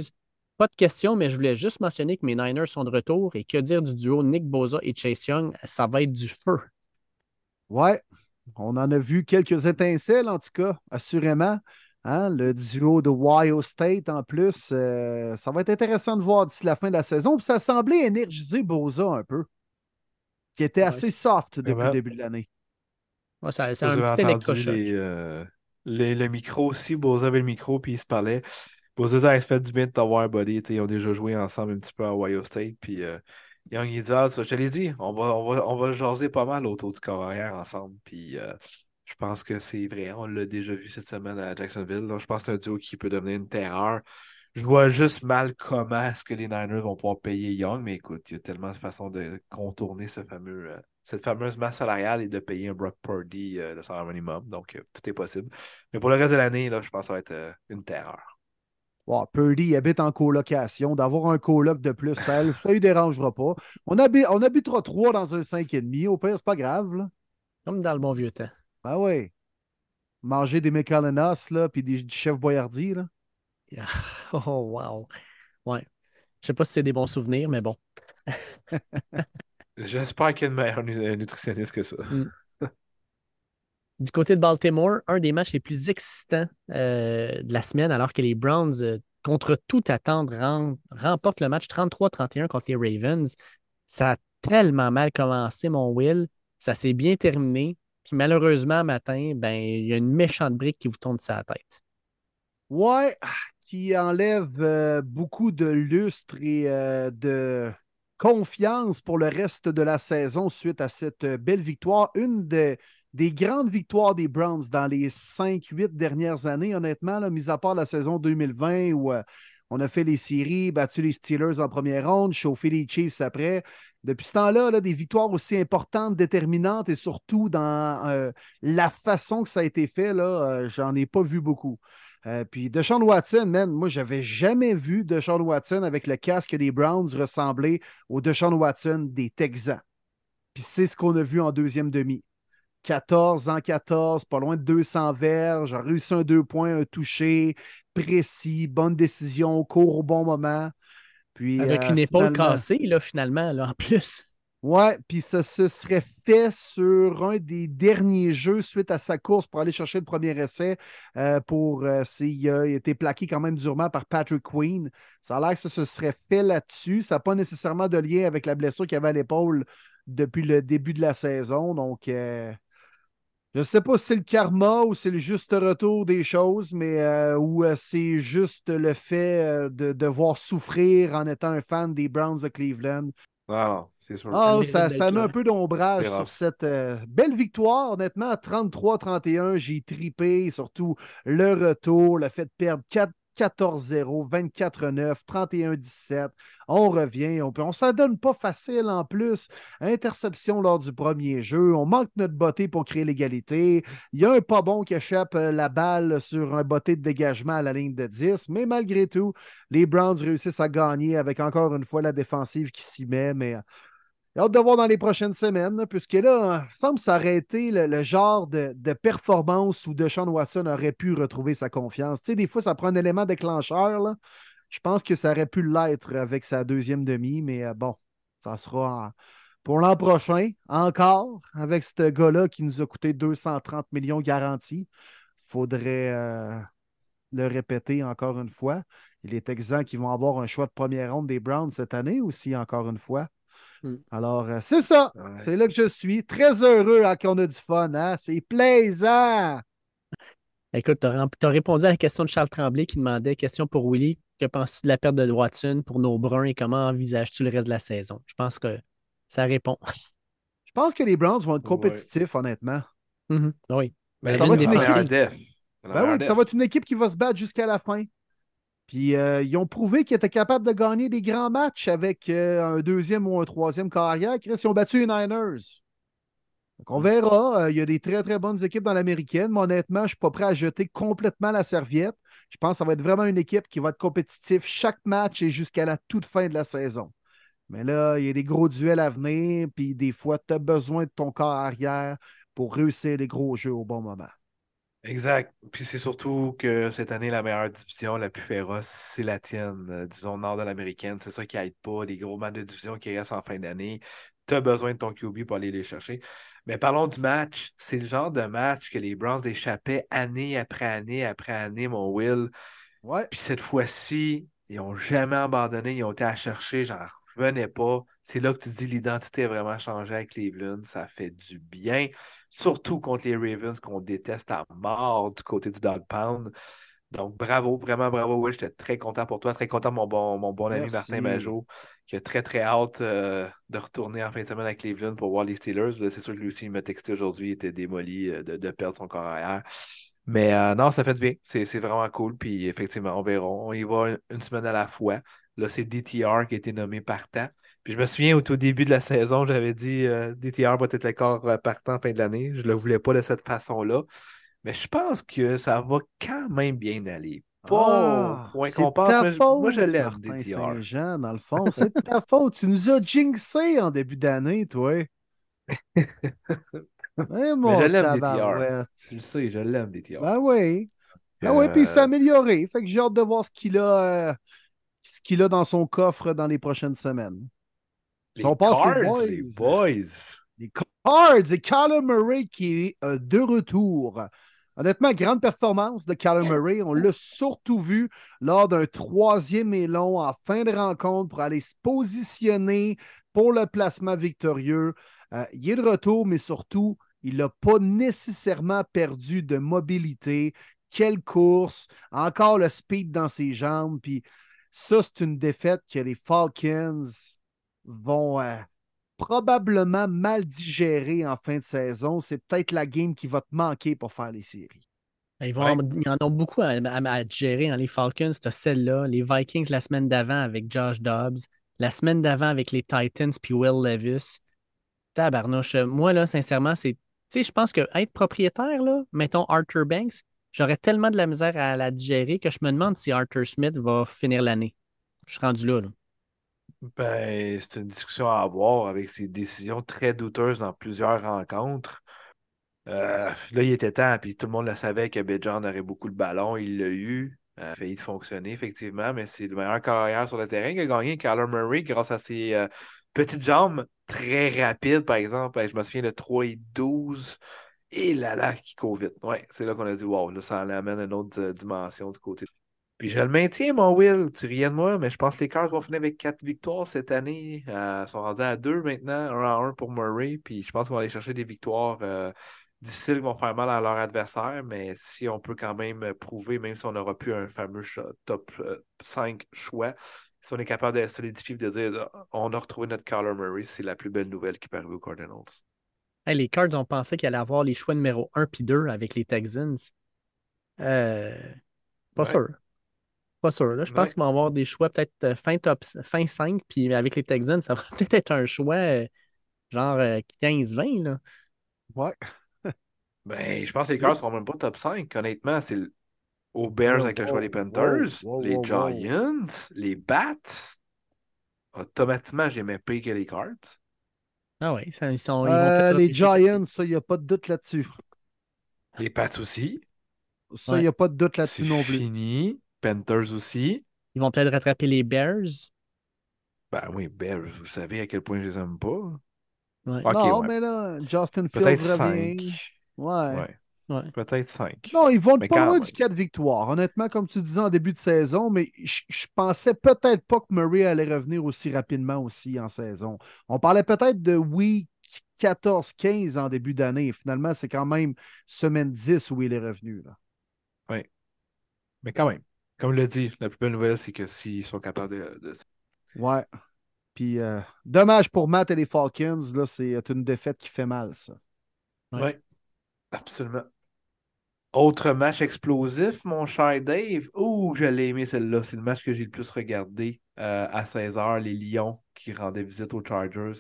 Pas de question, mais je voulais juste mentionner que mes Niners sont de retour et que dire du duo Nick Boza et Chase Young, ça va être du feu. Ouais, on en a vu quelques étincelles en tout cas, assurément. Hein, le duo de Ohio State en plus, euh, ça va être intéressant de voir d'ici la fin de la saison. ça semblait énergiser Boza un peu qui était assez soft depuis le début de l'année. c'est un petit électrochoc. Euh, le micro aussi, Boza avait le micro, puis il se parlait. Boza a fait du bien de t'avoir, buddy. Ils ont déjà joué ensemble un petit peu à Ohio State. Puis euh, Young, il dit ah, Je te l'ai dit, on va, on, va, on va jaser pas mal autour du corps arrière ensemble. Puis euh, je pense que c'est vrai. On l'a déjà vu cette semaine à Jacksonville. je pense que c'est un duo qui peut devenir une terreur. Je vois juste mal comment est-ce que les Niners vont pouvoir payer Young, mais écoute, il y a tellement de façons de contourner ce fameux, euh, cette fameuse masse salariale et de payer un Brock Purdy euh, le salaire minimum. Donc, euh, tout est possible. Mais pour le reste de l'année, je pense que ça va être une terreur. Purdy habite en colocation. D'avoir un coloc de plus, ça ne lui dérangera pas. On, on habitera trois dans un 5,5. Au pire, c'est pas grave. Là. Comme dans le bon vieux temps. Ah oui. Manger des McAllenas, là, puis des, du chef Boyardi, là. Oh, wow. Ouais. Je sais pas si c'est des bons souvenirs, mais bon. J'espère qu'il y a une meilleure nutritionniste que ça. Mm. Du côté de Baltimore, un des matchs les plus excitants euh, de la semaine, alors que les Browns, euh, contre toute attente, remportent le match 33-31 contre les Ravens. Ça a tellement mal commencé, mon Will. Ça s'est bien terminé. Puis malheureusement, matin, ben, il y a une méchante brique qui vous tombe de sa tête. Ouais, qui enlève euh, beaucoup de lustre et euh, de confiance pour le reste de la saison suite à cette euh, belle victoire. Une des grandes victoires des Browns dans les 5-8 dernières années, honnêtement, mis à part la saison 2020 où on a fait les séries, battu les Steelers en première ronde, chauffé les Chiefs après. Depuis ce temps-là, là, des victoires aussi importantes, déterminantes et surtout dans la façon que ça a été fait, j'en ai pas vu beaucoup. Euh, puis Deshaun Watson, man, moi, j'avais jamais vu Deshaun Watson avec le casque des Browns ressembler au Deshaun Watson des Texans. Puis c'est ce qu'on a vu en deuxième demi. 14 en 14, pas loin de 200 verges, a réussi un deux points, un touché, précis, bonne décision, court au bon moment. Puis, Avec euh, une épaule cassée, là, finalement, là, en plus. Ouais, puis ça se serait fait sur un des derniers jeux suite à sa course pour aller chercher le premier essai. euh, pour euh, il a été plaqué quand même durement par Patrick Queen. Ça a l'air que ça se serait fait là-dessus. Ça n'a pas nécessairement de lien avec la blessure qu'il avait à l'épaule depuis le début de la saison. Donc, euh, je ne sais pas si c'est le karma ou c'est le juste retour des choses, mais euh, ou c'est juste le fait de devoir souffrir en étant un fan des Browns de Cleveland. Non, non, c'est sûr. Ah, Ça met un peu d'ombrage sur cette euh, belle victoire, honnêtement, à 33-31. J'ai tripé, surtout le retour, le fait de perdre 4 14-0, 24-9, 31-17. On revient, on, on s'en donne pas facile en plus. Interception lors du premier jeu. On manque notre botté pour créer l'égalité. Il y a un pas bon qui échappe euh, la balle sur un botté de dégagement à la ligne de 10. Mais malgré tout, les Browns réussissent à gagner avec encore une fois la défensive qui s'y met. Mais j'ai hâte de voir dans les prochaines semaines, puisque là, il semble s'arrêter le, le genre de, performance où Deshaun Watson aurait pu retrouver sa confiance. Tu sais, des fois, ça prend un élément déclencheur. Je pense que ça aurait pu l'être avec sa deuxième demi, mais euh, bon, ça sera pour l'an prochain, encore, avec ce gars-là qui nous a coûté 230 millions garantis. faudrait euh, le répéter encore une fois. Il est exempt qu'ils vont avoir un choix de première ronde des Browns cette année aussi, encore une fois. Hmm. Alors, euh, c'est ça. Ouais. C'est là que je suis. Très heureux hein, qu'on a du fun. Hein? C'est plaisant. Écoute, tu as, répondu à la question de Charles Tremblay qui demandait question pour Willy. Que penses-tu de la perte de Watson pour nos Bruns et comment envisages-tu le reste de la saison? Je pense que ça répond. Je pense que les Browns vont être compétitifs, honnêtement. Mhm. Oui. Mais Ça il va être une équipe. Ben oui, puis ça va être une équipe qui va se battre jusqu'à la fin. Puis euh, ils ont prouvé qu'ils étaient capables de gagner des grands matchs avec euh, un deuxième ou un troisième carrière. Chris, ils ont battu les Niners. Donc on verra. Euh, il y a des très, très bonnes équipes dans l'américaine, mais honnêtement, je ne suis pas prêt à jeter complètement la serviette. Je pense que ça va être vraiment une équipe qui va être compétitive chaque match et jusqu'à la toute fin de la saison. Mais là, il y a des gros duels à venir, puis des fois, tu as besoin de ton corps arrière pour réussir les gros jeux au bon moment. Exact. Puis c'est surtout que cette année, la meilleure division, la plus féroce, c'est la tienne, euh, disons, nord de l'américaine. C'est ça qui aide pas, les gros matchs de division qui restent en fin d'année. Tu as besoin de ton QB pour aller les chercher. Mais parlons du match. C'est le genre de match que les Browns échappaient année après année après année, mon Will. Ouais. Puis cette fois-ci, ils n'ont jamais abandonné, ils ont été à chercher, j'en revenais pas. C'est là que tu dis l'identité a vraiment changé avec Cleveland, ça fait du bien, surtout contre les Ravens qu'on déteste à mort du côté du Dog Pound. Donc bravo, vraiment bravo, Will, j'étais très content pour toi, très content mon bon, mon bon ami. Martin Majot, qui a très très hâte euh, de retourner en fin de semaine à Cleveland pour voir les Steelers. C'est sûr que lui aussi, il m'a texté aujourd'hui, il était démoli euh, de, de perdre son corps arrière. Mais euh, non, ça fait du bien. C'est c'est vraiment cool. Puis effectivement, on verra. On y va une, une semaine à la fois. Là, c'est DTR qui a été nommé partant. Puis je me souviens au tout début de la saison, j'avais dit euh, DTR va être le corps euh, partant en fin de l'année. Je ne le voulais pas de cette façon-là. Mais je pense que ça va quand même bien aller. Pas Ah, point c'est qu'on pense, ta mais je- faute, moi je l'aime, DTR. Saint-Jean, dans le fond. C'est de ta faute. Tu nous as jinxé en début d'année, toi. Eh, mon je l'aime, DTR. Tu le sais, je l'aime, DTR. Ben oui. Ben oui, puis il s'est Euh, amélioré. Fait que j'ai hâte de voir ce qu'il a, euh, ce qu'il a dans son coffre dans les prochaines semaines. Si les on passe les Cards, boys. les boys. Les Cards et Kyler Murray qui est euh, de retour. Honnêtement, grande performance de Kyler Murray. On l'a surtout vu lors d'un troisième élan en fin de rencontre pour aller se positionner pour le placement victorieux. Euh, il est de retour, mais surtout, il n'a pas nécessairement perdu de mobilité. Quelle course! Encore le speed dans ses jambes. Puis ça, c'est une défaite que les Falcons vont euh, probablement mal digérer en fin de saison. C'est peut-être la game qui va te manquer pour faire les séries. Ils, vont Ouais. en, ils en ont beaucoup à, à- à gérer. hein. Les Falcons, tu celle-là. Les Vikings la semaine d'avant avec Josh Dobbs. La semaine d'avant avec les Titans puis Will Levis. Tabarnouche. Moi, là, sincèrement, c'est. Tu sais, je pense que être propriétaire, là, mettons Arthur Banks, j'aurais tellement de la misère à la digérer que je me demande si Arthur Smith va finir l'année. Je suis rendu là. là. Ben, c'est une discussion à avoir avec ses décisions très douteuses dans plusieurs rencontres. Euh, là, il était temps, puis tout le monde le savait que Bijan aurait beaucoup de ballon. Il l'a eu. Euh, a failli de fonctionner, effectivement, mais c'est le meilleur carrière sur le terrain qui a gagné Kyler Murray grâce à ses euh, petites jambes très rapides, par exemple. Je me souviens de 3 et 12. Et là là, qui court vite. Ouais, c'est là qu'on a dit, wow, là, ça amène une autre euh, dimension du côté. Puis je le maintiens, mon Will. Tu riais de moi, mais je pense que les Cards vont finir avec 4 victoires cette année. ils sont rendus à 2 maintenant, 1 à 1 pour Murray. Puis je pense qu'on va aller chercher des victoires difficiles vont faire mal à leur adversaire, mais si on peut quand même prouver, même si on n'aura plus un fameux top 5 euh, choix, si on est capable de solidifier et de dire on a retrouvé notre Kyler Murray, c'est la plus belle nouvelle qui peut arriver aux Cardinals. Les Cards ont pensé qu'il allait avoir les choix numéro 1 puis 2 avec les Texans. Euh, pas sûr. Pas sûr. Je pense qu'ils vont avoir des choix peut-être euh, fin top fin 5, puis avec les Texans, ça va peut-être être un choix genre 15-20. Ouais. Ben, je pense que les Cards ne seront même pas top 5. Honnêtement, c'est aux Bears avec le choix des Panthers, les Giants, les Bats. Automatiquement, j'aimais pire que les Cards. Ah oui, ça, ils sont. Euh, les Giants, ça, il n'y a pas de doute là-dessus. Les Pats aussi. Ça, il n'y a pas de doute là-dessus non plus. Fini. Panthers aussi. Ils vont peut-être rattraper les Bears. Ben oui, Bears, vous savez à quel point je les aime pas. Ouais. non, mais là, Justin Fields revient. Ouais. ouais. Peut-être 5. Non, ils vont pas loin du 4 victoires. Honnêtement, comme tu disais en début de saison, mais je, pensais peut-être pas que Murray allait revenir aussi rapidement aussi en saison. On parlait peut-être de week 14-15 en début d'année. Finalement, c'est quand même semaine 10 où il est revenu. Là. Oui. Mais quand même, comme je l'ai dit, la plus belle nouvelle, c'est que s'ils sont capables de. Ouais. Puis, euh, dommage pour Matt et les Falcons, là, c'est une défaite qui fait mal, ça. Oui. Ouais. Absolument. Autre match explosif, mon cher Dave. Ouh, je l'ai aimé celle-là. C'est le match que j'ai le plus regardé euh, à 16h, les Lions qui rendaient visite aux Chargers.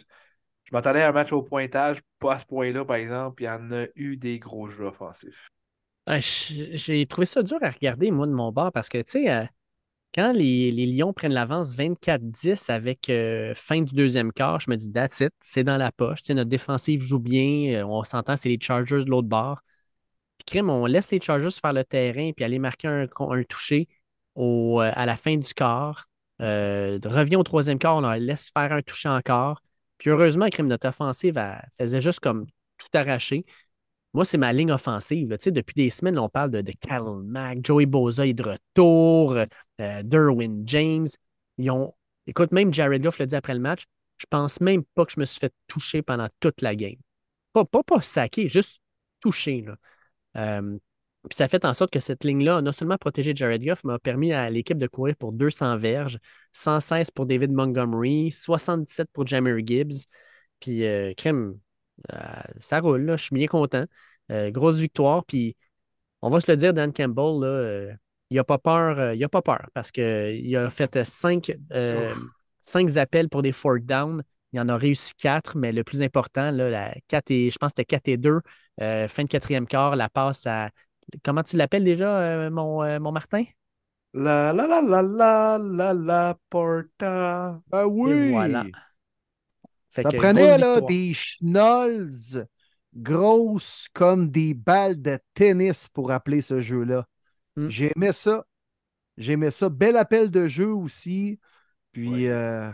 Je m'attendais à un match au pointage, pas à ce point-là, par exemple. Il y en a eu des gros jeux offensifs. j'ai trouvé ça dur à regarder, moi, de mon bord, parce que, tu sais, euh, quand les, Lions prennent l'avance 24-10 avec euh, fin du deuxième quart, je me dis, that's it, c'est dans la poche. notre défensive joue bien, on s'entend, c'est les Chargers de l'autre bord. Crème, on laisse les Chargers faire le terrain puis aller marquer un, un toucher euh, à la fin du quart. revient au troisième quart, on leur laisse faire un toucher encore. Puis, heureusement, crème, notre offensive faisait juste comme tout arracher. Moi, c'est ma ligne offensive. Depuis des semaines, on parle de, de Mack, Joey Boza est de retour, euh, Derwin James. Ils ont... Écoute, même Jared Goff l'a dit après le match, je pense même pas que je me suis fait toucher pendant toute la game. Pas, pas, pas saquer, juste toucher. Là. Euh, puis ça fait en sorte que cette ligne-là a non seulement protégé Jared Goff, mais a permis à l'équipe de courir pour 200 verges, 116 pour David Montgomery, 77 pour Jammer Gibbs. Puis, euh, crème, euh, ça roule, là, je suis bien content. Euh, grosse victoire, puis on va se le dire, Dan Campbell, là, il n'a pas peur, il a pas peur parce qu'il a fait cinq, cinq, appels pour des fourth down. Il en a réussi quatre, mais le plus important, là, la 4 et, je pense que c'était 4 et 2, fin de quatrième quart, la passe à. Comment tu l'appelles déjà, mon, mon Martin? La la la la la la la porta. Ah oui! voilà ça prenait là, des schnolls grosses comme des balles de tennis pour appeler ce jeu-là. Hmm. J'aimais ça. J'aimais ça. Bel appel de jeu aussi. Puis, euh,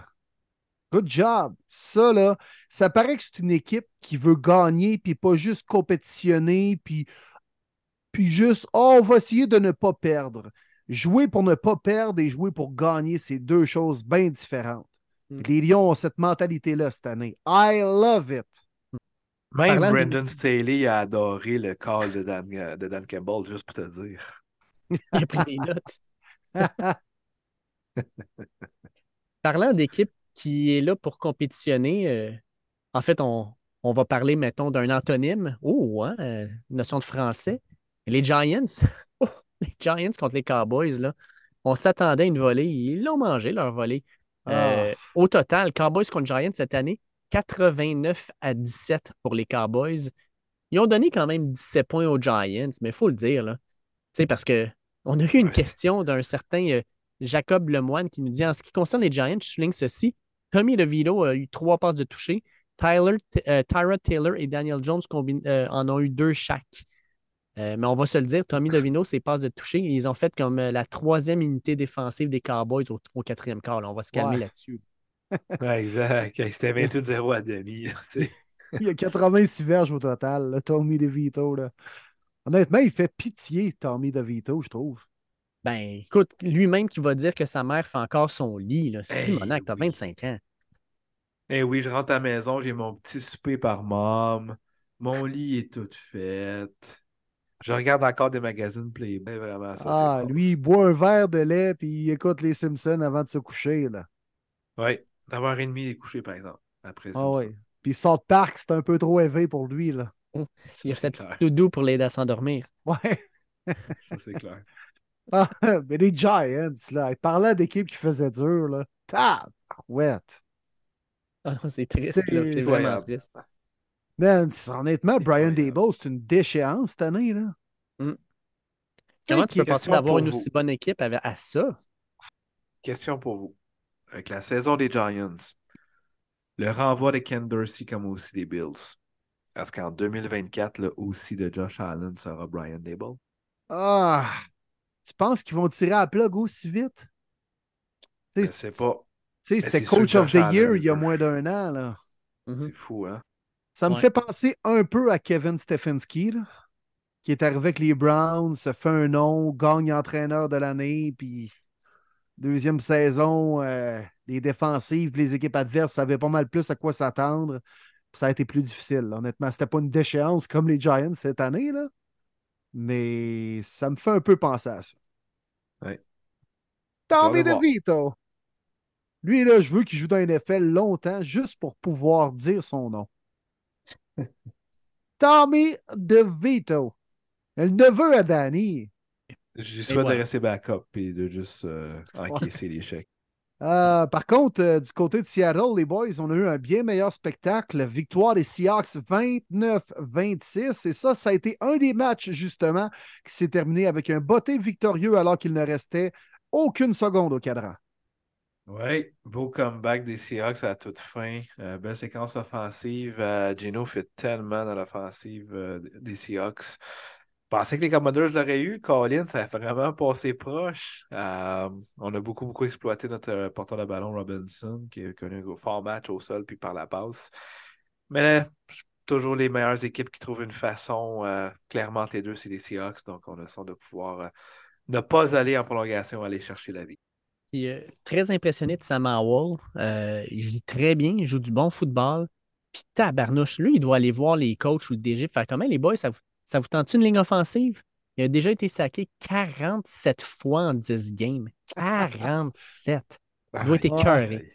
good job. Ça, là, ça paraît que c'est une équipe qui veut gagner, puis pas juste compétitionner, puis, puis juste, oh, on va essayer de ne pas perdre. Jouer pour ne pas perdre et jouer pour gagner, c'est deux choses bien différentes. Mm. Les Lions ont cette mentalité-là cette année. I love it. Même Brendan Staley a adoré le call de Dan, de Dan Campbell, juste pour te dire. Il a pris des notes. Parlant d'équipe qui est là pour compétitionner, euh, en fait, on, on, va parler, mettons, d'un antonyme. Oh, hein, euh, notion de français. Les Giants. Oh, les Giants contre les Cowboys, là. On s'attendait à une volée. Ils l'ont mangé, leur volée. Euh, ah. Au total, Cowboys contre Giants cette année, 89 à 17 pour les Cowboys. Ils ont donné quand même 17 points aux Giants, mais il faut le dire, là. parce qu'on a eu une question d'un certain Jacob Lemoine qui nous dit En ce qui concerne les Giants, je souligne ceci. Tommy DeVito a eu trois passes de toucher. Tyler, euh, Tyra Taylor et Daniel Jones euh, en ont eu deux chaque. Euh, mais on va se le dire, Tommy DeVino, ses passes de toucher, ils ont fait comme euh, la troisième unité défensive des Cowboys au, au quatrième quart. là. On va se calmer Ouais. là-dessus. Ouais, exact. C'était 28-0 à demi. Il y a 86 verges au total, là, Tommy DeVito. Là. Honnêtement, il fait pitié, Tommy DeVito, je trouve. Ben, écoute, lui-même qui va dire que sa mère fait encore son lit. Là. Hey, Simonac, t'as oui. 25 ans. Eh oui, je rentre à la maison, j'ai mon petit souper par mom. Mon lit est tout fait. Je regarde encore des magazines Playboy, vraiment, ça, ah, lui, il boit un verre de lait puis il écoute les Simpsons avant de se coucher. Là. Oui, d'avoir et demi est couché, par exemple. Après Ah ça, ouais. Puis South Park, c'est un peu trop élevé pour lui. Là. ça, Il y a c'est cette petite doudou pour l'aider à s'endormir. Ouais. Ça, c'est clair. Ah, mais les Giants, là, il parlait d'équipe qui faisait dur. Là. Tabarouette. Ah, non, c'est triste, C'est là. C'est vraiment incroyable. triste. Man, c'est- honnêtement, Brian. Dable, c'est une déchéance cette année. Là. Mm. Comment tu peux penser d'avoir une vous? aussi bonne équipe avec- à ça? Question pour vous. Avec la saison des Giants, le renvoi de Ken Dorsey comme aussi des Bills, est-ce qu'en 2024, le aussi de Josh Allen sera Brian Dable? Ah, tu penses qu'ils vont tirer à la plug aussi vite? Je sais, sais pas. tu sais, Mais c'était Coach of the Year il y a moins d'un an. Là. Mhm. C'est fou, hein? Ça me Ouais. fait penser un peu à Kevin Stefanski, là, qui est arrivé avec les Browns, se fait un nom, gagne entraîneur de l'année, puis deuxième saison, euh, les défensives, puis les équipes adverses savaient pas mal plus à quoi s'attendre. Ça a été plus difficile. là. Honnêtement, c'était pas une déchéance comme les Giants cette année, là. Mais ça me fait un peu penser à ça. Ouais. Tommy. DeVito. Lui, là, je veux qu'il joue dans la NFL longtemps juste pour pouvoir dire son nom. Tommy DeVito. Le neveu à Danny. J'ai souhaité voilà. de rester backup et de juste euh, encaisser l'échec. Euh, par contre, euh, du côté de Seattle, les boys, on a eu un bien meilleur spectacle. Victoire des Seahawks 29-26. Et ça, ça a été un des matchs, justement, qui s'est terminé avec un botté victorieux alors qu'il ne restait aucune seconde au cadran. Oui, beau comeback des Seahawks à toute fin. Euh, belle séquence offensive. Gino fait tellement dans l'offensive des Seahawks. Pensais que les Commodores l'auraient eu. Colin, ça a vraiment passé proche. Euh, on a beaucoup, beaucoup exploité notre euh, porteur de ballon Robinson, qui a connu un fort match au sol puis par la passe. Mais là, toujours les meilleures équipes qui trouvent une façon. euh, clairement, les deux, c'est les Seahawks. Donc, on a le de pouvoir ne pas aller en prolongation, aller chercher la vie. Très impressionné de Sam Howell. Il joue très bien, il joue du bon football. Puis tabarnouche, lui, il doit aller voir les coachs ou le DG faire comment les boys, ça vous, ça vous tente une ligne offensive? Il a déjà été saqué 47 fois en 10 games. 47. Il doit être écœuré.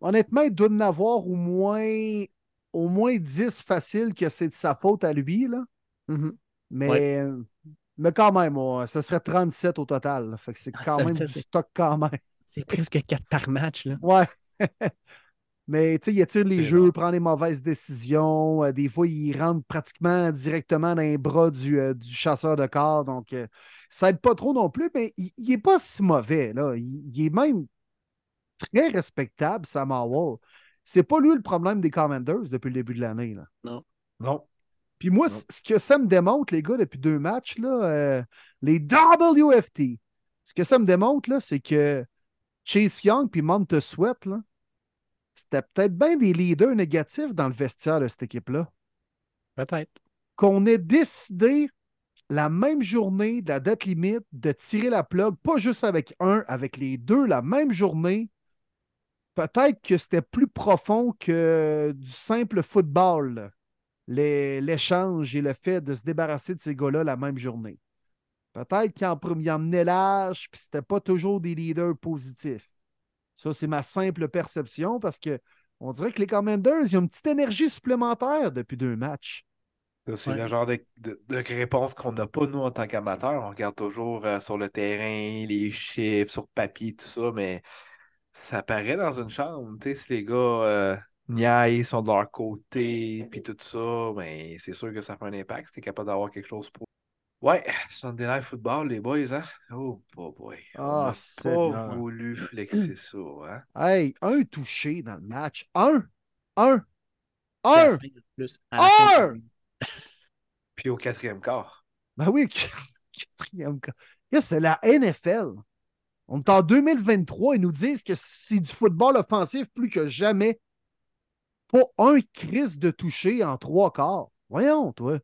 Honnêtement, il doit en avoir au moins, au moins 10 faciles que c'est de sa faute à lui. Là. Mhm. Mais, mais quand même, ouais, ça serait 37 au total. là. Fait que c'est Ah, quand ça même du stock quand même. C'est presque 4 par match. Là. Ouais. Mais tu sais, il attire les jeux, bon. prend les mauvaises décisions. euh, des fois, il rentre pratiquement directement dans les bras du, euh, du chasseur de corps. Donc, euh, ça aide pas trop non plus, mais il, il est pas si mauvais. Là. Il, il est même très respectable, Sam Howell. C'est pas lui le problème des Commanders depuis le début de l'année. là. Non. Puis moi, Non. ce que ça me démontre, les gars, depuis deux matchs, là, euh, les WFT, ce que ça me démontre, là, c'est que Chase Young puis Monte Sweat, là, c'était peut-être bien des leaders négatifs dans le vestiaire de cette équipe-là. Peut-être. Qu'on ait décidé la même journée de la date limite de tirer la plug, pas juste avec un, avec les deux la même journée, peut-être que c'était plus profond que du simple football. l'échange et le fait de se débarrasser de ces gars-là la même journée. Peut-être qu'ils en, ils emmenaient l'âge, puis c'était pas toujours des leaders positifs. Ça, c'est ma simple perception parce que on dirait que les Commanders, ils ont une petite énergie supplémentaire depuis deux matchs. C'est Ouais. le genre de, de- de réponse qu'on n'a pas, nous, en tant qu'amateurs. On regarde toujours euh, sur le terrain, les chiffres, sur papier, tout ça, mais ça paraît dans une chambre. Tu sais, si les gars euh, niaillent, sont de leur côté, puis tout ça, ben, c'est sûr que ça fait un impact. Si t'es capable d'avoir quelque chose pour. Ouais, Sunday Night Football, les boys, hein? Oh, boy, boy. On Ah, n'a pas voulu flexer ça, hein? Hey, un touché dans le match. Un! Un! Un! Un! Puis au quatrième quart. Ben oui, quatrième. Yes, C'est la NFL. On est en 2023, ils nous disent que c'est du football offensif plus que jamais. Pas un crise de toucher en trois quarts. Voyons, toi.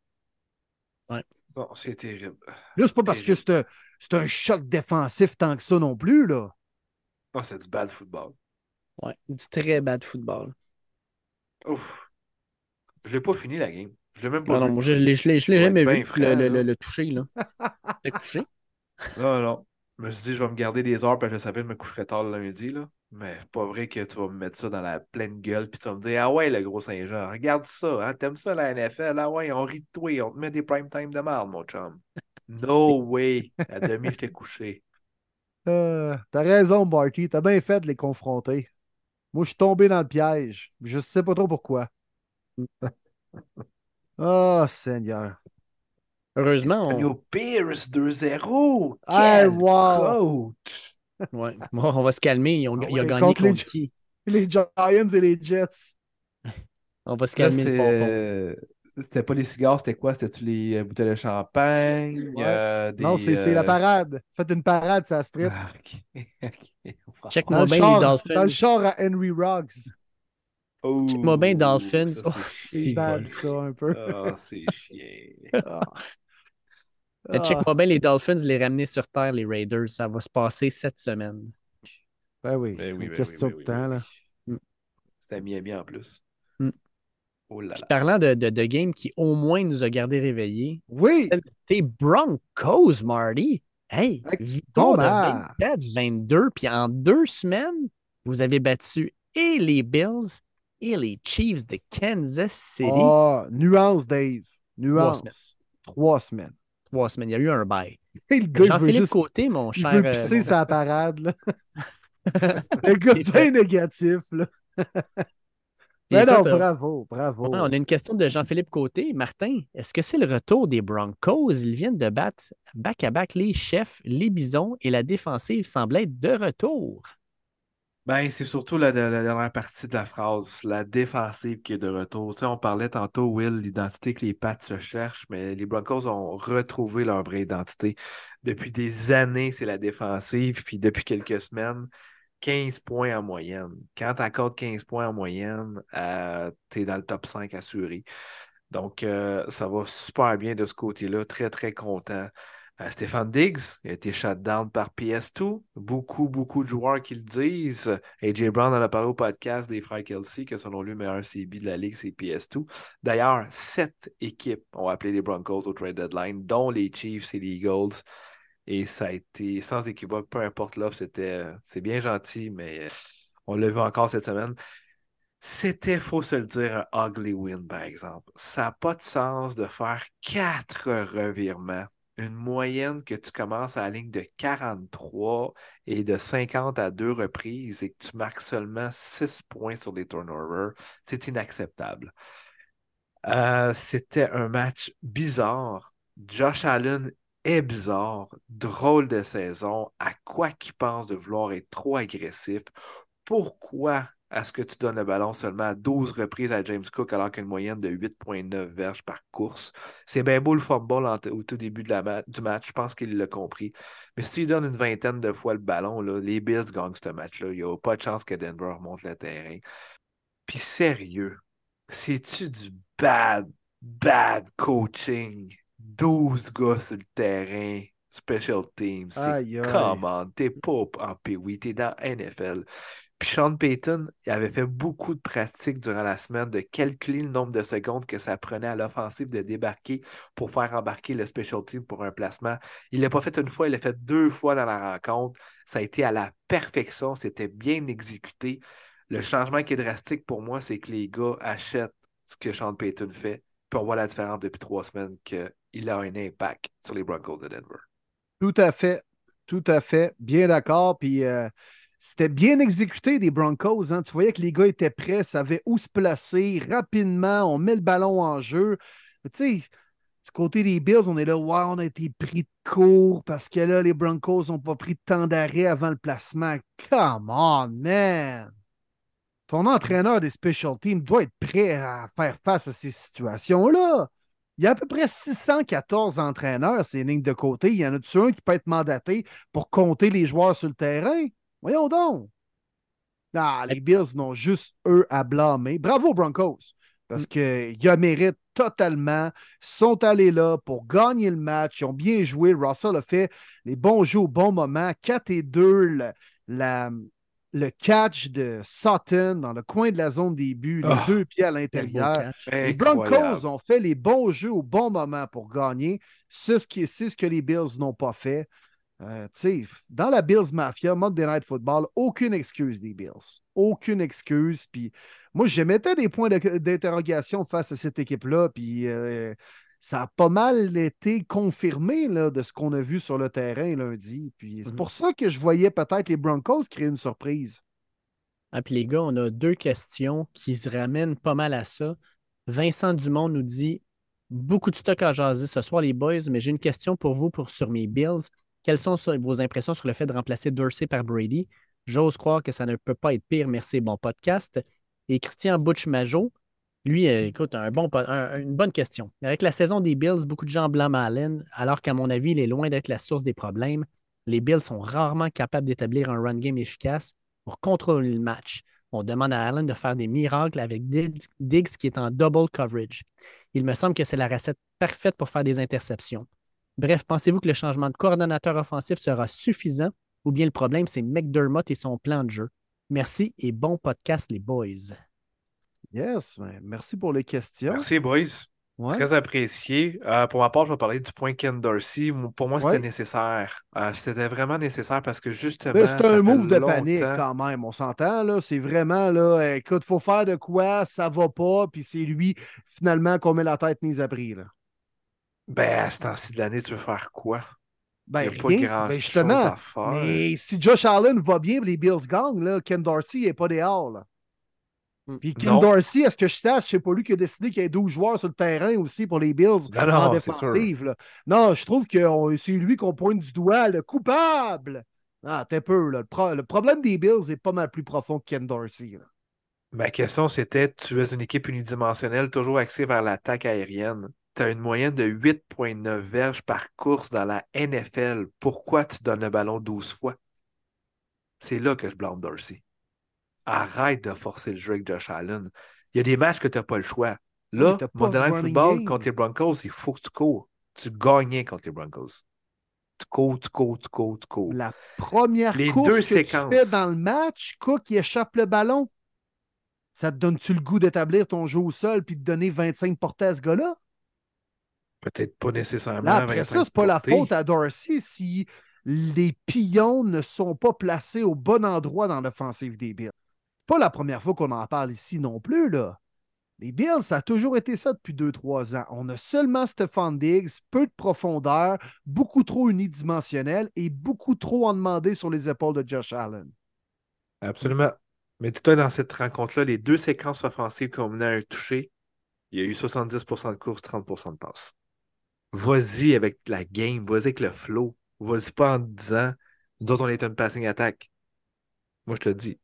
Bon, c'est terrible. Là, c'est pas parce que c'est un, c'est un choc défensif tant que ça non plus, là. Oh, c'est du bad football. Ouais, du très bad football. Ouf. Je l'ai pas fini, la game. Je l'ai même Non, pas non, moi, je l'ai je l'ai- je l'ai Ouais, jamais ben vu, le, le, là. le, le toucher, là. T'as couché? Non, non. Je me suis dit, je vais me garder des heures, parce que je savais que je me coucherais tard le lundi, là. Mais c'est pas vrai que tu vas me mettre ça dans la pleine gueule, puis tu vas me dire, ah ouais, le gros Saint-Jean, regarde ça, hein, t'aimes ça la NFL, ah ouais, on rit de toi, on te met des prime time de marde, mon chum. No way. À demi, j'étais couché. Euh, T'as raison, Barty. T'as bien fait de les confronter. Moi, je suis tombé dans le piège. Je sais pas trop pourquoi. Oh, Seigneur. Heureusement, on... Antonio Pierce 2-0. Hey, Quel wow. coach. Ouais. Bon, on va se calmer. Ils ont- Ah il a gagné contre contre, les- qui? Les Giants et les Jets. On va se calmer c'était pas les cigares, c'était quoi? C'était-tu les euh, bouteilles de champagne? Ouais. euh, des, Non, c'est c'est la euh, parade. Faites une parade, ça strip. ah. Check-moi Dans bien char, les dans le Dolphins. char à Henry Roggs. Check-moi bien Dolphins. ça, Oh, c'est C'est si, bad, vol. ça, un peu. Ah, c'est chiant. Ah. Check-moi bien les Dolphins, les ramener sur terre, les Raiders. Ça va se passer cette semaine. Ben oui, Ben oui, une ben question oui, ben de oui, temps, ben là. oui. C'était Miami en plus. Mm. Oh là là. Parlant de, de, de game qui au moins nous a gardé réveillés, Oui! tes Broncos, Marty. Hey, victoire de 24-22, puis en deux semaines, vous avez battu et les Bills et les Chiefs de Kansas City. Ah, nuance, Dave. Nuance. semaines. Trois semaines. Trois semaines, il y a eu un bail. Il Jean-Philippe juste Côté, mon il cher. veut euh, pisser mon- sa parade, là. Le gars bien négatif, là. Mais non, écoute, euh, bravo, bravo. On a une question de Jean-Philippe Côté. Martin, est-ce que c'est le retour des Broncos? Ils viennent de battre back-à-back les chefs, les bisons et la défensive semble être de retour. Ben, c'est surtout la, dernière partie de la phrase, la défensive qui est de retour. Tu sais, on parlait tantôt, Will, l'identité que les Pats se cherchent, mais les Broncos ont retrouvé leur vraie identité. Depuis des années, c'est la défensive, puis depuis quelques semaines, 15 points en moyenne. Quand tu accordes 15 points en moyenne, tu es dans le top 5 assuré. Donc, euh, ça va super bien de ce côté-là. Très, très content. Euh, Stéphane Diggs a été shut down par PS2. Beaucoup, beaucoup de joueurs qui le disent. AJ Brown en a parlé au podcast des frères Kelsey, que selon lui, le meilleur CB de la ligue, c'est PS2. D'ailleurs, sept équipes ont appelé les Broncos au trade deadline, dont les Chiefs et les Eagles. Et ça a été sans équivoque, peu importe l'offre, c'était c'est bien gentil, mais euh, on l'a vu encore cette semaine. C'était, faut se le dire, un ugly win, par exemple. Ça n'a pas de sens de faire quatre revirements. Une moyenne que tu commences à la ligne de 43 et de 50 à deux reprises et que tu marques seulement 6 points sur les turnovers, c'est inacceptable. Euh, c'était un match bizarre. Josh Allen est bizarre, drôle de saison. À quoi qu'il pense de vouloir être trop agressif? Pourquoi est-ce que tu donnes le ballon seulement à 12 reprises à James Cook alors qu'une moyenne de 8,9 verges par course? C'est bien beau le fumble au tout début de la ma- du match, je pense qu'il l'a compris. Mais si tu lui donnes une vingtaine de fois le ballon, là, les Bills gagnent ce match-là. Il n'y a pas de chance que Denver remonte le terrain. Puis sérieux, c'est-tu du bad, bad coaching? 12 gars sur le terrain, special team. C'est come on, t'es pas en Pee-Wee, t'es dans NFL. Puis Sean Payton, avait fait beaucoup de pratiques durant la semaine de calculer le nombre de secondes que ça prenait à l'offensive de débarquer pour faire embarquer le special team pour un placement. Il l'a pas fait une fois, il l'a fait deux fois dans la rencontre. Ça a été à la perfection, c'était bien exécuté. Le changement qui est drastique pour moi, c'est que les gars achètent ce que Sean Payton fait. Puis on voit la différence depuis trois semaines qu'il a un impact sur les Broncos de Denver. Tout à fait. Tout à fait. Bien d'accord. Puis euh, c'était bien exécuté des Broncos. hein. Tu voyais que les gars étaient prêts, savaient où se placer rapidement. On met le ballon en jeu. Tu sais, Du côté des Bills, on est là, ouais, on a été pris de court parce que là, les Broncos n'ont pas pris de temps d'arrêt avant le placement. Come on, man! Ton entraîneur des special teams doit être prêt à faire face à ces situations-là. Il y a à peu près 614 entraîneurs, ces lignes de côté. Il y en a-tu un qui peut être mandaté pour compter les joueurs sur le terrain? Voyons donc. Ah, les Bills n'ont juste eux à blâmer. Bravo, Broncos, parce qu'ils a mérite totalement. Ils sont allés là pour gagner le match. Ils ont bien joué. Russell a fait les bons jeux au bon moment. 4 et 2, le, la- le catch de Sutton dans le coin de la zone des buts, les Ah, deux pieds à l'intérieur. Les. Broncos ont fait les bons jeux au bon moment pour gagner. C'est ce, qui- ce que les Bills n'ont pas fait. Euh, dans la Bills Mafia, Monday Night Football, aucune excuse des Bills. Aucune excuse. Puis moi, je mettais des points d'interrogation face à cette équipe-là. Puis euh, ça a pas mal été confirmé là, de ce qu'on a vu sur le terrain lundi. Puis c'est Mhm. pour ça que je voyais peut-être les Broncos créer une surprise. Ah, puis les gars, on a deux questions qui se ramènent pas mal à ça. Vincent Dumont nous dit beaucoup de stock à jaser ce soir, les boys, mais j'ai une question pour vous pour, sur mes Bills. Quelles sont vos impressions sur le fait de remplacer Dorsey par Brady? J'ose croire que ça ne peut pas être pire. Merci, bon podcast. Et Christian Butch-Majot, lui, euh, écoute, un bon, po- un- une bonne question. Avec la saison des Bills, beaucoup de gens blâment Allen, alors qu'à mon avis, il est loin d'être la source des problèmes. Les Bills sont rarement capables d'établir un run game efficace pour contrôler le match. On demande à Allen de faire des miracles avec Diggs qui est en double coverage. Il me semble que c'est la recette parfaite pour faire des interceptions. Bref, pensez-vous que le changement de coordonnateur offensif sera suffisant ou bien le problème, c'est McDermott et son plan de jeu? Merci et bon podcast, les boys. Yes, ben, merci pour les questions. Merci, boys. Ouais. Très apprécié. Euh, pour ma part, je vais parler du point Ken Dorsey. Pour moi, c'était Ouais. nécessaire. Euh, c'était vraiment nécessaire parce que justement. Ben, c'est un move de panique quand même, on s'entend, là. C'est vraiment, là, écoute, faut faire de quoi, ça va pas, puis c'est lui, finalement, qu'on met la tête mise à prix, là. Ben, à ce temps-ci de l'année, tu veux faire quoi? Ben, Il n'y a pas rien. grand Ben, chose à faire. mais si Josh Allen va bien, les Bills gagnent, là, Ken Dorsey n'est pas dehors, là. Puis Ken Non. Dorsey, à ce que je sache, c'est pas lui qui a décidé qu'il y ait 12 joueurs sur le terrain aussi pour les Bills Non, non, en sûr. défensive. là. Non, je trouve que c'est lui qu'on pointe du doigt, le coupable. Ah, t'es peu, là. Le, pro- le problème des Bills est pas mal plus profond que Ken Dorsey. là. Ma question, c'était tu es une équipe unidimensionnelle, toujours axée vers l'attaque aérienne. Tu as une moyenne de 8,9 verges par course dans la NFL. Pourquoi tu donnes le ballon 12 fois? C'est là que je blâme Dorsey. Arrête de forcer le jeu avec Josh Allen. Il y a des matchs que tu n'as pas le choix. Là, Monday Night Football game. contre les Broncos, il faut que tu cours. Tu gagnais contre les Broncos. Tu cours, tu cours, tu cours, tu cours. La première Les course deux que séquences. tu fais dans le match, Cook, il échappe le ballon. Ça te donne-tu le goût d'établir ton jeu au sol puis de donner 25 portées à ce gars-là? Peut-être pas nécessairement. Là, après 25 ça, c'est pas la faute à Dorsey si les pions ne sont pas placés au bon endroit dans l'offensive des Bills. C'est pas la première fois qu'on en parle ici non plus, là. Les Bills, ça a toujours été ça depuis 2-3 ans. On a seulement Stephon Diggs, peu de profondeur, beaucoup trop unidimensionnel et beaucoup trop en demandé sur les épaules de Josh Allen. Absolument. Mais dis-toi, dans cette rencontre-là, les deux séquences offensives qu'on menait à un toucher, il y a eu 70% de course, 30% de passe. Vas-y avec la game, vas-y avec le flow. Vas-y pas en te disant, nous autres, on est une passing attack. Moi, je te le dis,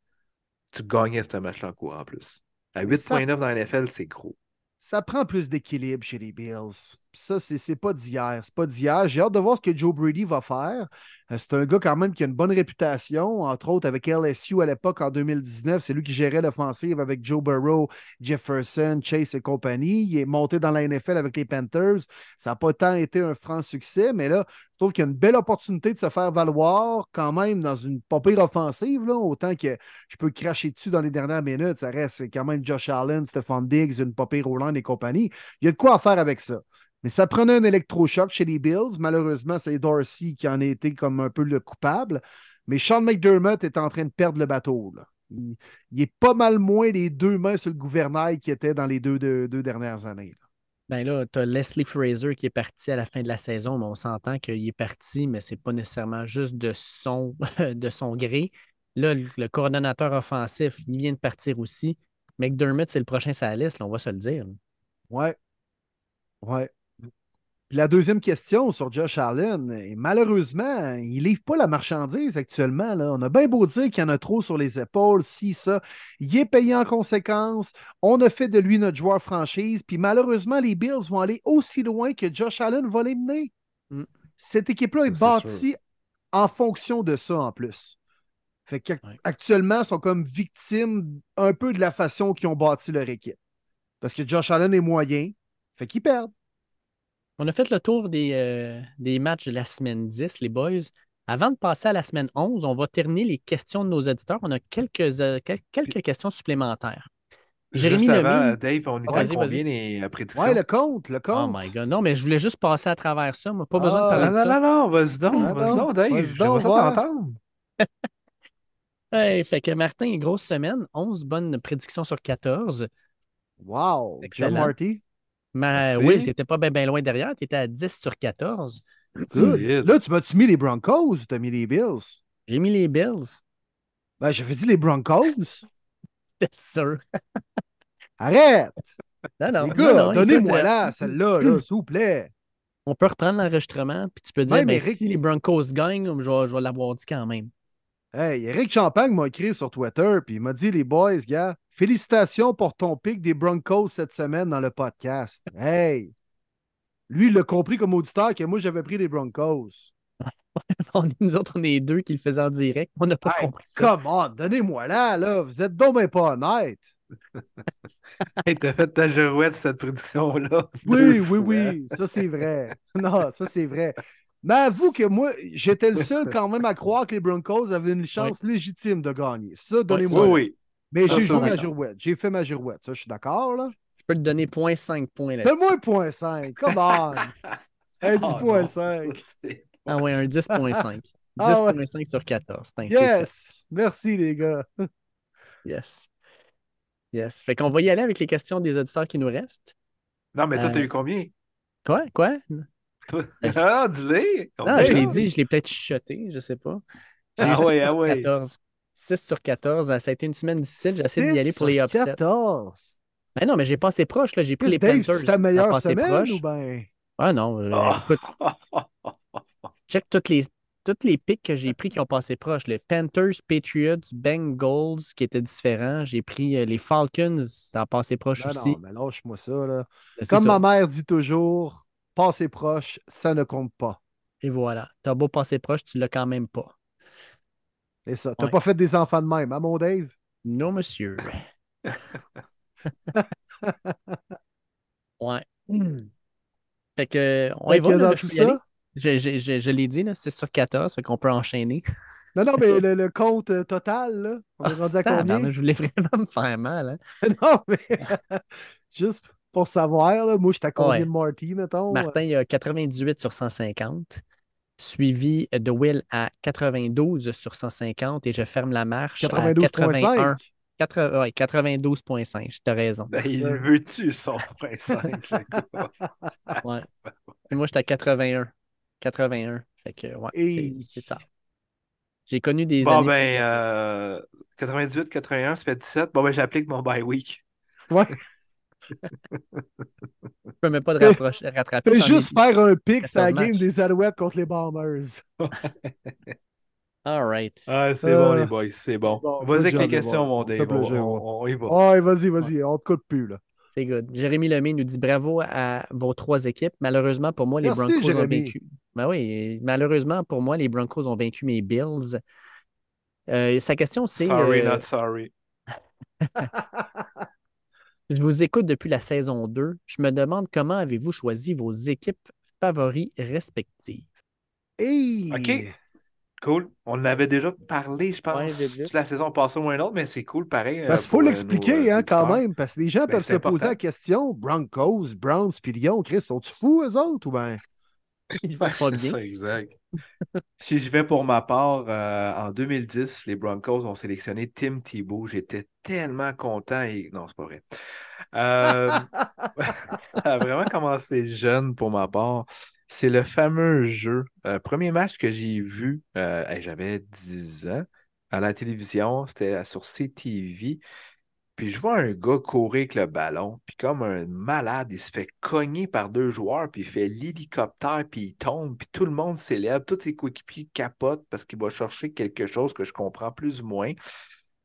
tu gagnais ce match-là en cours en plus. À Mais ça- 8.9 dans la NFL, c'est gros. Ça prend plus d'équilibre chez les Bills. Ça, c'est pas d'hier. C'est pas d'hier. J'ai hâte de voir ce que Joe Brady va faire. Euh, C'est un gars quand même qui a une bonne réputation, entre autres avec LSU à l'époque en 2019. C'est lui qui gérait l'offensive avec Joe Burrow, Jefferson, Chase et compagnie. Il est monté dans la NFL avec les Panthers. Ça n'a pas tant été un franc succès, mais là, je trouve qu'il y a une belle opportunité de se faire valoir quand même dans une pas offensive. Là, autant que je peux cracher dessus dans les dernières minutes. Ça reste quand même Josh Allen, Stephon Diggs, une pas pire Roland et compagnie. Il y a de quoi à faire avec ça. Mais ça prenait un électrochoc chez les Bills. Malheureusement, c'est Dorsey qui en a été comme un peu le coupable. Mais Sean McDermott est en train de perdre le bateau. là. Il, il est pas mal moins les deux mains sur le gouvernail qu'il était dans les deux, deux, deux dernières années. là. Ben là, tu as Leslie Fraser qui est parti à la fin de la saison, mais on s'entend qu'il est parti, mais c'est pas nécessairement juste de son, de son gré. Là, le le coordonnateur offensif, il vient de partir aussi. McDermott, c'est le prochain sur la liste, là, on va se le dire. Ouais. Ouais. Puis la deuxième question sur Josh Allen, et malheureusement, il livre pas la marchandise actuellement. Là. On a bien beau dire qu'il y en a trop sur les épaules, si, ça. Il est payé en conséquence. On a fait de lui notre joueur franchise. Puis malheureusement, les Bills vont aller aussi loin que Josh Allen va les mener. Mm. Cette équipe-là est bâtie en fonction de ça en plus. Fait Ouais. qu'actuellement, ils sont comme victimes un peu de la façon qu'ils ont bâti leur équipe. Parce que Josh Allen est moyen, fait qu'ils perdent. On a fait le tour des, euh, des matchs de la semaine 10, les boys. Avant de passer à la semaine 11, on va terminer les questions de nos auditeurs. On a quelques, euh, quel- quelques questions supplémentaires. Jérémy Juste avant, Lemay. Dave, on est Ah, à combien les euh, prédictions? Ouais, le compte, le Oh compte. my God. Non, mais je voulais juste passer à travers ça. Moi, pas besoin de Ah, parler non, de non, ça. non, non, vas-y donc, Ah, vas-y non. donc, Dave. Ça voir. t'entendre. Hey, fait que Martin, grosse semaine. 11 bonnes prédictions sur 14. Wow. John Excellent. Marty. Mais Merci. Will, t'étais pas bien loin derrière. Tu étais à 10 sur 14. Good. Solide. Là, tu m'as-tu mis les Broncos ou t'as mis les Bills? J'ai mis les Bills. Ben, j'avais dit les Broncos. C'est sûr. Arrête! Non, non. les non, donnez-moi là, celle-là, là, s'il vous plaît. euh, On peut reprendre l'enregistrement, puis tu peux dire, ben, Eric- si les Broncos gagnent, je vais, je vais l'avoir dit quand même. Hey, Eric Champagne m'a écrit sur Twitter, puis il m'a dit Les boys, gars, félicitations pour ton pic des Broncos cette semaine dans le podcast. Hey! Lui, il l'a compris comme auditeur que moi, j'avais pris les Broncos. On est- nous autres, on est deux qui le faisaient en direct. On n'a pas Hey, compris ça. come on, donnez-moi là, là. Vous êtes donc pas honnête. Hey, t'as fait ta girouette, cette prédiction-là. Oui, oui, fois. oui, ça c'est vrai. Non, ça c'est vrai. Mais avoue que moi, j'étais le seul quand même à croire que les Broncos avaient une chance légitime de gagner. Ça, donnez-moi. Oui, ça. oui. Mais j'ai joué ma girouette. J'ai fait ma girouette. Ça, je suis d'accord, là. Je peux te donner 0.5 points là-dessus. Donne-moi un point 5. Come on. Un Oh, 10.5. non, ça, c'est- Ah ouais, un 10.5. Ah ouais. 10.5 sur 14. Tain, c'est fait. Yes. Merci, les gars. Yes. Yes. Fait qu'on va y aller avec les questions des auditeurs qui nous restent. Non, mais toi, t'as Euh, eu combien? Quoi? Quoi? Ah, dis-le! Non, je l'ai dit, je l'ai peut-être chuchoté, je sais pas. Ah 6 ouais, ah ouais. 14. 6 sur 14. Ça a été une semaine difficile. J'essaie d'y aller pour les upsets. sur 14. Mais non, mais j'ai passé proche. Là. J'ai pris les Dave, Panthers. c'est ta meilleure semaine proche. ou ben? Ah non, euh, Ah. écoute, check toutes les, toutes les picks que j'ai pris qui ont passé proche. Les Panthers, Patriots, Bengals, qui étaient différents. J'ai pris euh, les Falcons, ça a passé proche Non, aussi. non, mais lâche-moi ça, là. C'est Comme ça. ma mère dit toujours, passer proche, ça ne compte pas. Et voilà. T'as beau passer proche, tu l'as quand même pas. Et ça. T'as Ouais. pas fait des enfants de même, hein, mon Dave? Non, monsieur. ouais. Fait que, on y va, là, dans là, je tout ça. Je, je- je- je l'ai dit, là, 6 sur 14, fait qu'on peut enchaîner. Non, non, mais le, le compte euh, total, là, on est rendu à combien? Tabarnak, je voulais vraiment me faire mal. hein. non, mais juste pour savoir, là, moi, j'étais à combien Ouais. de Marty, mettons? Martin, il a 98 sur 150, suivi de Will à 92 sur 150 et je ferme la marche à 81. 92,5. 80 ouais, 92,5. Tu as raison. Ben, il veut-tu son point 5? Ouais. Et moi, j'étais à 81. 81. Fait que, ouais, Et- c'est- c'est ça. J'ai connu des Bon, années- ben, euh, 98, 81, ça fait 17. Bon, ben, j'applique mon bye week. Ouais. Je peux même pas de rapprocher- rattraper. Fais juste faire un pic sur la 14 game des Alouettes contre les Bombers. All right. Ah, c'est Euh, bon, les boys, c'est bon. bon, Vas-y good avec les questions, mon Dave. On, plaisir, on- on y va. Ouais, vas-y, vas-y, on te coupe plus, là. C'est good. Jérémy Lemay nous dit bravo à vos trois équipes. Malheureusement, pour moi, les Merci, Broncos ont vaincu. Ben oui, malheureusement, pour moi, les Broncos ont vaincu mes Bills. Euh, sa question, c'est Sorry, euh, not sorry. Je vous écoute depuis la saison 2. Je me demande comment avez-vous choisi vos équipes favoris respectives? Hey! OK. Cool. On en avait déjà parlé, je pense, Ouais, la saison passée ou un autre, mais c'est cool, pareil. Euh, il faut pour, euh, l'expliquer, euh, hein, quand même, parce que les gens Ben, peuvent se poser la question Broncos, Browns, puis Lyon, Chris, sont-tu fous, eux autres, ou ben? Ils vont Ouais, pas c'est bien. ça, exact. Si je vais pour ma part, euh, en 2010, les Broncos ont sélectionné Tim Tebow. J'étais tellement content et... Non, c'est pas vrai. Euh, ça a vraiment commencé jeune pour ma part. C'est le fameux jeu. Euh, premier match que j'ai vu, j'avais 10 ans, à la télévision, c'était sur CTV. Puis je vois un gars courir avec le ballon, puis comme un malade, il se fait cogner par deux joueurs, puis il fait l'hélicoptère, puis il tombe, puis tout le monde célèbre, tous ses coéquipiers capotent parce qu'il va chercher quelque chose que je comprends plus ou moins.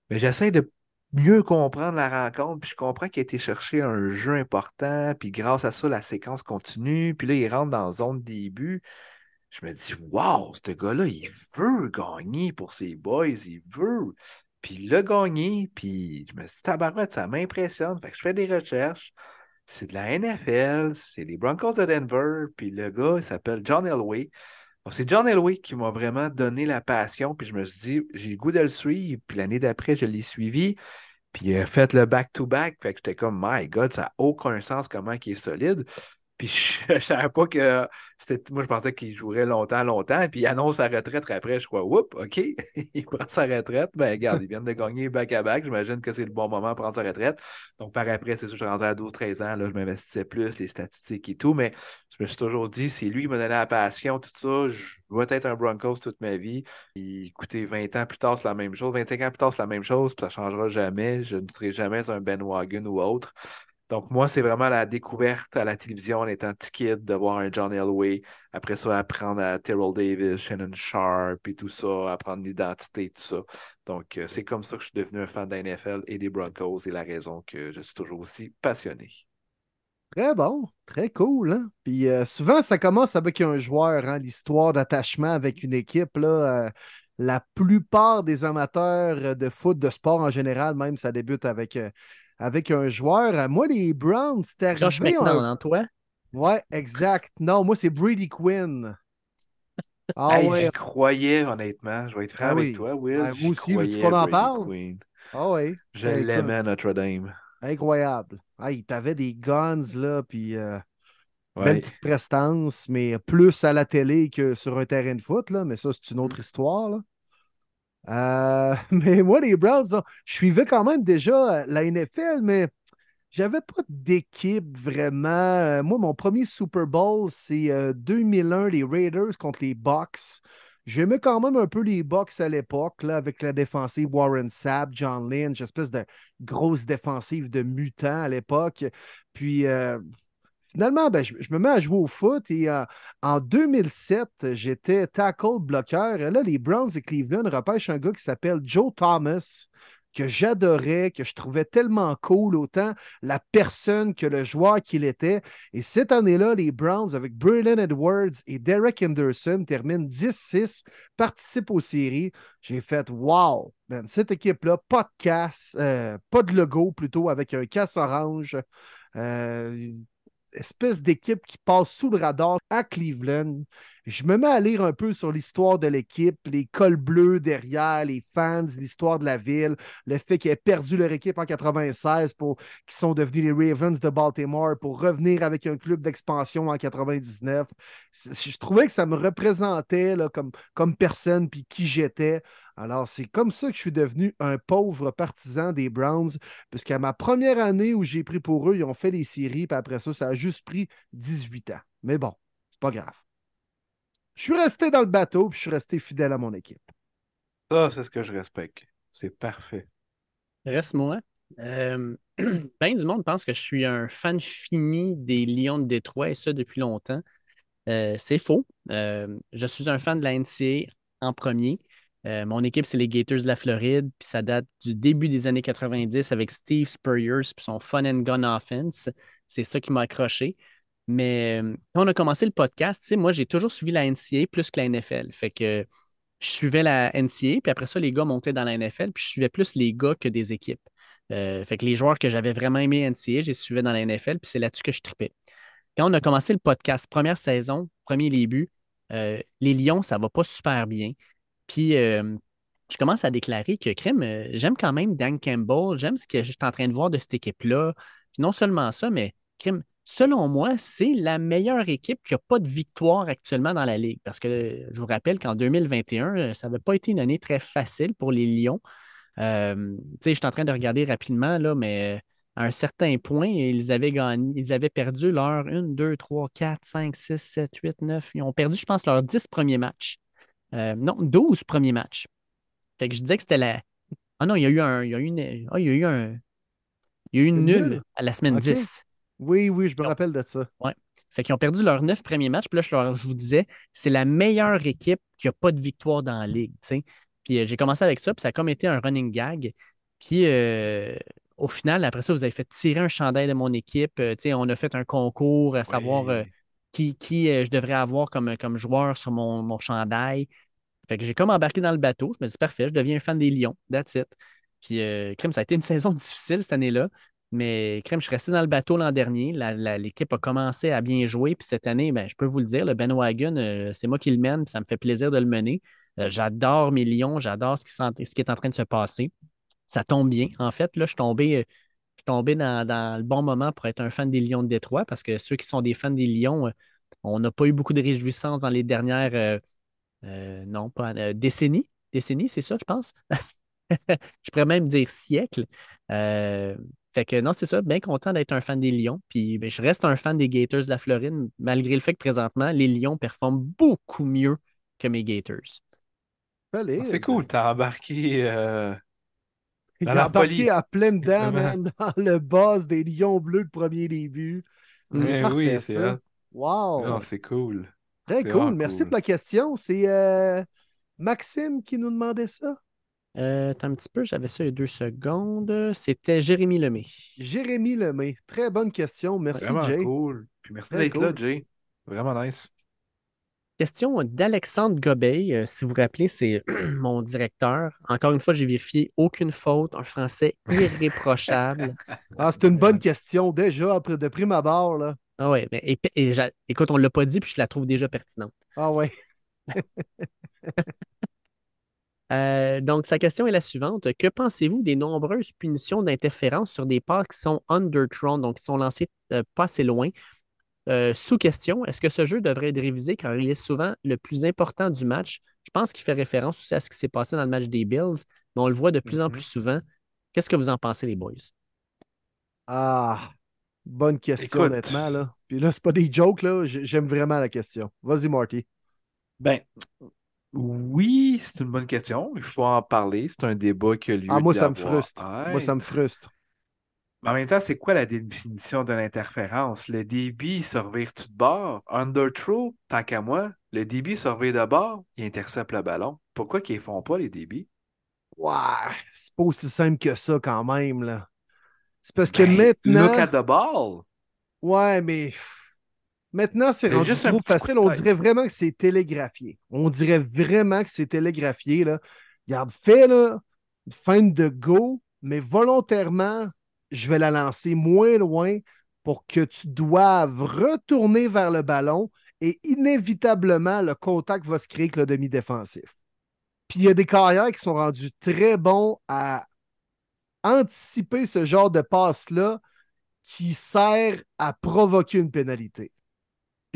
Mais j'essaie de mieux comprendre la rencontre, puis je comprends qu'il a été chercher un jeu important, puis grâce à ça, la séquence continue, puis là, il rentre dans la zone début. Je me dis, wow, ce gars-là, il veut gagner pour ses boys, il veut. Puis il l'a gagné, puis je me suis dit, tabarouette, ça m'impressionne. Fait que je fais des recherches. C'est de la NFL, c'est les Broncos de Denver, puis le gars, il s'appelle John Elway. Donc, c'est John Elway qui m'a vraiment donné la passion, puis je me suis dit, j'ai le goût de le suivre, puis l'année d'après, je l'ai suivi, puis il a fait le back-to-back, fait que j'étais comme, my God, ça n'a aucun sens comment il est solide. Puis je ne savais pas que c'était. Moi, je pensais qu'il jouerait longtemps, longtemps. Puis il annonce sa retraite après. Je crois, oups, OK, il prend sa retraite. Ben, regarde, il vient de gagner back-à-back. J'imagine que c'est le bon moment pour prendre sa retraite. Donc, par après, c'est sûr, je suis à 12-13 ans. Là, je m'investissais plus, les statistiques et tout. Mais je me suis toujours dit, c'est lui qui m'a donné la passion, tout ça. Je dois être un Broncos toute ma vie. Et, écoutez, 20 ans plus tard, c'est la même chose. 25 ans plus tard, c'est la même chose. Puis ça ne changera jamais. Je ne serai jamais un Ben Wagon ou autre. Donc, moi, c'est vraiment la découverte à la télévision en étant petit kid de voir un John Elway. Après ça, apprendre à Terrell Davis, Shannon Sharp et tout ça, apprendre l'identité, tout ça. Donc, euh, c'est comme ça que je suis devenu un fan de la NFL et des Broncos et la raison que je suis toujours aussi passionné. Très bon, très cool. Hein? Puis euh, souvent, ça commence avec un joueur, hein, l'histoire d'attachement avec une équipe. Euh, la plupart des amateurs de foot, de sport en général, même, ça débute avec avec un joueur. Moi, les Browns, c'était arrivé. Josh McNown, hein, toi? Ouais, exact. Non, moi, c'est Brady Quinn. Ah ouais. J'y croyais, honnêtement. Je vais être franc ah avec toi, Will. moi aussi, veux-tu qu'on en parle? Ah oui. Je l'aimais à Notre-Dame. Incroyable. il t'avait des guns, là, puis euh, belle petite prestance, mais plus à la télé que sur un terrain de foot, là. Mais ça, c'est une autre histoire, là. Euh, mais moi, les Browns, je suivais quand même déjà euh, la NFL, mais j'avais pas d'équipe vraiment. Euh, moi, mon premier Super Bowl, c'est 2001, les Raiders contre les Bucks. J'aimais quand même un peu les Bucks à l'époque, avec la défensive Warren Sapp, John Lynch, espèce de grosse défensive de mutants à l'époque. Puis finalement, ben, je, me mets à jouer au foot et euh, en 2007, j'étais tackle bloqueur. Et là, les Browns de Cleveland repêchent un gars qui s'appelle Joe Thomas que j'adorais, que je trouvais tellement cool, autant la personne que le joueur qu'il était. Et cette année-là, les Browns, avec Braylon Edwards et Derek Henderson, terminent 10-6, participent aux séries. J'ai fait Wow! cette équipe-là, pas de casse, euh, pas de logo plutôt, avec un casse orange. Euh, espèce d'équipe qui passe sous le radar à Cleveland. Je me mets à lire un peu sur l'histoire de l'équipe, les cols bleus derrière, les fans, l'histoire de la ville, le fait qu'ils aient perdu leur équipe en 96 pour qu'ils sont devenus les Ravens de Baltimore pour revenir avec un club d'expansion en 99. Je trouvais que ça me représentait comme, comme personne puis qui j'étais. Alors, c'est comme ça que je suis devenu un pauvre partisan des Browns, puisqu'à ma première année où j'ai pris pour eux, ils ont fait les séries, puis après ça, ça a juste pris 18 ans. Mais bon, c'est pas grave. Je suis resté dans le bateau, puis je suis resté fidèle à mon équipe. Ça, c'est ce que je respecte. C'est parfait. Reste-moi. Euh, ben du monde pense que je suis un fan fini des Lions de Détroit, et ça depuis longtemps. Euh, c'est faux. Euh, je suis un fan de la NCA en premier. Euh, mon équipe, c'est les Gators de la Floride, puis ça date du début des années 90 avec Steve Spurrier puis son Fun and Gun Offense. C'est ça qui m'a accroché. Mais euh, quand on a commencé le podcast, moi, j'ai toujours suivi la NCA plus que la NFL. Fait que je suivais la NCA, puis après ça, les gars montaient dans la NFL, puis je suivais plus les gars que des équipes. Euh, fait que les joueurs que j'avais vraiment aimé NCA, j'ai suivi dans la NFL, puis c'est là-dessus que je tripais. Quand on a commencé le podcast, première saison, premier début, les Lions, ça va pas super bien. Puis euh, je commence à déclarer que crème, euh, j'aime quand même Dan Campbell, j'aime ce que je en train de voir de cette équipe-là. non seulement ça, mais crème, selon moi, c'est la meilleure équipe qui n'a pas de victoire actuellement dans la Ligue. Parce que je vous rappelle qu'en 2021, euh, ça n'avait pas été une année très facile pour les Lions. je suis en train de regarder rapidement, là, mais à un certain point, ils avaient gagné, ils avaient perdu leur 1, 2, 3, 4, 5, 6, 7, 8, 9. Ils ont perdu, je pense, leurs 10 premiers matchs. Euh, non, 12 premiers matchs. Fait que je disais que c'était la. Ah non, il y a eu un. Il y a eu, une... ah, il y a eu un. Il y a eu une nulle à la semaine Ok. 10. Oui, oui, je me rappelle de ça. Fait qu'ils ont perdu leurs neuf premiers matchs. Puis là, je, leur- je vous disais, c'est la meilleure équipe qui n'a pas de victoire dans la ligue. Puis euh, j'ai commencé avec ça, puis ça a comme été un running gag. Puis euh, au final, après ça, vous avez fait tirer un chandail de mon équipe. Euh, on a fait un concours à savoir Oui. qui, qui je devrais avoir comme, comme joueur sur mon, mon chandail. Fait que j'ai comme embarqué dans le bateau. Je me dis, parfait, je deviens un fan des Lions. That's it. Puis, euh, crème, ça a été une saison difficile cette année-là. Mais, crème, je suis resté dans le bateau l'an dernier. L'équipe a commencé à bien jouer. Puis cette année, ben, je peux vous le dire, le Ben Wagon, euh, c'est moi qui le mène. Puis ça me fait plaisir de le mener. Euh, j'adore mes Lions. J'adore ce qui, est en train de se passer. Ça tombe bien. En fait, là, je suis tombé, euh, je dans, le bon moment pour être un fan des Lions de Détroit parce que ceux qui sont des fans des Lions, on n'a pas eu beaucoup de réjouissance dans les dernières. non, pas décennies. Décennies, c'est ça, je pense. je pourrais même dire siècle. Fait que non, c'est ça, bien content d'être un fan des Lions. Puis ben, je reste un fan des Gators de la Floride, malgré le fait que présentement, les Lions performent beaucoup mieux que mes Gators. Ah, C'est euh, cool, t'as embarqué. euh, Dans la embarqué à pleine man, dans le boss des Lions bleus de premier début. Mais parfait, oui, c'est ça. Wow! Non, c'est cool. Très cool. Merci cool. pour la question. C'est euh, Maxime qui nous demandait ça. Euh, attends un petit peu, j'avais ça il y a deux secondes. C'était Jérémy Lemay. Jérémy Lemay. Très bonne question. Merci, Vraiment Jay. cool. Puis merci d'être là. Jay. Vraiment nice. Question d'Alexandre Gobeil. Euh, si vous vous rappelez, c'est mon directeur. Encore une fois, j'ai vérifié aucune faute, un français irréprochable. Ah, c'est une bonne question. Déjà, après, de prime abord, là. Ah ouais, mais et- écoute, on ne l'a pas dit, puis je la trouve déjà pertinente. Ah ouais. Euh, donc, sa question est la suivante. Que pensez-vous des nombreuses punitions d'interférence sur des passes qui sont underthrown, donc qui sont lancées euh, pas assez loin? Euh, sous question, est-ce que ce jeu devrait être révisé car il est souvent le plus important du match? Je pense qu'il fait référence aussi à ce qui s'est passé dans le match des Bills, mais on le voit de plus en plus souvent. Qu'est-ce que vous en pensez, les boys? Ah, bonne question, Écoute. honnêtement, là. Puis là, c'est pas des jokes, là. J'aime vraiment la question. Vas-y, Marty. Ben, oui, c'est une bonne question. Il faut en parler. C'est un débat qui a lieu Ah, moi, ça me frustre. Moi, ça me frustre. Mais en même temps, c'est quoi la définition de l'interférence? Le débit, se revire-tu de bord? Underthrow, tant qu'à moi, le débit se revire de bord, il intercepte le ballon. Pourquoi qu'ils ne font pas les débits? Ouais, c'est pas aussi simple que ça, quand même, là. C'est parce que Ben, maintenant. Look at the ball! Ouais, mais maintenant, c'est rendu juste trop facile. On dirait vraiment que c'est télégraphié. On dirait vraiment que c'est télégraphié. Là. Regarde, fais là, une feinte de go, mais volontairement, je vais la lancer moins loin pour que tu doives retourner vers le ballon et inévitablement, le contact va se créer avec le demi-défensif. Puis il y a des carrières qui sont rendus très bons à anticiper ce genre de passe-là qui sert à provoquer une pénalité.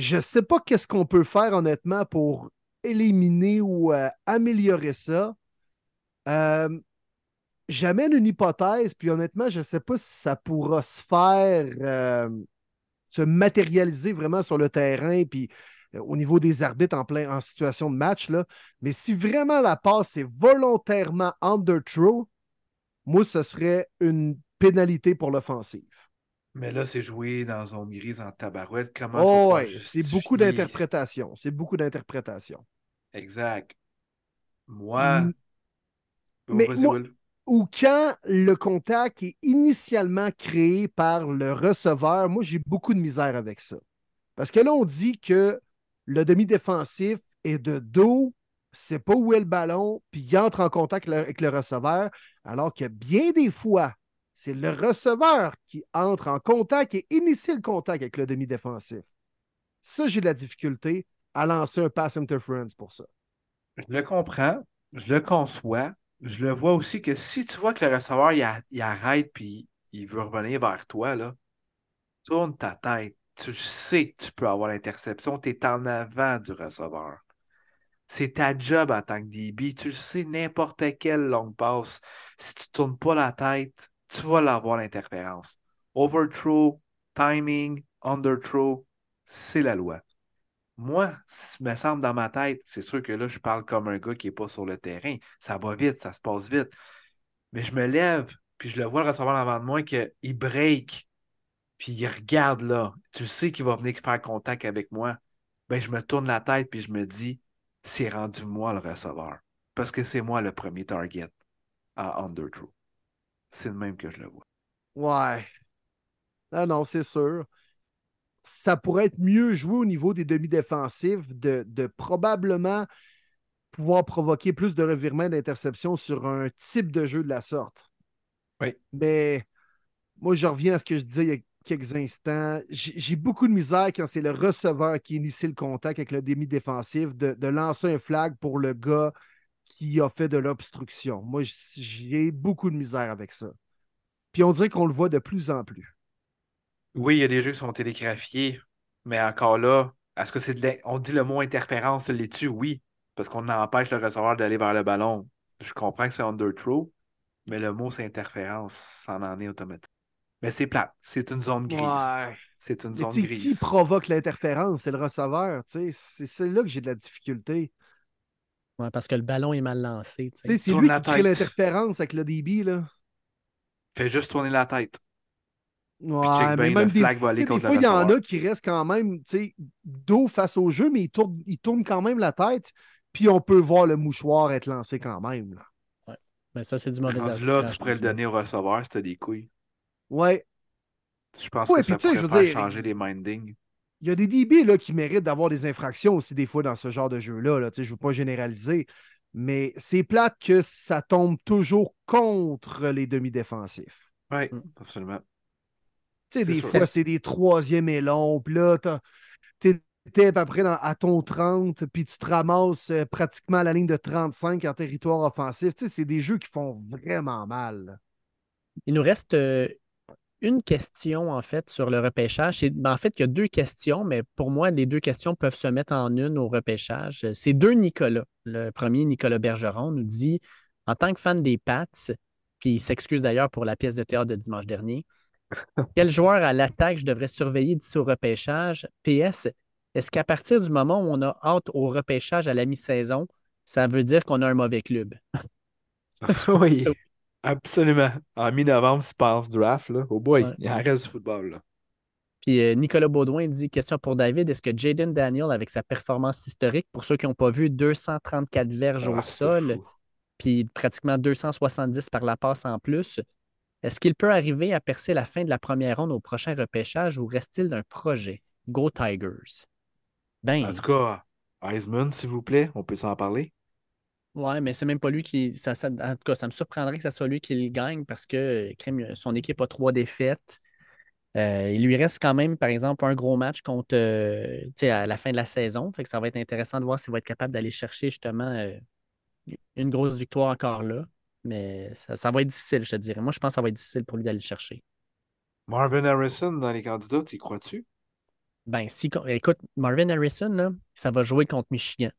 Je ne sais pas qu'est-ce qu'on peut faire honnêtement pour éliminer ou euh, améliorer ça. Euh, J'amène une hypothèse, puis honnêtement, je ne sais pas si ça pourra se faire, euh, se matérialiser vraiment sur le terrain, puis au niveau des arbitres en, plein, en situation de match. Là. Mais si vraiment la passe est volontairement underthrow, moi, ce serait une pénalité pour l'offensive. Mais là, c'est joué dans zone grise en tabarouette. Comment Oh, ouais, c'est beaucoup d'interprétation. C'est beaucoup d'interprétation. Exact. Moi. Mm. Oh, Mais moi-. Ou quand le contact est initialement créé par le receveur, moi, j'ai beaucoup de misère avec ça. Parce que là, on dit que le demi-défensif est de dos, c'est pas où est le ballon, puis il entre en contact avec le receveur, alors que bien des fois, c'est le receveur qui entre en contact et initie le contact avec le demi-défensif. Ça, j'ai de la difficulté à lancer un pass interference pour ça. Je le comprends, je le conçois. Je le vois aussi que si tu vois que le receveur il, a- arrête puis il veut revenir vers toi, là, tourne ta tête. Tu sais que tu peux avoir l'interception, tu es en avant du receveur. C'est ta job en tant que DB. Tu sais, n'importe quelle longue passe. Si tu ne tournes pas la tête, tu vas l'avoir l'interférence. Overthrow, timing, underthrow, c'est la loi. Moi, ce me semble dans ma tête, c'est sûr que là, je parle comme un gars qui n'est pas sur le terrain. Ça va vite, ça se passe vite. Mais je me lève, puis je le vois le recevoir avant de moi, qu'il break, puis il regarde là. Tu sais qu'il va venir faire contact avec moi. Ben, je me tourne la tête, puis je me dis, c'est rendu moi le receveur. Parce que c'est moi le premier target à underthrow. C'est le même que je le vois. Ouais. Ah non, c'est sûr. Ça pourrait être mieux joué au niveau des demi-défensifs de, de probablement pouvoir provoquer plus de revirements d'interception sur un type de jeu de la sorte. Oui. Mais moi, je reviens à ce que je disais il y a quelques instants. J'ai j'ai beaucoup de misère quand c'est le receveur qui initie le contact avec le demi-défensif de, de lancer un flag pour le gars qui a fait de l'obstruction. Moi, j'ai beaucoup de misère avec ça. Puis on dirait qu'on le voit de plus en plus. Oui, il y a des jeux qui sont télégraphiés, mais encore là, est-ce que c'est de On dit le mot interférence, l'est-tu? Oui, parce qu'on empêche le receveur d'aller vers le ballon. Je comprends que c'est underthrow, mais le mot c'est interférence, ça en est automatique. Mais c'est plate, c'est une zone grise. Ouais. C'est une zone sais, qui grise. provoque l'interférence? C'est le receveur. tu sais. C'est c'est là que j'ai de la difficulté. Ouais, parce que le ballon est mal lancé. tu sais. Tu sais, C'est Tourne lui la qui crée tête. l'interférence avec le DB. Là. Fais juste tourner la tête. Ouais, mais bien, même le des, des fois, il y en a qui restent quand même tu sais, dos face au jeu, mais ils tournent, ils tournent quand même la tête. Puis on peut voir le mouchoir être lancé quand même. Là. Mais ça, c'est du mauvais là, tu pourrais le donner au receveur si t'as des couilles. Ouais. Je pense Ouais, que ça pourrait faire dire, changer les mindings. Il y a des DB là, qui méritent d'avoir des infractions aussi des fois dans ce genre de jeu-là. Là. Tu sais, Je ne veux pas généraliser. Mais c'est plate que ça tombe toujours contre les demi-défensifs. Oui, Mm. absolument. Tu sais, C'est des sûr. fois, c'est des troisièmes et longs. Puis là, t'as- t'étais à peu près dans- à ton 30, puis tu te ramasses euh, pratiquement à la ligne de 35 en territoire offensif. Tu sais, c'est des jeux qui font vraiment mal. Il nous reste euh, une question, en fait, sur le repêchage. Ben, en fait, il y a deux questions, mais pour moi, les deux questions peuvent se mettre en une au repêchage. C'est deux Nicolas. Le premier, Nicolas Bergeron, nous dit En tant que fan des Pats, puis il s'excuse d'ailleurs pour la pièce de théâtre de dimanche dernier, quel joueur à l'attaque je devrais surveiller d'ici au repêchage? PS, est-ce qu'à partir du moment où on a hâte au repêchage à la mi-saison, ça veut dire qu'on a un mauvais club? oui, absolument. En mi-novembre, se passe draft, là. Oh boy, Ouais. il en reste du football, là. Puis euh, Nicolas Baudouin dit question pour David est-ce que Jaden Daniel, avec sa performance historique, pour ceux qui n'ont pas vu, 234 verges Ah, au c'est sol, fou. puis pratiquement 270 par la passe en plus, est-ce qu'il peut arriver à percer la fin de la première ronde au prochain repêchage ou reste-t-il d'un projet? Go Tigers. Ben, En tout cas, Heisman, s'il vous plaît, on peut s'en parler. Ouais, mais c'est même pas lui qui. Ça, ça- en tout cas, ça me surprendrait que ce soit lui qui le gagne parce que euh, son équipe a trois défaites. Euh, il lui reste quand même, par exemple, un gros match contre euh, tu sais, à la fin de la saison. Fait que ça va être intéressant de voir s'il va être capable d'aller chercher justement euh, une grosse victoire encore là. Mais ça, ça va être difficile, je te dirais. Moi, je pense que ça va être difficile pour lui d'aller le chercher. Marvin Harrison dans les candidats, tu y crois-tu? Ben, si, écoute, Marvin Harrison, là, ça va jouer contre Michigan.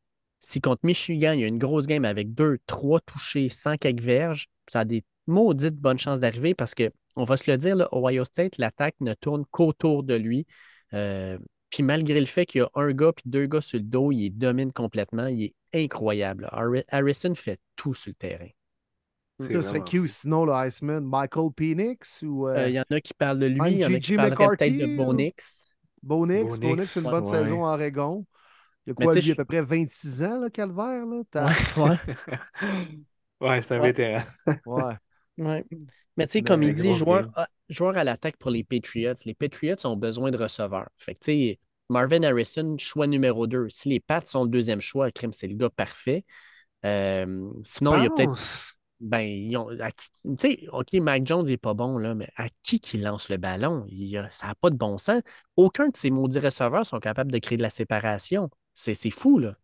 Si contre Michigan, il y a une grosse game avec deux, trois touchés, 100 quelques verges, ça a des maudites bonnes chances d'arriver parce que, on va se le dire, là, Ohio State, l'attaque ne tourne qu'autour de lui. Euh, puis malgré le fait qu'il y a un gars puis deux gars sur le dos, il domine complètement. Il est incroyable. Harri- Harrison fait tout sur le terrain. C'est Ça serait qui sinon le Iceman? Michael Penix ou Euh, euh, Il y en a qui parlent de lui, il y en a qui parleraient peut-être de Bonix. Bonix? Bonix, Bonix, une bonne ouais. saison à Oregon. Il y a quoi, lui, à peu près 26 ans, là, Calvaire? Là? T'as- Ouais, ouais. ouais, c'est un Ouais. vétéran. Ouais. Ouais. Mais tu sais, comme il dit, joueur, à- joueur à l'attaque pour les Patriots. Les Patriots ont besoin de receveurs. Fait que tu sais, Marvin Harrison, choix numéro 2. Si les Pats sont le deuxième choix, crime, c'est le gars parfait. Euh, sinon, il y a peut-être. Ben, ils ont- tu sais, OK, Mac Jones n'est pas bon, là, mais à qui qui lance le ballon? Il y a- ça n'a pas de bon sens. Aucun de ces maudits receveurs sont capables de créer de la séparation. C'est fou, là.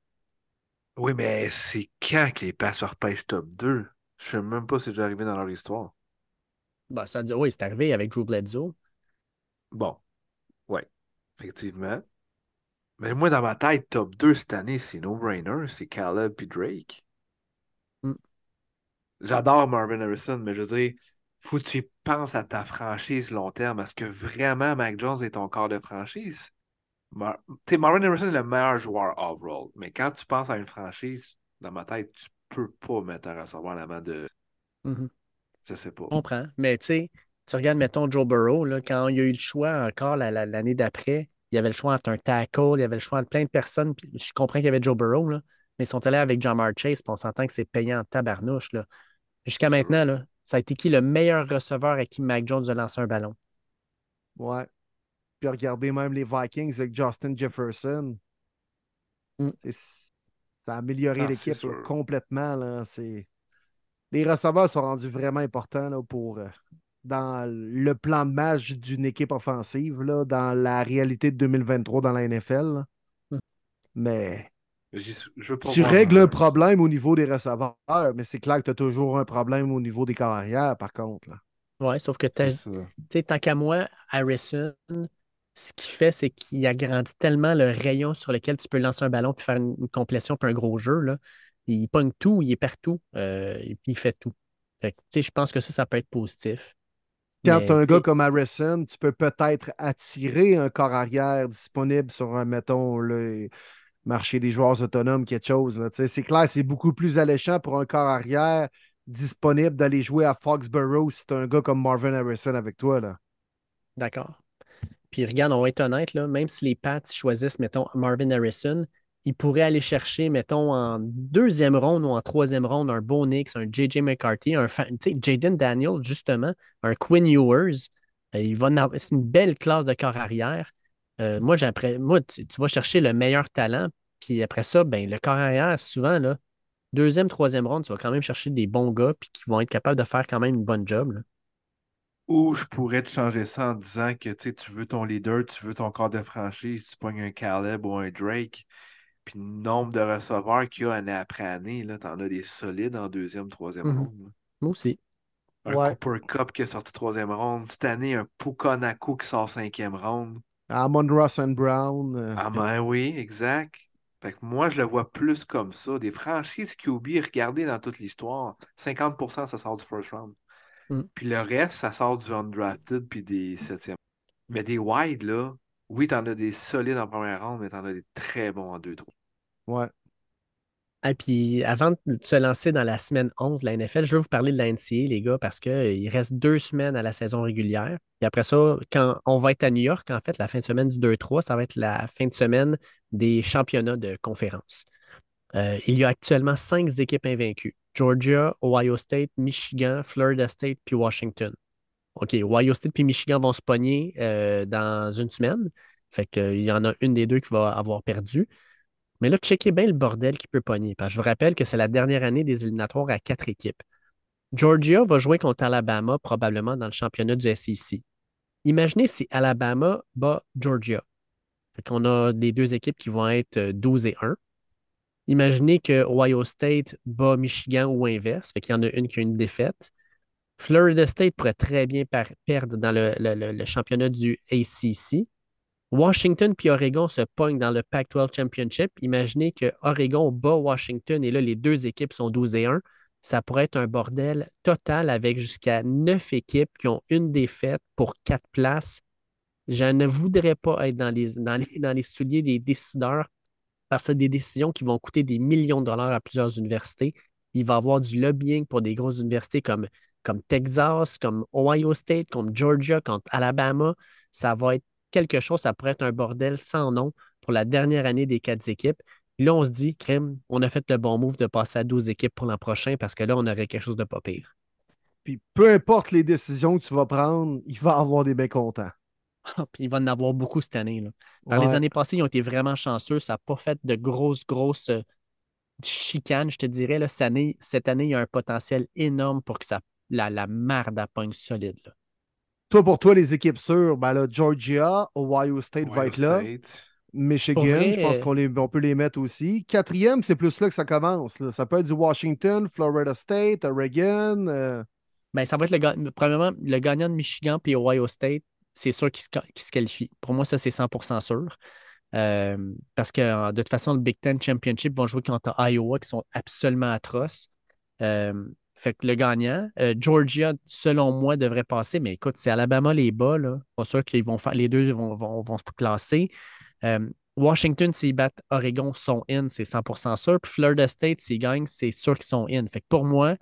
Oui, mais c'est quand que les passeurs pêchent top 2? Je sais même pas si c'est déjà arrivé dans leur histoire. Ben, ça dit, oui, c'est arrivé avec Drew Bledsoe. Bon, ouais, effectivement. Mais moi, dans ma tête, top 2 cette année, c'est no-brainer. C'est Caleb puis Drake. Mm. J'adore Marvin Harrison, mais je veux dire, faut que tu penses à ta franchise long terme. Est-ce que vraiment Mac Jones est ton corps de franchise? Mar- Marvin Harrison est le meilleur joueur overall. Mais quand tu penses à une franchise, dans ma tête, tu peux pas mettre un receveur en avant de. Mhm. Je sais pas. Je comprends. Mais tu sais, tu regardes, mettons, Joe Burrow, là, quand il y a eu le choix encore la- la- l'année d'après, il y avait le choix entre un tackle, il y avait le choix entre plein de personnes. puis je comprends qu'il y avait Joe Burrow, là, mais ils sont allés avec Jamar Chase, puis on s'entend que c'est payant en tabarnouche. Là. Jusqu'à maintenant, là, ça a été qui le meilleur receveur à qui Mac Jones a lancé un ballon? Ouais. Puis regardez même les Vikings avec Justin Jefferson. Mm. C'est- Ça a amélioré Ah, l'équipe complètement. Là. C'est... Les receveurs sont rendus vraiment importants là, pour, euh, dans le plan de match d'une équipe offensive, là, dans la réalité de 2023 dans la NFL. là. Mm. Mais Je tu règles un problème au niveau des receveurs, mais c'est clair que tu as toujours un problème au niveau des carrières, par contre. là. Ouais, sauf que tant qu'à moi, Harrison, ce qu'il fait, c'est qu'il agrandit tellement le rayon sur lequel tu peux lancer un ballon puis faire une, une complétion puis un gros jeu. Là. Il pogne tout, il est partout, euh, et puis il fait tout. Fait que, je pense que ça, ça peut être positif. Quand tu as un gars comme Harrison, tu peux peut-être attirer un corps arrière disponible sur un, mettons, le marché des joueurs autonomes, quelque chose. C'est clair, c'est beaucoup plus alléchant pour un corps arrière disponible d'aller jouer à Foxborough si tu un gars comme Marvin Harrison avec toi. D'accord. Puis regarde, on va être honnête, même si les Pats choisissent, mettons, Marvin Harrison, ils pourraient aller chercher, mettons, en deuxième ronde ou en troisième ronde, un Bo Nix, un J.J. McCarthy, un Jaden Daniel, justement, un Quinn Ewers. Euh, C'est une belle classe de corps arrière. Euh, moi, moi tu, vas chercher le meilleur talent, puis après ça, ben, le corps arrière, souvent, là, deuxième, troisième ronde, tu vas quand même chercher des bons gars, puis qui vont être capables de faire quand même une bonne job. Ou je pourrais te changer ça en disant que tu tu veux ton leader, tu veux ton corps de franchise, tu pognes un Caleb ou un Drake, puis le nombre de receveurs qu'il y a année après année, là, t'en as des solides en deuxième, troisième Mhm. ronde. Moi aussi. Un Ouais. Cooper Cup qui est sorti troisième ronde. Cette année, un Pukanako qui sort cinquième ronde. Amon Ross and Brown. euh, Ah ben oui, exact. Fait que moi, je le vois plus comme ça. Des franchises QB, regardez dans toute l'histoire, 50% ça sort du first round. Mm. Puis le reste, ça sort du undrafted puis des septièmes. Mais des wide, là, oui, t'en as des solides en première ronde, mais t'en as des très bons en deux trous. ouais. Et puis, avant de se lancer dans la semaine 11 de la NFL, je veux vous parler de la NCA, les gars, parce qu'il reste deux semaines à la saison régulière. Et après ça, quand on va être à New York, en fait, la fin de semaine du 2-3, ça va être la fin de semaine des championnats de conférence. Euh, il y a actuellement cinq équipes invaincues. Georgia, Ohio State, Michigan, Florida State, puis Washington. OK, Ohio State puis Michigan vont se pogner euh, dans une semaine. Fait qu'il y en a une des deux qui va avoir perdu. Mais là, checkez bien le bordel qui peut pogner. Parce je vous rappelle que c'est la dernière année des éliminatoires à quatre équipes. Georgia va jouer contre Alabama probablement dans le championnat du SEC. Imaginez si Alabama bat Georgia. Fait qu'on a des deux équipes qui vont être euh, 12 et 1. Imaginez que Ohio State bat Michigan ou inverse. Fait qu'il y en a une qui a une défaite. Florida State pourrait très bien perdre dans le championnat du ACC. Washington puis Oregon se pognent dans le Pac-12 Championship. Imaginez que Oregon bat Washington et là, les deux équipes sont 12 et 1. Ça pourrait être un bordel total avec jusqu'à neuf équipes qui ont une défaite pour quatre places. Je ne voudrais pas être dans les, dans les, dans les souliers des décideurs parce que des décisions qui vont coûter des millions de dollars à plusieurs universités. Il va y avoir du lobbying pour des grosses universités comme, Texas, comme Ohio State, comme Georgia, comme Alabama. Ça va être quelque chose, ça pourrait être un bordel sans nom pour la dernière année des quatre équipes. Là, on se dit, crème, on a fait le bon move de passer à 12 équipes pour l'an prochain parce que là, on aurait quelque chose de pas pire. Puis peu importe les décisions que tu vas prendre, il va y avoir des mécontents. Puis il va en avoir beaucoup cette année. là. Par les années passées, ils ont été vraiment chanceux. Ça n'a pas fait de grosses, grosses euh, chicanes, je te dirais. Là. Cette année, cette année, il y a un potentiel énorme pour que ça, la, la marde à pogne solide. là. Toi, pour toi, les équipes sûres, ben là, Georgia, Ohio State va être là. State. Michigan, vrai, je pense euh, qu'on les- on peut les mettre aussi. Quatrième, c'est plus là que ça commence. là. Ça peut être du Washington, Florida State, Oregon. euh, Ben, ça va être le, premièrement, le gagnant de Michigan puis Ohio State, c'est sûr qu'il se, qu'il se qualifie. Pour moi, ça, c'est 100% sûr. Euh, parce que de toute façon, le Big Ten Championship vont jouer contre Iowa, qui sont absolument atroces. Euh, fait que le gagnant, euh, Georgia, selon moi, devrait passer. Mais écoute, c'est Alabama les bas, là. Pas sûr qu'ils vont. Les deux vont, vont, vont se classer. Washington, s'ils battent Oregon, sont in, c'est 100% sûr. Puis Florida State, s'ils gagnent, c'est sûr qu'ils sont in. Fait que pour moi,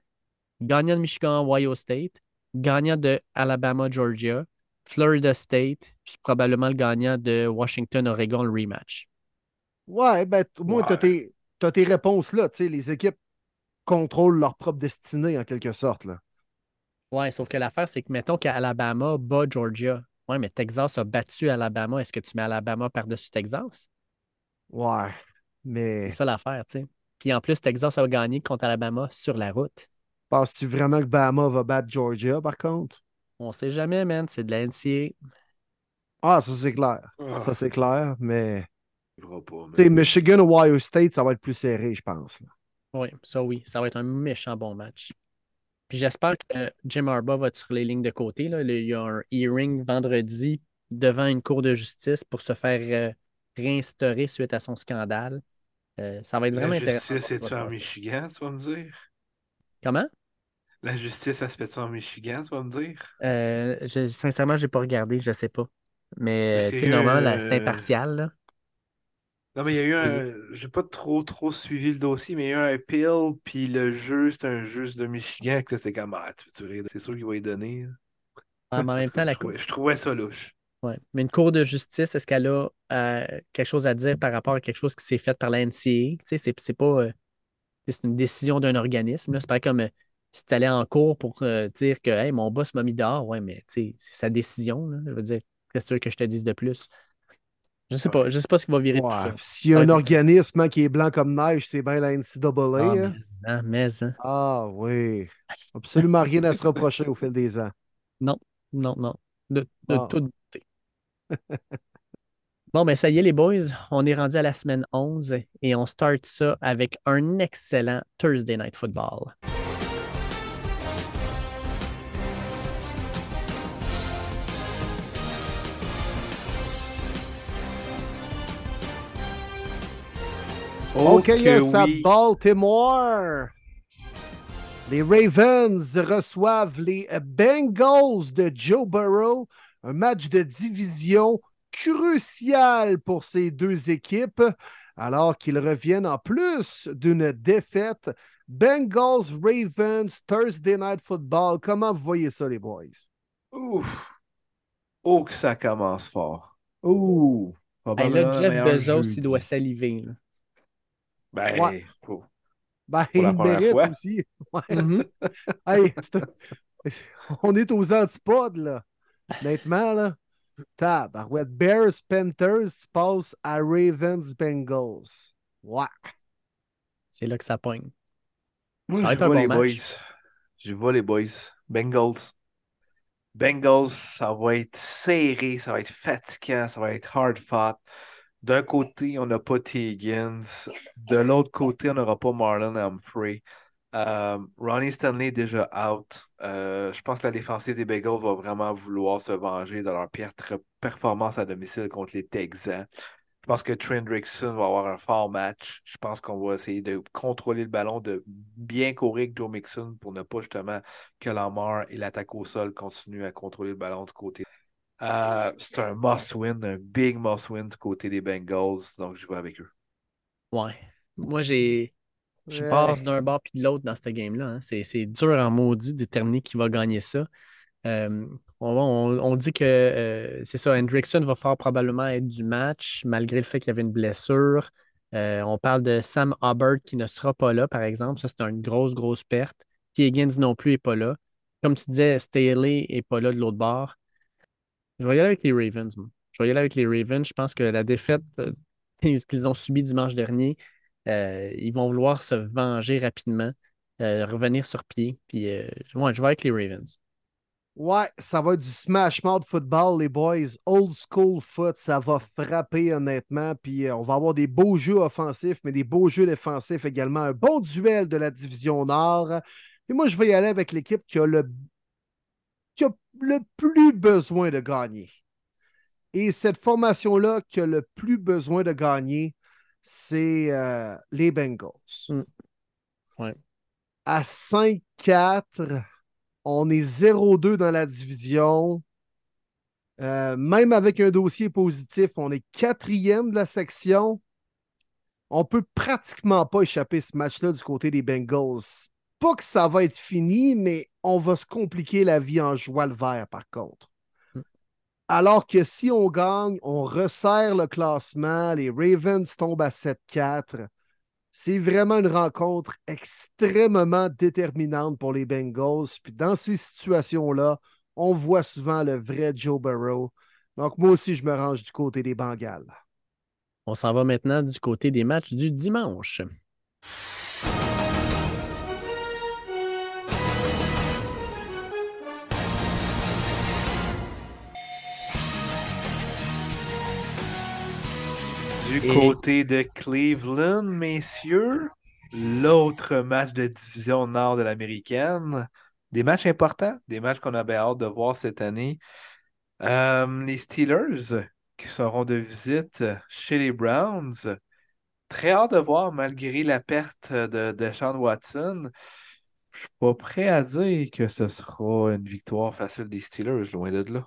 gagnant de Michigan, Ohio State, gagnant de Alabama, Georgia, Florida State, puis probablement le gagnant de Washington, Oregon, le rematch. Ouais, ben, moins, Ouais. t'as tes, t'as tes réponses là. Tu sais, les équipes contrôlent leur propre destinée en quelque sorte. Là. Ouais, sauf que l'affaire, c'est que mettons qu'Alabama bat Georgia. Ouais, mais Texas a battu Alabama. Est-ce que tu mets Alabama par-dessus Texas? Ouais. C'est Mais ça l'affaire, tu sais. Puis en plus, Texas a gagné contre Alabama sur la route. penses-tu vraiment que Bama va battre Georgia, par contre? On sait jamais, man. C'est de la NCA. Ah, ça, c'est clair. Ah. Ça, c'est clair. Mais, pas, tu sais, mais- Michigan, Ohio State, ça va être plus serré, je pense. là. Oui, ça oui. Ça va être un méchant bon match. Puis j'espère que Jim Harbaugh va être sur les lignes de côté. Là. Le- Il y a un hearing vendredi devant une cour de justice pour se faire euh, réinstaurer suite à son scandale. Euh, ça va être La vraiment intéressant. justice, de voir ce qui est-tu va en. Michigan, tu vas me dire? Comment? La justice, ça se fait-tu en Michigan, tu vas me dire? Euh, je- sincèrement, je n'ai pas regardé, je ne sais pas. Mais Mais normalement, euh, c'est impartial. là. Non, mais il y a eu un. J'ai pas trop trop suivi le dossier, mais il y a eu un appeal, puis le jeu, c'est un juge de Michigan, que là, c'est comme, ah, tu veux? C'est sûr qu'il va y donner. Ah, mais en même temps, la je, cour... trouvais, je trouvais ça louche. ouais. Mais une cour de justice, est-ce qu'elle a euh, quelque chose à dire par rapport à quelque chose qui s'est fait par la NCA? Tu sais, c'est pas. euh, c'est une décision d'un organisme. C'est pas comme euh, si tu allais en cours pour euh, dire que hey, mon boss m'a mis dehors. Ouais, mais c'est sa décision. là. Je veux dire, qu'est-ce que tu veux que je te dise de plus? Je ne sais pas. Je sais pas ce qui va virer tout Ouais. ça. S'il y a un organisme hein, qui est blanc comme neige, c'est bien la NCAA. Ah, hein. mais, hein, mais, hein. Ah oui. Absolument rien à se reprocher au fil des ans. Non, non, non. De, de toute beauté. Bon, ben ça y est, les boys. On est rendu à la semaine 11 et on start ça avec un excellent Thursday Night Football. OK, que yes, à. Baltimore. Les Ravens reçoivent les Bengals de Joe Burrow. Un match de division crucial pour ces deux équipes, alors qu'ils reviennent en plus d'une défaite. Bengals Ravens Thursday Night Football. Comment vous voyez ça, les boys? Ouf! Oh, que ça commence fort. Ouh! Hey, là, le Jeff Bezos, il doit saliver. là. Ben, Ouais. faut- Ben, Pour la il première mérite fois. aussi. Ouais. Mhm. Hey, on est aux antipodes, là. Honnêtement, là. Tabarouette. Bears, Panthers, tu passes à Ravens, Bengals. Ouais. C'est là que ça pogne. Moi, Ça je vois bon les match. boys. Je vois les boys. Bengals. Bengals, ça va être serré, ça va être fatigant, ça va être hard fought. D'un côté, on n'a pas T. Higgins. De l'autre côté, on n'aura pas Marlon Humphrey. Euh, Ronnie Stanley est déjà out. Euh, je pense que la défensive des Bengals va vraiment vouloir se venger de leur pire performance à domicile contre les Texans. Je pense que Trent Rickson va avoir un fort match. Je pense qu'on va essayer de contrôler le ballon, de bien courir Joe Mixon pour ne pas justement que Lamar et l'attaque au sol continuent à contrôler le ballon du côté. Euh, c'est un must-win, un big must-win du côté des Bengals, donc je vais avec eux. Ouais. Moi, j'ai. Je Ouais. passe d'un bord puis de l'autre dans ce game-là. hein. C'est, c'est dur en maudit de déterminer qui va gagner ça. Euh, on, on- on dit que euh, c'est ça, Hendrickson va fort probablement être du match, malgré le fait qu'il y avait une blessure. Euh, on parle de Sam Hubbard qui ne sera pas là, par exemple. Ça, c'est une grosse, grosse perte. T. Higgins non plus n'est pas là. Comme tu disais, Staley n'est pas là de l'autre bord. Je vais y aller avec les Ravens. moi. Je vais y aller avec les Ravens. Je pense que la défaite euh, qu'ils ont subie dimanche dernier, euh, ils vont vouloir se venger rapidement, euh, revenir sur pied. Puis, euh, je vais avec les Ravens. Ouais, ça va être du smash mouth football, les boys. Old school foot, ça va frapper honnêtement. Puis on va avoir des beaux jeux offensifs, mais des beaux jeux défensifs également. Un bon duel de la division Nord. Et moi, je vais y aller avec l'équipe qui a le, le plus besoin de gagner. Et cette formation-là qui a le plus besoin de gagner, c'est euh, les Bengals. Mm. Ouais. À 5-4, on est 0-2 dans la division. Euh, même avec un dossier positif, on est quatrième de la section. On peut pratiquement pas échapper ce match-là du côté des Bengals. Pas que ça va être fini, mais on va se compliquer la vie en jouant le vert, par contre. Mm. Alors que si on gagne, on resserre le classement, les Ravens tombent à 7-4. C'est vraiment une rencontre extrêmement déterminante pour les Bengals. Puis dans ces situations-là, on voit souvent le vrai Joe Burrow. Donc moi aussi, je me range du côté des Bengals. On s'en va maintenant du côté des matchs du dimanche. Du Et- côté de Cleveland, messieurs, l'autre match de division nord de l'américaine. Des matchs importants, des matchs qu'on avait hâte de voir cette année. Euh, les Steelers qui seront de visite chez les Browns. Très hâte de voir, malgré la perte de, de Sean Watson. Je suis pas prêt à dire que ce sera une victoire facile des Steelers, loin de là.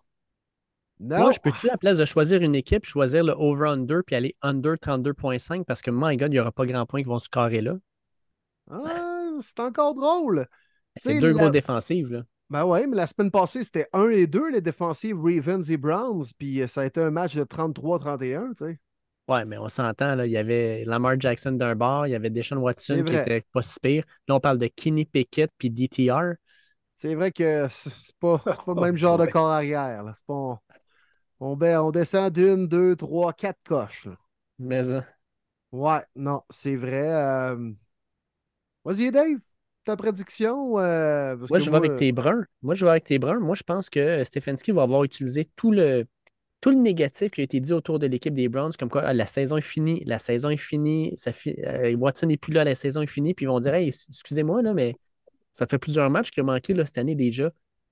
Non, Moi, je peux-tu, à la place de choisir une équipe, choisir le over-under puis aller under 32.5 parce que, my God, il n'y aura pas grand point qui vont se carrer là? Ah, c'est encore drôle. C'est sais, deux la- grosses défensives. Là. Ben ouais, mais la semaine passée, c'était 1 et 2, les défensives Ravens et Browns, puis euh, ça a été un match de 33-31, tu sais. Ouais, mais on s'entend, là, il y avait Lamar Jackson d'un bord, il y avait Deshaun Watson C'est qui était pas si pire. Là, on parle de Kenny Pickett puis DTR. C'est vrai que c'est c'est pas, c'est pas le même genre de corps arrière. C'est pas, on, ben, on descend d'une, deux, trois, quatre coches. là. Mais euh, Ouais, non, c'est vrai. euh, Vas-y, Dave, ta prédiction. euh, parce moi, que je vais avec tes bruns. Moi, je vais avec tes bruns. Moi, je pense que Stefanski va avoir utilisé tout le, tout le négatif qui a été dit autour de l'équipe des Browns, comme quoi ah, la saison est finie, la saison est finie, ça fi- euh, Watson n'est plus là, la saison est finie, puis ils vont dire Hey, excusez-moi, là, mais ça fait plusieurs matchs qu'il a manqué là, cette année déjà.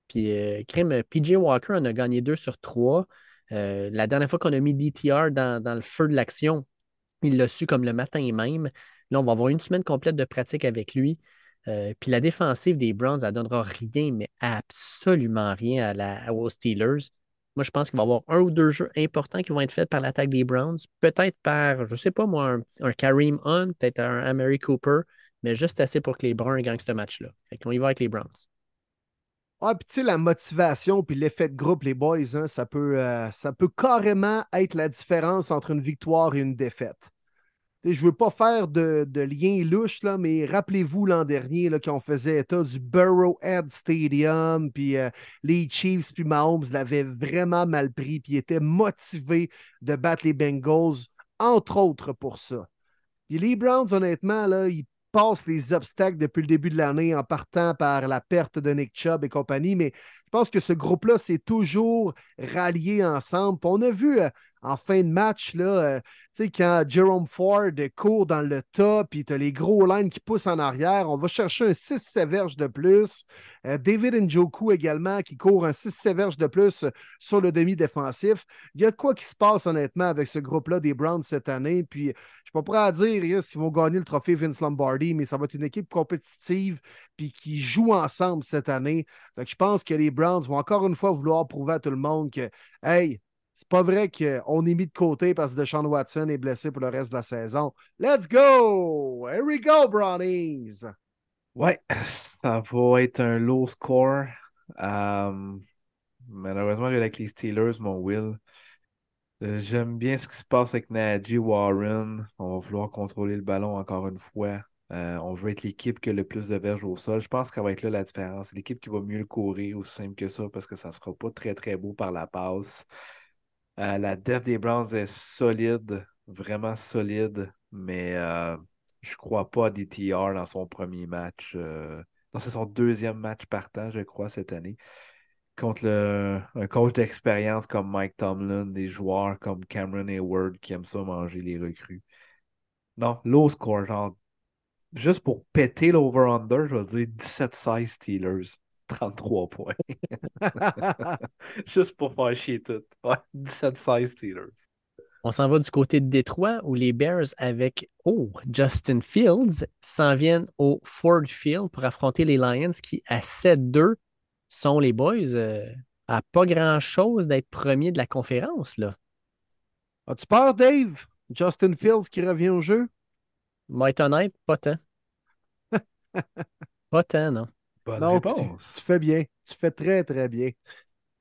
Puis, euh, crime, PJ Walker en a gagné deux sur trois. Euh, la dernière fois qu'on a mis DTR dans, le feu de l'action, il l'a su comme le matin même. Là, on va avoir une semaine complète de pratique avec lui. Euh, puis la défensive des Browns, elle ne donnera rien, mais absolument rien à la, aux Steelers. Moi, je pense qu'il va y avoir un ou deux jeux importants qui vont être faits par l'attaque des Browns. Peut-être par, je ne sais pas moi, un, un Kareem Hunt, peut-être un Amari Cooper, mais juste assez pour que les Browns gagnent ce match-là. Fait qu'on y va avec les Browns. Ah, puis tu sais, la motivation puis l'effet de groupe, les boys, hein, ça, peut, euh, ça peut carrément être la différence entre une victoire et une défaite. Je ne veux pas faire de, lien louche, là, mais rappelez-vous l'an dernier là, faisait état du Burrowhead Stadium, puis euh, les Chiefs puis Mahomes l'avaient vraiment mal pris, puis étaient motivés de battre les Bengals, entre autres pour ça. Puis les Browns, honnêtement, là, ils les obstacles depuis le début de l'année en partant par la perte de Nick Chubb et compagnie, mais je pense que ce groupe-là s'est toujours rallié ensemble. On a vu euh, en fin de match, là, euh, tu sais, quand Jerome Ford court dans le top, puis tu as les gros lines qui poussent en arrière, on va chercher un 6 verges de plus. Euh, David Njoku également qui court un 6 verges de plus sur le demi-défensif. Il y a quoi qui se passe honnêtement avec ce groupe-là des Browns cette année. Puis je suis pas prêt à dire s'ils vont gagner le trophée Vince Lombardi, mais ça va être une équipe compétitive puis qui joue ensemble cette année. Fait que je pense que les Browns vont encore une fois vouloir prouver à tout le monde que, hey, c'est pas vrai qu'on est mis de côté parce que Deshaun Watson est blessé pour le reste de la saison. Let's go! Here we go, Brownies! Ouais, ça va être un low score. Euh, malheureusement, avec les Steelers, mon Will. Euh, J'aime bien ce qui se passe avec Najee Warren. On va vouloir contrôler le ballon encore une fois. Euh, on veut être l'équipe qui a le plus de verges au sol. Je pense qu'elle va être là la différence. L'équipe qui va mieux le courir, aussi simple que ça, parce que ça ne sera pas très très beau par la passe. Euh, la def des Browns est solide, vraiment solide, mais euh, je crois pas à DTR dans son premier match. euh, non, c'est son deuxième match partant, je crois, cette année. Contre le- un coach d'expérience comme Mike Tomlin, des joueurs comme Cameron Hayward qui aiment ça manger les recrues. Non, low score, genre, juste pour péter l'over-under, je vais dire 17-16 Steelers, 33 points. Juste pour faire chier tout. Ouais, 17-16 Steelers. On s'en va du côté de Détroit où les Bears avec oh, Justin Fields s'en viennent au Ford Field pour affronter les Lions qui, à 7-2, sont les boys euh, à pas grand-chose d'être premiers de la conférence. Là. As-tu peur, Dave? Justin Fields qui revient au jeu? Moi, être honnête, pas tant. Pas tant, non. Bonne réponse. tu fais bien. Tu fais très, très bien.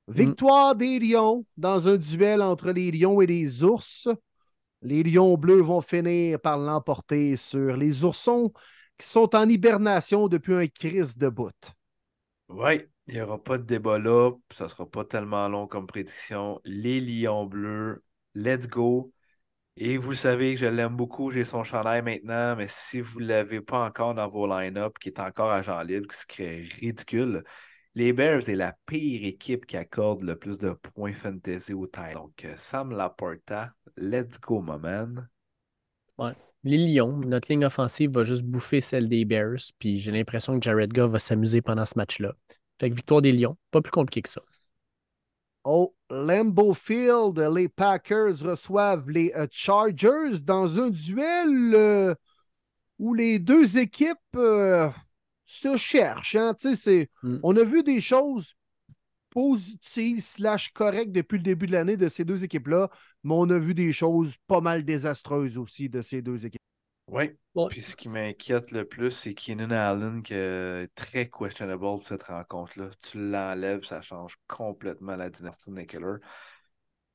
Mm. Victoire des Lions dans un duel entre les Lions et les Ours. Les Lions bleus vont finir par l'emporter sur les Oursons qui sont en hibernation depuis un crise de bout. Oui, il n'y aura pas de débat là. Ça sera pas tellement long comme prédiction. Les Lions bleus, let's go. Et vous savez que je l'aime beaucoup. J'ai son chandail maintenant, mais si vous ne l'avez pas encore dans vos line-up, qui est encore agent libre, ce qui est ridicule, les Bears c'est la pire équipe qui accorde le plus de points fantasy au time. Donc, euh, Sam Laporta, let's go, my man. Les Lions, notre ligne offensive va juste bouffer celle des Bears, puis j'ai l'impression que Jared Goff va s'amuser pendant ce match-là. Fait que victoire des Lions, pas plus compliqué que ça. Au Lambeau Field, les Packers reçoivent les euh, Chargers dans un duel euh, où les deux équipes euh, se cherchent. hein. Mm. On a vu des choses positives slash correctes depuis le début de l'année de ces deux équipes-là, mais on a vu des choses pas mal désastreuses aussi de ces deux équipes. Oui. Ouais. Puis ce qui m'inquiète le plus, c'est Keenan Allen qui est très questionable pour cette rencontre-là. Tu l'enlèves, ça change complètement la dynastie de Nickler.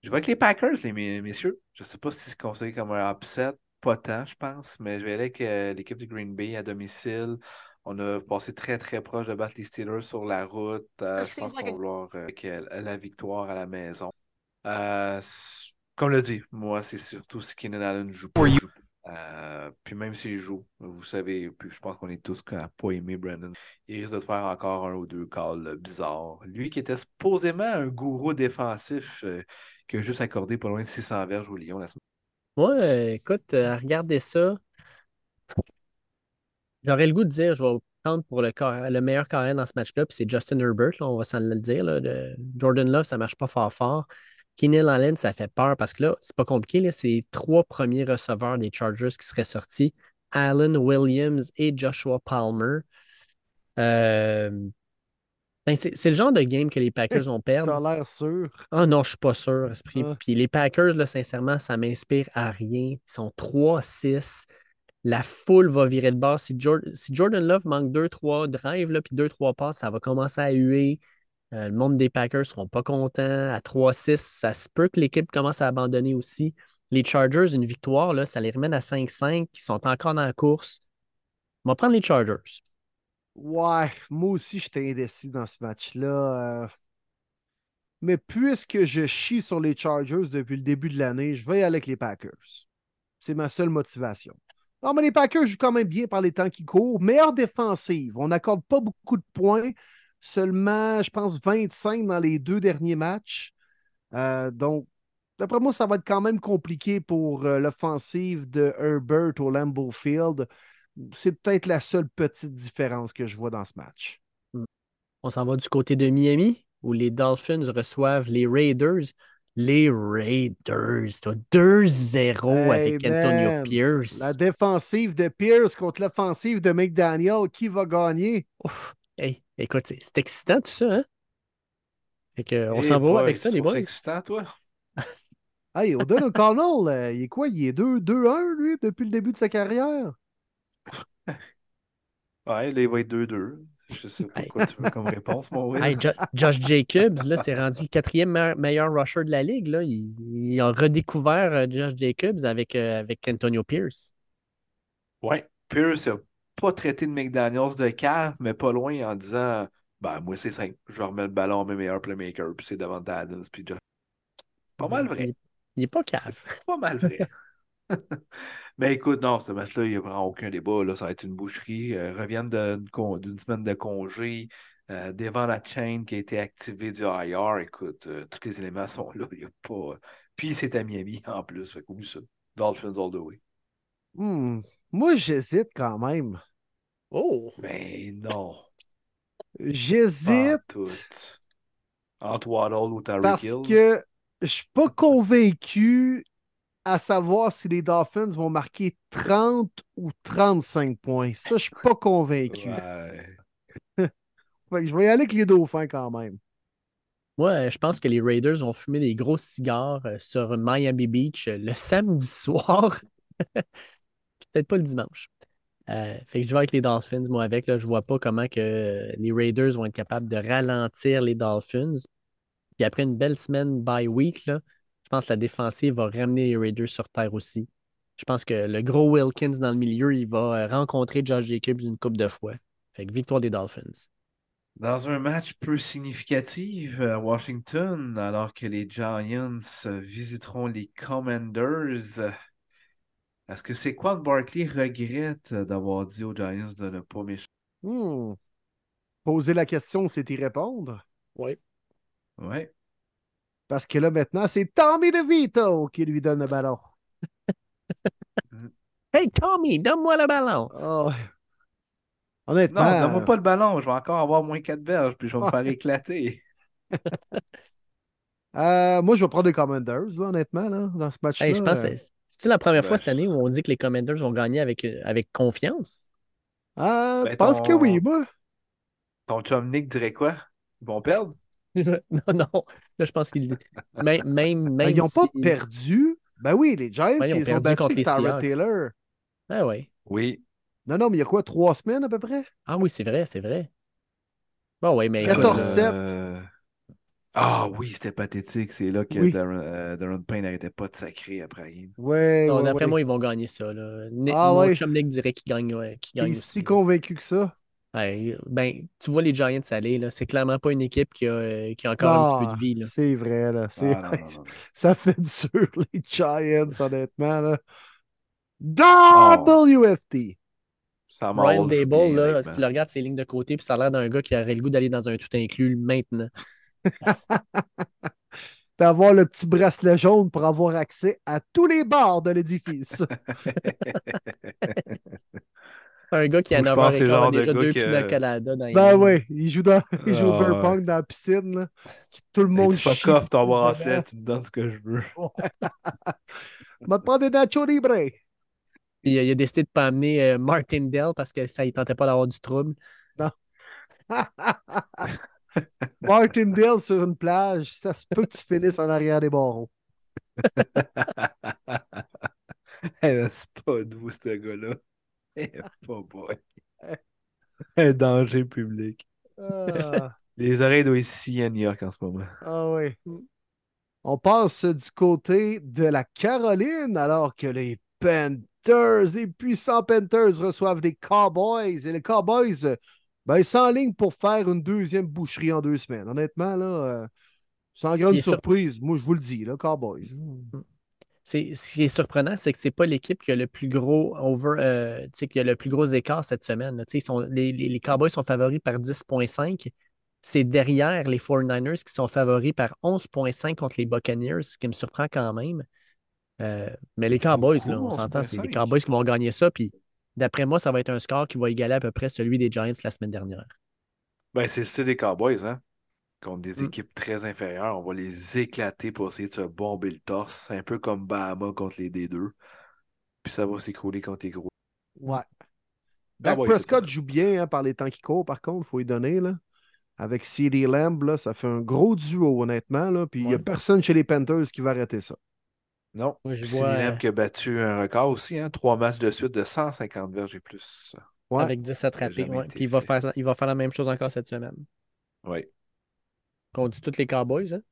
Je vais avec les Packers, les mes- messieurs. Je ne sais pas si c'est considéré comme un upset. Pas tant, je pense, mais je vais aller avec euh, l'équipe de Green Bay à domicile. On a passé très très proche de battre les Steelers sur la route. Euh, je pense qu'on va vouloir euh, la victoire à la maison. Euh, comme le dit, moi, c'est surtout si Keenan Allen joue pas. Euh, puis même s'il joue, vous savez, puis je pense qu'on est tous n'ont pas aimé Brandon. Il risque de faire encore un ou deux calls euh, bizarres. Lui qui était supposément un gourou défensif euh, qui a juste accordé pas loin de 600 verges au Lyon la semaine. Euh, écoute, euh, à regarder ça, j'aurais le goût de dire, je vais prendre pour le, meilleur carré dans ce match-là, puis c'est Justin Herbert, on va s'en le dire. là, de Jordan Love, ça marche pas fort fort. Keenan Allen, ça fait peur parce que là, c'est pas compliqué, là, c'est les trois premiers receveurs des Chargers qui seraient sortis. Allen Williams et Joshua Palmer. Euh, ben, c'est c'est le genre de game que les Packers vont perdre. T'as l'air sûr. Ah non, je suis pas sûr, Esprit. Ah. Puis les Packers, là, sincèrement, ça m'inspire à rien. Ils sont 3-6. La foule va virer de bord. Si Jordan Love manque 2-3 drives, là, puis 2-3 passes, ça va commencer à huer. Euh, le monde des Packers ne seront pas contents. À 3-6, ça se peut que l'équipe commence à abandonner aussi. Les Chargers, une victoire, là, ça les ramène à 5-5, qui sont encore dans la course. On va prendre les Chargers. Ouais, moi aussi, j'étais indécis dans ce match-là. euh. Mais puisque je chie sur les Chargers depuis le début de l'année, je vais y aller avec les Packers. C'est ma seule motivation. Non, mais les Packers jouent quand même bien par les temps qui courent. Meilleure défensive. On n'accorde pas beaucoup de points. Seulement, je pense, 25 dans les deux derniers matchs. Euh, donc, d'après moi, ça va être quand même compliqué pour euh, l'offensive de Herbert au Lambeau Field. C'est peut-être la seule petite différence que je vois dans ce match. On s'en va du côté de Miami, où les Dolphins reçoivent les Raiders. Les Raiders, toi, 2-0 avec Antonio Pierce. La défensive de Pierce contre l'offensive de McDaniel, qui va gagner? Hey, écoute, c'est c'est excitant tout ça, hein? Fait que, on Eh s'en va avec ça, les boys? excitant, toi? Hey, O'Donnell Connell, euh, il est quoi? Il est 2 2-1, lui, depuis le début de sa carrière? Ouais, là, il va être 2-2. Je sais pas quoi tu veux comme réponse, mon Will. Hey, Jo- Josh Jacobs, là, c'est rendu le quatrième me- meilleur rusher de la ligue. Là. Il, il a redécouvert euh, Josh Jacobs avec, euh, avec Antonio Pierce. Ouais. Pierce n'a pas traité de McDaniels de cave, mais pas loin en disant Ben, moi, c'est simple. Je remets le ballon à mes meilleurs playmakers, puis c'est devant Adams, puis Josh. Pas mal vrai. Il, il est pas cave. Pas mal vrai. Mais écoute, non, ce match-là, il n'y a vraiment aucun débat. Là. Ça va être une boucherie. Euh, reviennent d'une semaine de congé. Euh, devant la chaîne qui a été activée du IR. Écoute, euh, tous les éléments sont là. Il y a pas... Puis c'est à Miami en plus. Fait qu'oublie ça. Dolphins all the way. Hmm, Moi, j'hésite quand même. Oh! Mais non. Pas J'hésite tout. Entre Waddle ou Tyreek parce Hill. que je suis pas convaincu à savoir si les Dolphins vont marquer 30 ou 35 points. Ça, je suis pas convaincu. Ouais. Fait que je vais y aller avec les Dauphins quand même. Moi, je pense que les Raiders vont fumer des gros cigares euh, sur Miami Beach euh, le samedi soir. Peut-être pas le dimanche. Euh, fait que je vais avec les Dolphins, moi, avec. Là, je vois pas comment que les Raiders vont être capables de ralentir les Dolphins. Puis après une belle semaine bye week, là, je pense que la défensive va ramener les Raiders sur terre aussi. Je pense que le gros Wilkins dans le milieu, il va rencontrer Josh Jacobs une coupe de fois. Fait que victoire des Dolphins. Dans un match peu significatif à Washington, alors que les Giants visiteront les Commanders, est-ce que c'est quoi Barkley regrette d'avoir dit aux Giants de ne pas méchanger? Hmm. Poser la question, c'est y répondre. Oui. Oui. Parce que là, maintenant, c'est Tommy DeVito qui lui donne le ballon. Hey Tommy, donne-moi le ballon. Oh. Non, Honnêtement. donne-moi pas le ballon, je vais encore avoir moins 4 verges, puis je vais me faire éclater. euh, moi, je vais prendre les Commanders, là, honnêtement, là, dans ce match-là. Hey, je pense Euh, c'est-tu la première Ben, fois cette année où on dit que les Commanders vont gagner avec, euh, avec confiance? ah, Ben, je pense que oui, moi. Ton chum Nick dirait quoi? Ils vont perdre? non, non. Là, je pense qu'ils. Même, même, même Ben, ils n'ont pas perdu. Ben oui, les Giants, ils ont ils ont perdu battu contre les Tyrod. Taylor. Ah oui. Oui. Non, non, mais il y a quoi, trois semaines à peu près? Ah oui, c'est vrai, c'est vrai. Bon, oui, mais. 14 Ah oui, c'était pathétique. C'est là que Oui. Darren, euh, Darren Payne n'arrêtait pas de sacrer après la game. Ouais, non, ouais, D'après ouais. moi, ils vont gagner ça. Là. Nick, Ah mon ouais. chum Nick dirait qu'il gagne, ouais, qu'il Il gagne est aussi. si convaincu que ça. Ouais, ben, tu vois les Giants aller, là. C'est clairement pas une équipe qui a, euh, qui a encore un petit peu de vie. Là. Ah, C'est vrai, là. C'est- Ah, non, non, non, non. Ça fait dur, les Giants, honnêtement. Là. Oh. WFT. Ça Brian Dable, bien, là, tu le regardes ses lignes de côté, puis ça a l'air d'un gars qui aurait le goût d'aller dans un tout inclus maintenant. D'avoir le petit bracelet jaune pour avoir accès à tous les bars de l'édifice. Un gars qui, à Moi, je pense que c'est 9h15, le a déjà deux que- colada dans les ben oui, il joue, dans, il joue au Ah, beer ouais. dans la piscine. Là. Tout le Hey, monde tu fuck chie ton bracelet, tu me donnes ce que je veux. m'a demandé Nacho Libre. Puis, euh, il a décidé de ne pas amener euh, Martindale parce que ça ne tentait pas d'avoir du trouble. Martindale sur une plage, ça se peut que tu finisses en arrière des barreaux. Eh c'est pas doux, ce gars-là. Eh, pas boy. Un danger public. Ah, Les oreilles doivent être siagnoc en ce moment. ah oui. On passe du côté de la Caroline alors que les Panthers, les puissants Panthers reçoivent des Cowboys. Et les Cowboys, ben, ils s'enlignent pour faire une deuxième boucherie en deux semaines. Honnêtement, là, euh, sans grande Il sur- surprise, moi je vous le dis, là, Cowboys. C'est, ce qui est surprenant, c'est que c'est pas l'équipe qui a le plus gros over, euh, qui a le plus gros écart cette semaine. là. Tu sais, Ils sont, les, les- les Cowboys sont favoris par 10,5. C'est derrière les 49ers qui sont favoris par 11,5 contre les Buccaneers, ce qui me surprend quand même. Euh, mais les Cowboys, là, on s'entend, c'est les 11,5. Cowboys qui vont gagner ça. Puis d'après moi, ça va être un score qui va égaler à peu près celui des Giants la semaine dernière. Ben, c'est le style des Cowboys, hein. Contre des Mm. équipes très inférieures, on va les éclater pour essayer de se bomber le torse, un peu comme Bahama contre les D2. Puis ça va s'écrouler contre les gros. Ouais. Dak Cowboys, c'est Prescott joue bien hein, par les temps qui courent, par contre, il faut y donner. Là. Avec CD Lamb, là, ça fait un gros duo, honnêtement. Là. Puis il n'y a personne chez les Panthers qui va arrêter ça. Non. Moi, je vois, c'est qui a battu un record aussi, hein. Trois matchs de suite de 150 verges et plus. Ouais. avec 10 attrapés. ouais. Puis il va, faire, il va faire la même chose encore cette semaine. Oui. Contre tous les Cowboys. Hein?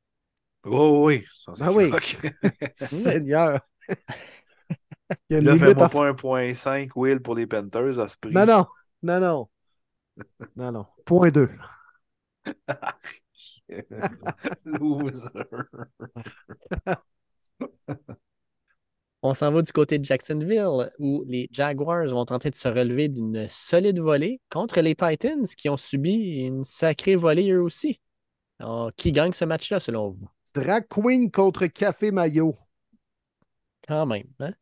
Oh oui. Ben oui. équivoque. Seigneur. il y a une Là, fais-moi pas un point 5 Will pour les Panthers à ce prix. Non, non. Non, non. Non, non. Point 2. Loser. On s'en va du côté de Jacksonville, où les Jaguars vont tenter de se relever d'une solide volée contre les Titans, qui ont subi une sacrée volée eux aussi. Alors, qui gagne ce match-là, selon vous? Drag Queen contre Café Mayo. Quand même. Hein?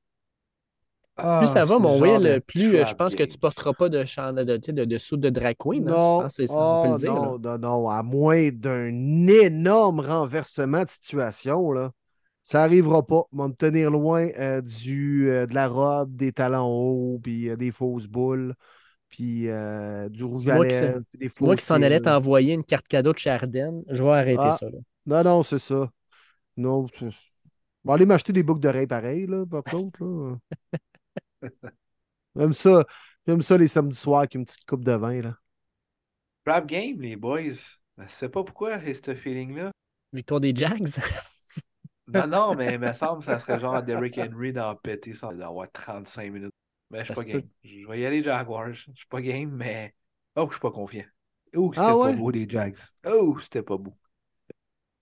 Ah, Plus ça va, mon Will, plus euh, je pense que tu porteras pas de, chandail de, de, de soude de drag queen. hein? Non, Je pense que c'est ça, on peut le dire. là. non, non, non, à moins d'un énorme renversement de situation, là. Ça n'arrivera pas. On va me tenir loin euh, du, euh, de la robe, des talons hauts, puis euh, des fausses boules, puis euh, du rouge à Moi qui lèvres, puis des faux Moi qui s'en allait cils. t'envoyer une carte cadeau de chez je vais arrêter Ah. ça. là. Non, non, c'est ça. Non, c'est- on va aller m'acheter des boucles d'oreilles pareilles, là, par contre. Même ça. J'aime ça les samedis soirs avec une petite coupe de vin. Là. Rap game, les boys. Je sais pas pourquoi j'ai ce feeling-là. Victoire des Jags. Non, non, mais il me semble que ça serait genre Derrick Henry d'en péter sans avoir 35 minutes. Mais je suis pas peut. game. Je vais y aller Jaguars. Je suis pas game, mais. Oh, je suis pas confiant. Oh, c'était Ah pas ouais? beau, les Jags. Oh, c'était pas beau.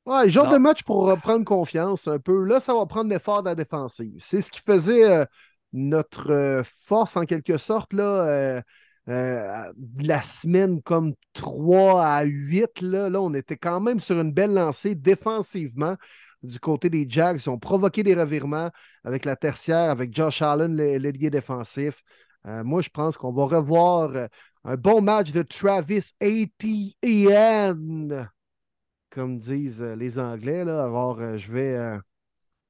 Ouais, genre Non. de match pour reprendre confiance un peu. Là, ça va prendre l'effort de la défensive. C'est ce qui faisait euh, notre euh, force en quelque sorte là, euh, la semaine comme 3 à 8. Là, là, on était quand même sur une belle lancée défensivement du côté des Jags. Ils ont provoqué des revirements avec la tertiaire, avec Josh Allen, le- l'ailier défensif. Euh, moi, je pense qu'on va revoir euh, un bon match de Travis Etienne comme disent euh, les Anglais. Là. Alors, je vais.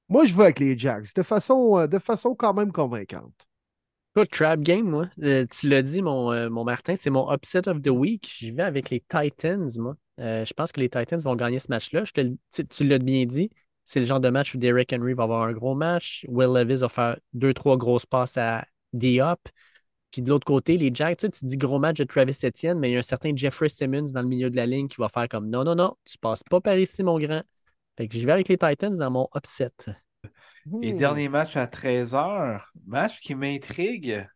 Moi, je vais avec les Jags de façon, de façon quand même convaincante. Trap Game, moi. Tu l'as dit, mon, mon Martin, c'est mon upset of the week. J'y vais avec les Titans, moi. Euh, je pense que les Titans vont gagner ce match-là. Je te le- tu l'as bien dit. C'est le genre de match où Derrick Henry va avoir un gros match. Will Levis va faire deux, trois grosses passes à Diop. Puis de l'autre côté, les Jags, tu, sais, tu dis gros match de Travis Etienne, mais il y a un certain Jeffrey Simmons dans le milieu de la ligne qui va faire comme non, non, non, tu passes pas par ici, mon grand. Fait que j'y vais avec les Titans dans mon upset. Et Hmm. dernier match à 13h. Match qui m'intrigue.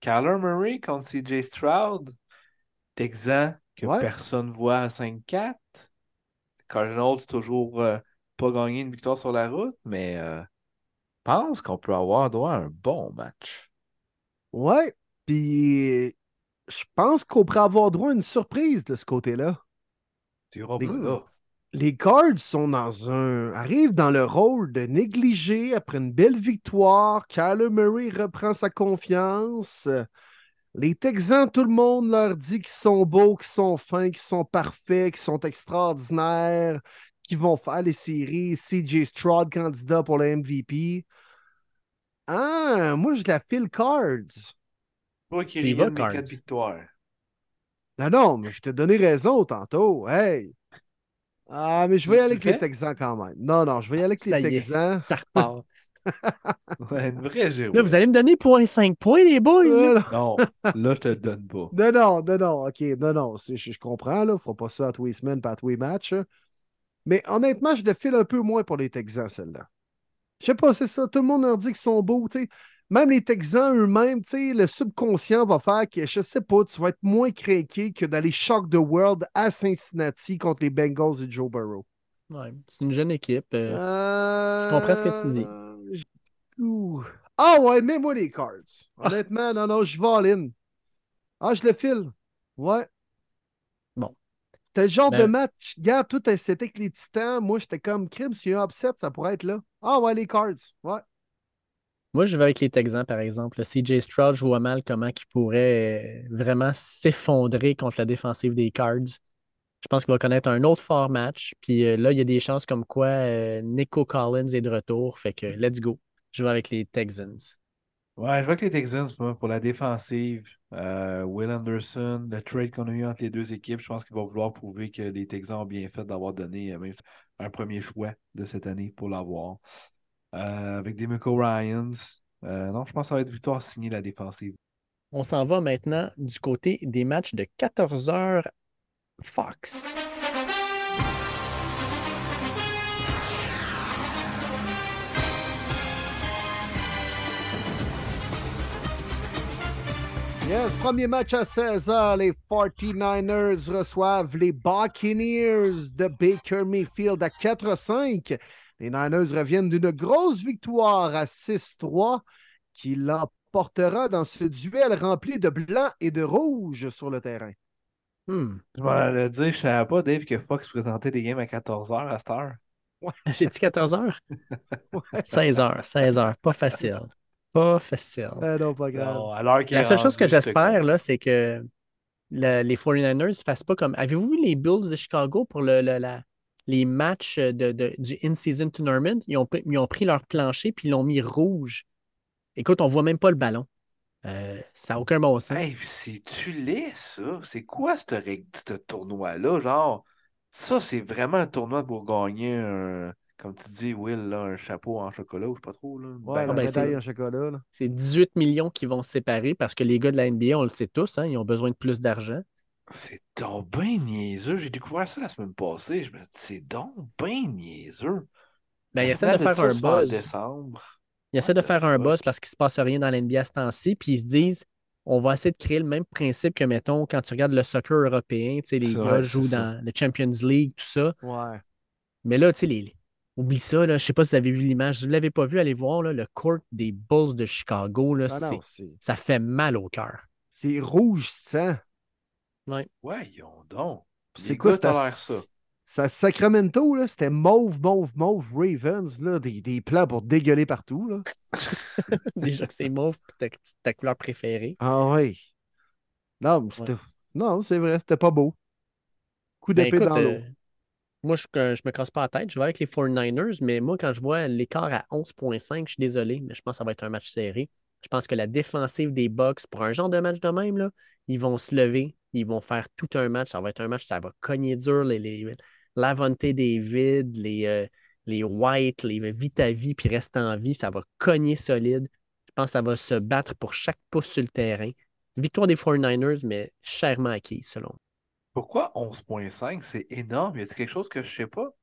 Kyler Murray contre CJ Stroud. Texan que Ouais. personne voit à 5-4. Cardinals, toujours euh, pas gagné une victoire sur la route, mais euh, je pense qu'on peut avoir droit à un bon match. Ouais. Puis, je pense qu'on pourrait avoir droit à une surprise de ce côté-là. Les- pas là. Les Cards sont dans un. arrivent dans le rôle de négligé après une belle victoire. Kyler Murray reprend sa confiance. Les Texans, tout le monde leur dit qu'ils sont beaux, qu'ils sont fins, qu'ils sont parfaits, qu'ils sont extraordinaires, qu'ils vont faire les séries. CJ Stroud, candidat pour le MVP. Ah, moi, je la file Cards. Toi qui mes quatre victoires. Non, non, mais je t'ai donné raison tantôt. Hey! Ah, mais je vais y aller le avec les? Texans quand même. Non, non, je vais y aller avec Ça les est. Texans. Ça repart. Ouais, une vraie Géo. Là, vous allez me donner 0.5 points, les boys. là? Non, là, je te le donne pas. non, non, non, non, ok, non, non, je, je comprends, là, faut pas ça à tous les semaines, pas à tous les matchs. hein. Mais honnêtement, je le file un peu moins pour les Texans, celle-là. Je sais pas, c'est ça, tout le monde leur dit qu'ils sont beaux, tu sais. Même les Texans eux-mêmes, tu sais, le subconscient va faire que, je sais pas, tu vas être moins craqué que d'aller shock the world à Cincinnati contre les Bengals de Joe Burrow. Ouais, c'est une jeune équipe. euh, Euh, comprends ce que tu dis. Ouh. Ah ouais, mets-moi les cards. Honnêtement, non, non, je vais all-in. Ah, je le file. Ouais. Bon. C'était le genre Ben- de match. Regarde, tout c'était que les titans. Moi, j'étais comme crime. S'il y a un upset, ça pourrait être là. Ah ouais, les cards. Ouais. Moi, je vais avec les Texans, par exemple. Le CJ Stroud, je vois mal comment il pourrait vraiment s'effondrer contre la défensive des Cards. Je pense qu'il va connaître un autre fort match. Puis euh, là, il y a des chances comme quoi euh, Nico Collins est de retour. Fait que let's go. Je vais avec les Texans. Ouais, je vois que les Texans, pour la défensive, euh, Will Anderson, le trade qu'on a eu entre les deux équipes, je pense qu'il va vouloir prouver que les Texans ont bien fait d'avoir donné même un premier choix de cette année pour l'avoir. Avec des Ryans. Non, je pense que ça va être victoire signée la défensive. On s'en va maintenant du côté des matchs de 14 heures Fox. Yes, premier match à 16h. Les 49ers reçoivent les Buccaneers de Baker Mayfield à 4-5. Les Niners reviennent d'une grosse victoire à 6-3 qui l'emportera dans ce duel rempli de blanc et de rouge sur le terrain. Hmm. Je m'en allais dire, je savais pas, Dave, que Fox présentait des games à 14h à cette heure. J'ai dit 14 heures? 16 heures, 16 heures. Pas facile. Pas facile. Ah non, pas grave. Non, La seule chose que j'espère, là, c'est que le- les 49ers ne fassent pas comme. Avez-vous vu les Bulls de Chicago pour le, le- la- les matchs de, de- du In-Season Tournament? Ils ont, pris- ils ont pris leur plancher puis ils l'ont mis rouge. Écoute, on voit même pas le ballon. Euh, ça n'a aucun bon sens. Hey, c'est-tu laid, ça? C'est quoi ce, tournoi-là? Genre, ça, c'est vraiment un tournoi pour gagner un. comme tu dis, Will, là, un chapeau en chocolat ou je sais pas trop. Là. Ouais, ben, en chocolat. C'est 18 millions qui vont se séparer parce que les gars de la NBA, on le sait tous, hein, ils ont besoin de plus d'argent. C'est donc bien niaiseux. J'ai découvert ça la semaine passée. Je me dis, c'est donc bien niaiseux. Ben, ils La essaient de finale faire un en buzz. décembre. Ils essaient de faire un buzz parce qu'il ne se passe rien dans l'NBA à ce temps-ci, puis ils se disent on va essayer de créer le même principe que, mettons, quand tu regardes le soccer européen, tu sais, les gars vrai, jouent ça. dans le Champions League, tout ça. Ouais. Mais là, tu sais, les... oublie ça, là, je ne sais pas si vous avez vu l'image. Si vous ne l'avez pas vu, allez voir là, le court des Bulls de Chicago. Là, Ah non, ça fait mal au cœur. c'est rouge sang. Voyons donc. C'est Les quoi tolèrent ça. Sacramento, là, c'était mauve, mauve, mauve Ravens, là, des, des plans pour dégueuler partout. Là. Déjà que c'est mauve, ta, ta couleur préférée. Ah oui. Non, non, c'est vrai, c'était pas beau. Coup Ben, d'épée dans l'eau. euh, moi, je ne me casse pas la tête. Je vais avec les 49ers, mais moi, quand je vois l'écart à 11,5, je suis désolé, mais je pense que ça va être un match serré. Je pense que la défensive des Bucks, pour un genre de match de même, là, ils vont se lever, ils vont faire tout un match. Ça va être un match, ça va cogner dur. Les, les Lavonte David, les, euh, les White, les Vitavi, puis reste en vie, ça va cogner solide. Je pense que ça va se battre pour chaque pouce sur le terrain. Victoire des 49ers, mais chèrement acquise, selon moi. Pourquoi 11.5? C'est énorme. Y a-t-il quelque chose que je sais pas?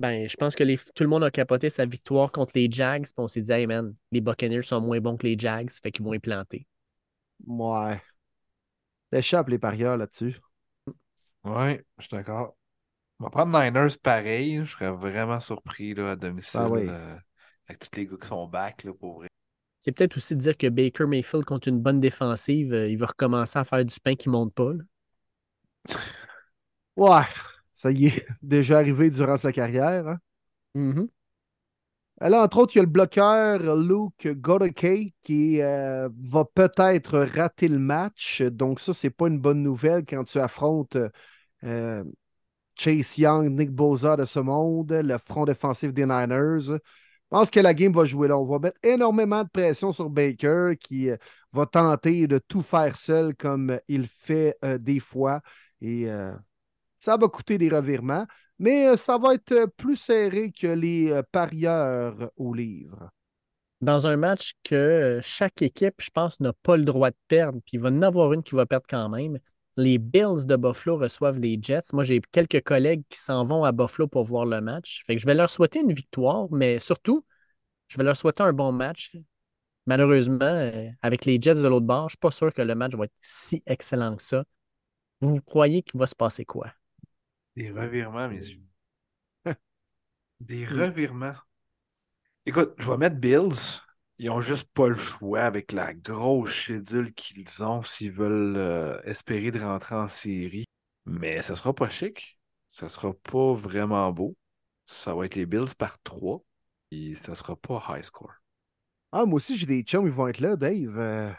Ben, je pense que les- tout le monde a capoté sa victoire contre les Jags, puis on s'est dit, hey man, les Buccaneers sont moins bons que les Jags, fait qu'ils vont y planter. Ouais. T'échappes les parieurs là-dessus. Ouais, je suis d'accord. On va prendre Niners pareil. Je serais vraiment surpris là, à domicile. Ah oui. euh, avec tous les gars qui sont back là, pour vrai. C'est peut-être aussi de dire que Baker Mayfield contre une bonne défensive, euh, il va recommencer à faire du pain qui monte pas. là. Ouais, ça y est, déjà arrivé durant sa carrière. hein. Mhm. Là, entre autres, il y a le bloqueur Luke Godeke qui euh, va peut-être rater le match. Donc, ça, c'est pas une bonne nouvelle quand tu affrontes euh, Chase Young, Nick Boza de ce monde, le front défensif des Niners. Je pense que la game va jouer là. On va mettre énormément de pression sur Baker qui euh, va tenter de tout faire seul comme il fait euh, des fois. Et euh, ça va coûter des revirements, mais ça va être plus serré que les parieurs au livre. Dans un match que chaque équipe, je pense, n'a pas le droit de perdre, puis il va en avoir une qui va perdre quand même. Les Bills de Buffalo reçoivent les Jets. Moi, j'ai quelques collègues qui s'en vont à Buffalo pour voir le match. Fait que je vais leur souhaiter une victoire, mais surtout, je vais leur souhaiter un bon match. Malheureusement, euh, avec les Jets de l'autre bord, je ne suis pas sûr que le match va être si excellent que ça. Vous croyez qu'il va se passer quoi? Des revirements, messieurs. Des revirements. Écoute, je vais mettre Bills. Ils ont juste pas le choix avec la grosse schedule qu'ils ont s'ils veulent euh, espérer de rentrer en série. Mais ça sera pas chic. Ça sera pas vraiment beau. Ça va être les Bills par 3. Et ça sera pas high score. Ah, moi aussi, j'ai des chums, ils vont être là, Dave, euh,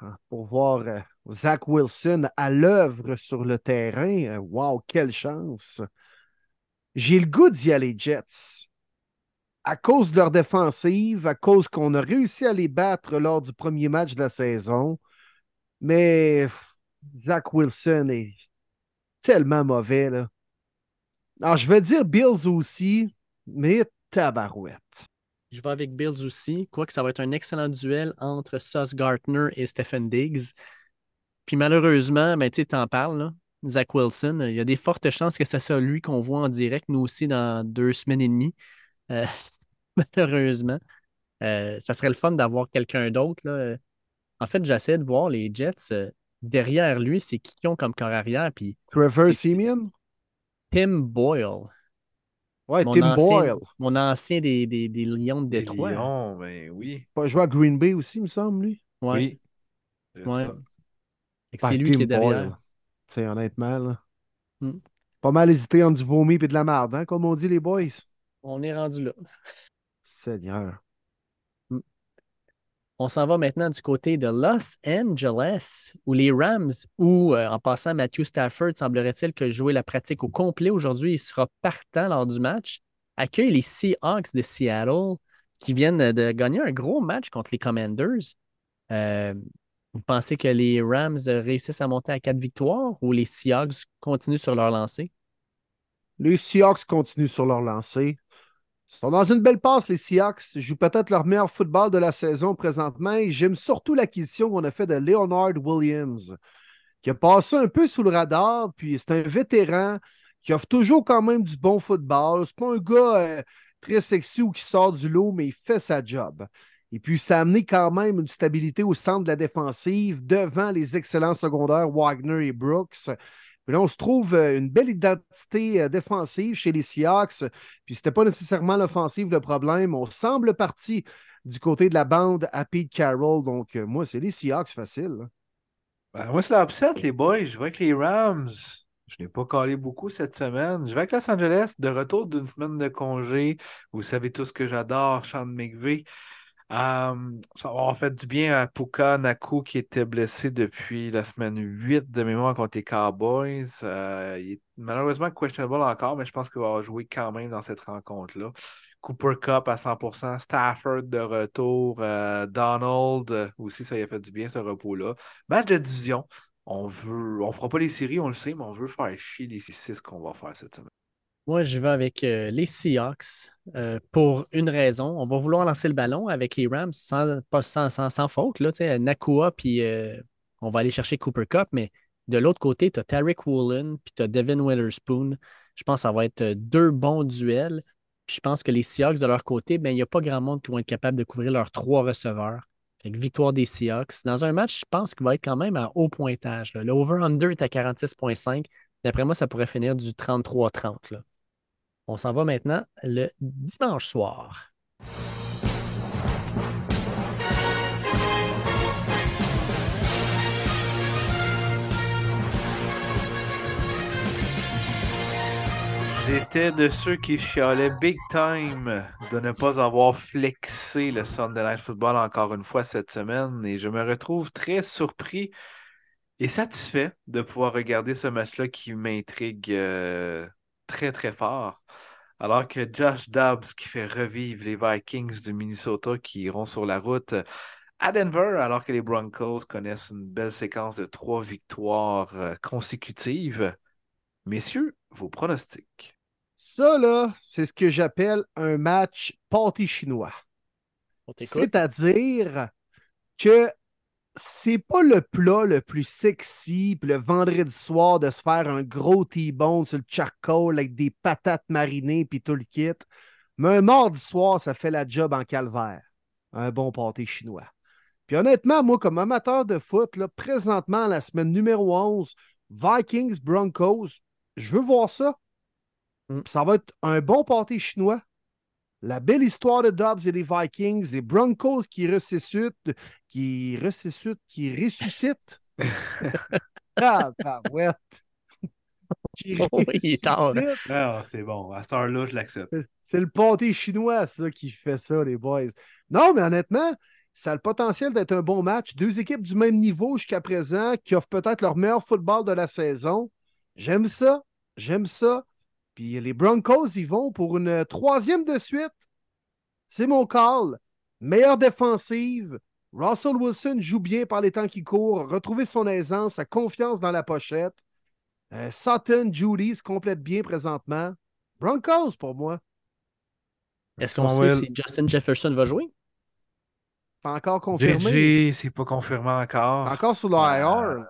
hein, pour voir euh, Zach Wilson à l'œuvre sur le terrain. Wow, quelle chance! J'ai le goût d'y aller, Jets. À cause de leur défensive, à cause qu'on a réussi à les battre lors du premier match de la saison. Mais Zach Wilson est tellement mauvais, là. Alors, je vais dire Bills aussi, mais tabarouette. Je vais avec Bills aussi. Quoique ça va être un excellent duel entre Sauce Gardner et Stephen Diggs. Puis malheureusement, ben, tu t'en parles, Zach Wilson. Il y a des fortes chances que ce soit lui qu'on voit en direct, nous aussi, dans deux semaines et demie. Euh, malheureusement. Euh, ça serait le fun d'avoir quelqu'un d'autre. là. En fait, j'essaie de voir les Jets. euh, derrière lui, c'est qui qui ont comme corps arrière. Puis Trevor C'est- Simeon? Tim Boyle. Ouais, Mon Tim ancien, Boyle. Mon ancien des, des, des Lions de Détroit. Lions, ben oui. Pas joué à Green Bay aussi, il me semble, lui. Ouais. Oui. C'est Ouais. C'est lui Tim qui est derrière. Sais, honnêtement, là. Hmm. Pas mal hésité entre du vomi et de la merde, hein, comme on dit les boys. On est rendu là. Seigneur. On s'en va maintenant du côté de Los Angeles, où les Rams, où euh, en passant Matthew Stafford, semblerait-il que jouer la pratique au complet aujourd'hui, il sera partant lors du match, accueille les Seahawks de Seattle qui viennent de gagner un gros match contre les Commanders. Euh, vous pensez que les Rams réussissent à monter à quatre victoires ou les Seahawks continuent sur leur lancée? Les Seahawks continuent sur leur lancée. Sont dans une belle passe, les Seahawks. Ils jouent peut-être leur meilleur football de la saison présentement. J'aime surtout l'acquisition qu'on a fait de Leonard Williams, qui a passé un peu sous le radar. Puis c'est un vétéran qui offre toujours quand même du bon football. C'est pas un gars euh, très sexy ou qui sort du lot, mais il fait sa job. Et puis, ça a amené quand même une stabilité au centre de la défensive devant les excellents secondaires Wagner et Brooks. Là, on se trouve euh, une belle identité euh, défensive chez les Seahawks. Puis c'était pas nécessairement l'offensive le problème. On semble parti du côté de la bande à Pete Carroll. Donc, euh, moi, c'est les Seahawks facile. là. Ben, moi, c'est l'upset, les boys. Je vois que les Rams, je n'ai pas collé beaucoup cette semaine. Je vais avec Los Angeles, de retour d'une semaine de congé. Vous savez tous que j'adore Sean McVay. Euh, ça va avoir fait du bien à Puka Naku qui était blessé depuis la semaine 8 de mémoire contre les Cowboys. Euh, il est malheureusement questionable encore, mais je pense qu'il va jouer quand même dans cette rencontre-là. Cooper Cup à 100%, Stafford de retour, euh, Donald aussi, ça y a fait du bien ce repos-là. Match de division. On veut, on fera pas les séries, on le sait, mais on veut faire chier les 6 qu'on va faire cette semaine. Moi, je vais avec euh, les Seahawks euh, pour une raison. On va vouloir lancer le ballon avec les Rams sans, pas, sans, sans, sans faute. Là, Nakua, puis euh, on va aller chercher Cooper Cup. Mais de l'autre côté, tu as Tarek Woolen, puis tu as Devin Witherspoon. Je pense que ça va être deux bons duels. Puis je pense que les Seahawks, de leur côté, ben, il n'y a pas grand monde qui vont être capable de couvrir leurs trois receveurs. Fait que victoire des Seahawks. Dans un match, je pense qu'il va être quand même à haut pointage. là. Le over-under est à 46,5. D'après moi, ça pourrait finir du 33-30. On s'en va maintenant le dimanche soir. J'étais de ceux qui chialaient big time de ne pas avoir flexé le Sunday Night Football encore une fois cette semaine et je me retrouve très surpris et satisfait de pouvoir regarder ce match-là qui m'intrigue euh, très très fort. Alors que Josh Dobbs qui fait revivre les Vikings du Minnesota qui iront sur la route à Denver alors que les Broncos connaissent une belle séquence de trois victoires euh, consécutives. Messieurs, vos pronostics. Ça, là, c'est ce que j'appelle un match pâté chinois. C'est-à-dire que c'est pas le plat le plus sexy, puis le vendredi soir de se faire un gros T-bone sur le charcoal avec des patates marinées puis tout le kit. Mais un mardi soir, ça fait la job en calvaire. Un bon pâté chinois. Puis honnêtement, moi, comme amateur de foot, là, présentement, la semaine numéro 11, Vikings, Broncos, je veux voir ça. Mm. Ça va être un bon pâté chinois. La belle histoire de Dobbs et les Vikings, les Broncos qui ressuscitent, qui ressuscitent, qui ressuscitent. ah, parouette. Qui Oh, il est tard, hein. ressuscitent. Ah, c'est bon. À cette heure-là, je l'accepte. C'est le pâté chinois, ça, qui fait ça, les boys. Non, mais honnêtement, ça a le potentiel d'être un bon match. Deux équipes du même niveau jusqu'à présent qui offrent peut-être leur meilleur football de la saison. J'aime ça. J'aime ça. Puis les Broncos, ils vont pour une troisième de suite. C'est mon call. Meilleure défensive. Russell Wilson joue bien par les temps qui courent. Retrouver son aisance, sa confiance dans la pochette. Euh, Sutton, Judy se complètent bien présentement. Broncos pour moi. Est-ce qu'on sait Will. si Justin Jefferson va jouer? Pas encore confirmé. C'est pas confirmé encore. Encore sur le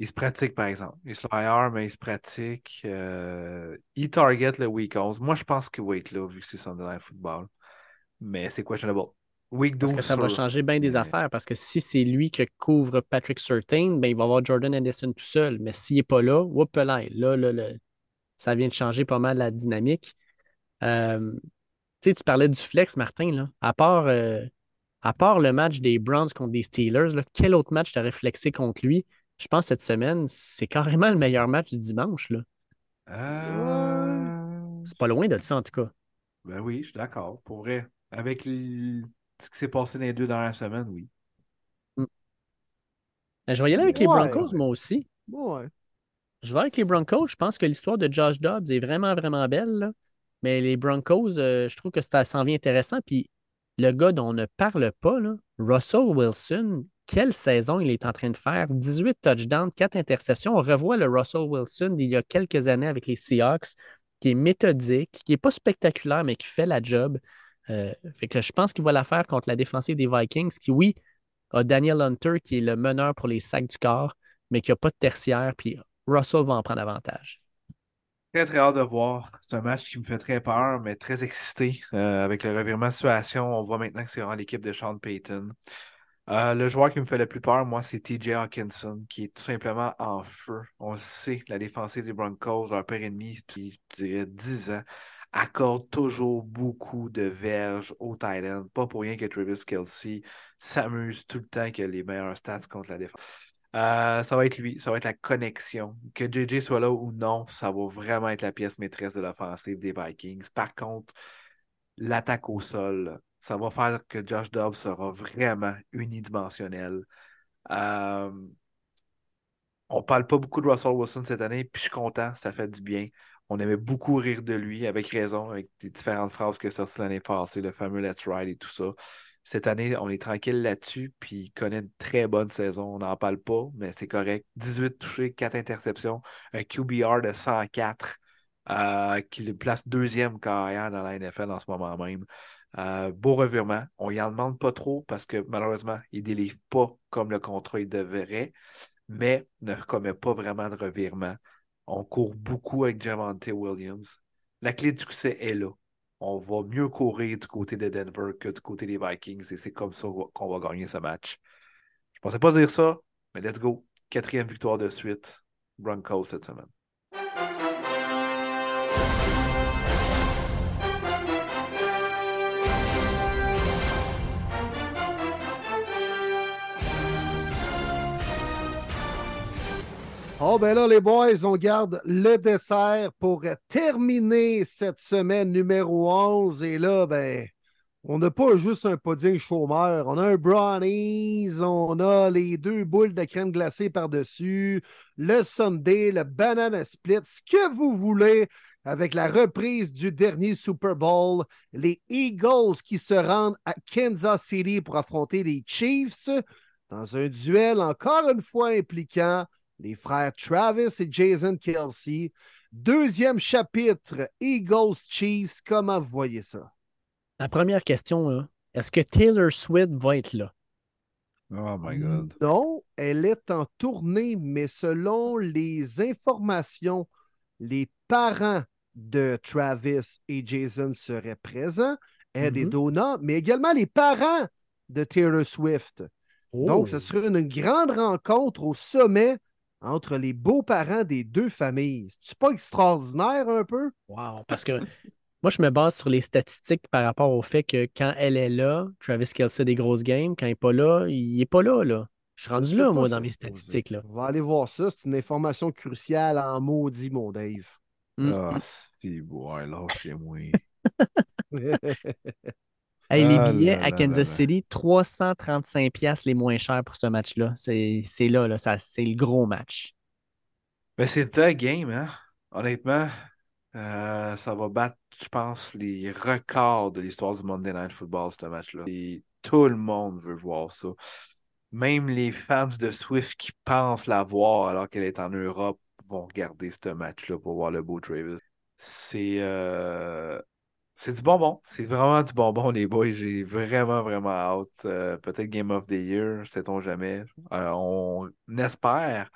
Euh, IR. Il se pratique, par exemple. Il est sur l'IR, mais il se pratique. Euh, il target le week 11. Moi, je pense va être là, vu que c'est Sunday Night Football. Mais c'est questionable. Week 12 Parce que ça va changer bien des affaires. Parce que si c'est lui qui couvre Patrick Surtain, ben, il va avoir Jordan Anderson tout seul. Mais s'il n'est pas là, whoop là, là, là, là, ça vient de changer pas mal la dynamique. Euh, tu sais, tu parlais du flex, Martin. Là. À, part, euh, à part le match des Browns contre des Steelers, là, quel autre match t'aurais flexé contre lui? Je pense que cette semaine, c'est carrément le meilleur match du dimanche. Là. Euh, C'est pas loin de ça, en tout cas. Ben oui, je suis d'accord. Pour vrai. Avec les- ce qui s'est passé dans les deux dernières semaines, oui. Ben, je vais y aller avec les Ouais, Broncos, ouais. moi aussi. Ouais. Je vais avec les Broncos. Je pense que l'histoire de Josh Dobbs est vraiment, vraiment belle. là. Mais les Broncos, euh, je trouve que ça s'en vient intéressant. Puis le gars dont on ne parle pas, là, Russell Wilson, quelle saison il est en train de faire? 18 touchdowns, 4 interceptions. On revoit le Russell Wilson d'il y a quelques années avec les Seahawks. qui est méthodique, qui n'est pas spectaculaire, mais qui fait la job. Euh, fait que je pense qu'il va la faire contre la défensive des Vikings, qui, oui, a Daniel Hunter, qui est le meneur pour les sacs du corps, mais qui n'a pas de tertiaire, puis Russell va en prendre avantage. Très, très hâte de voir. C'est un match qui me fait très peur, mais très excité. Euh, avec le revirement de situation, on voit maintenant que c'est vraiment l'équipe de Sean Payton. Euh, le joueur qui me fait le plus peur, moi, c'est TJ Hawkinson, qui est tout simplement en feu. On le sait, la défensive des Broncos, leur père ennemi, depuis, je dirais, 10 ans, accorde toujours beaucoup de verges au Thailand. Pas pour rien que Travis Kelsey s'amuse tout le temps qu'il a les meilleurs stats contre la défense. Euh, ça va être lui, ça va être la connexion. Que JJ soit là ou non, ça va vraiment être la pièce maîtresse de l'offensive des Vikings. Par contre, l'attaque au sol, ça va faire que Josh Dobbs sera vraiment unidimensionnel. Euh, on parle pas beaucoup de Russell Wilson cette année, puis je suis content, ça fait du bien. On aimait beaucoup rire de lui, avec raison, avec des différentes phrases que sorti l'année passée, le fameux Let's Ride et tout ça. Cette année, on est tranquille là-dessus, puis il connaît une très bonne saison. On n'en parle pas, mais c'est correct. 18 touchés, 4 interceptions, un QBR de 104, euh, qui le place deuxième carrière dans la NFL en ce moment même. Euh, beau revirement. On y en demande pas trop parce que malheureusement, il ne délivre pas comme le contrat il devrait, mais ne commet pas vraiment de revirement. On court beaucoup avec Javante Williams. La clé du succès est là. On va mieux courir du côté de Denver que du côté des Vikings et c'est comme ça qu'on va gagner ce match. Je pensais pas dire ça, mais let's go. Quatrième victoire de suite. Broncos cette semaine. Oh, ben là, les boys, on garde le dessert pour terminer cette semaine numéro 11. Et là, ben, on n'a pas juste un pudding chômeur. On a un brownies, on a les deux boules de crème glacée par-dessus, le sundae, le banana split, ce que vous voulez avec la reprise du dernier Super Bowl, les Eagles qui se rendent à Kansas City pour affronter les Chiefs dans un duel encore une fois impliquant les frères Travis et Jason Kelsey. Deuxième chapitre, Eagles Chiefs, comment vous voyez ça? La première question, est-ce que Taylor Swift va être là? Oh my God. Non, elle est en tournée, mais selon les informations, les parents de Travis et Jason seraient présents, Ed et. Donna, mais également les parents de Taylor Swift. Donc, ce Oh. serait une grande rencontre au sommet entre les beaux-parents des deux familles. C'est pas extraordinaire un peu? Wow, parce que moi, je me base sur les statistiques par rapport au fait que quand elle est là, Travis Kelsey a des grosses games. Quand il n'est pas là, il n'est pas là, là. Je suis rendu là, moi, dans mes statistiques, là. On va aller voir ça. C'est une information cruciale en maudit, mon Dave. Mm. Ah, si, ouais, là, chez moi. Hey, les Ah billets à Kansas là là. City, 335 pièces les moins chers pour ce match-là. C'est là, là, c'est le gros match. Mais c'est the game, hein? Honnêtement, euh, ça va battre, je pense, les records de l'histoire du Monday Night Football, ce match-là. Tout le monde veut voir ça. Même les fans de Swift qui pensent la voir alors qu'elle est en Europe vont regarder ce match-là pour voir le beau Travis. C'est euh, c'est du bonbon. C'est vraiment du bonbon, les boys. J'ai vraiment, vraiment hâte. Euh, Peut-être Game of the Year, sait-on jamais. Euh, on espère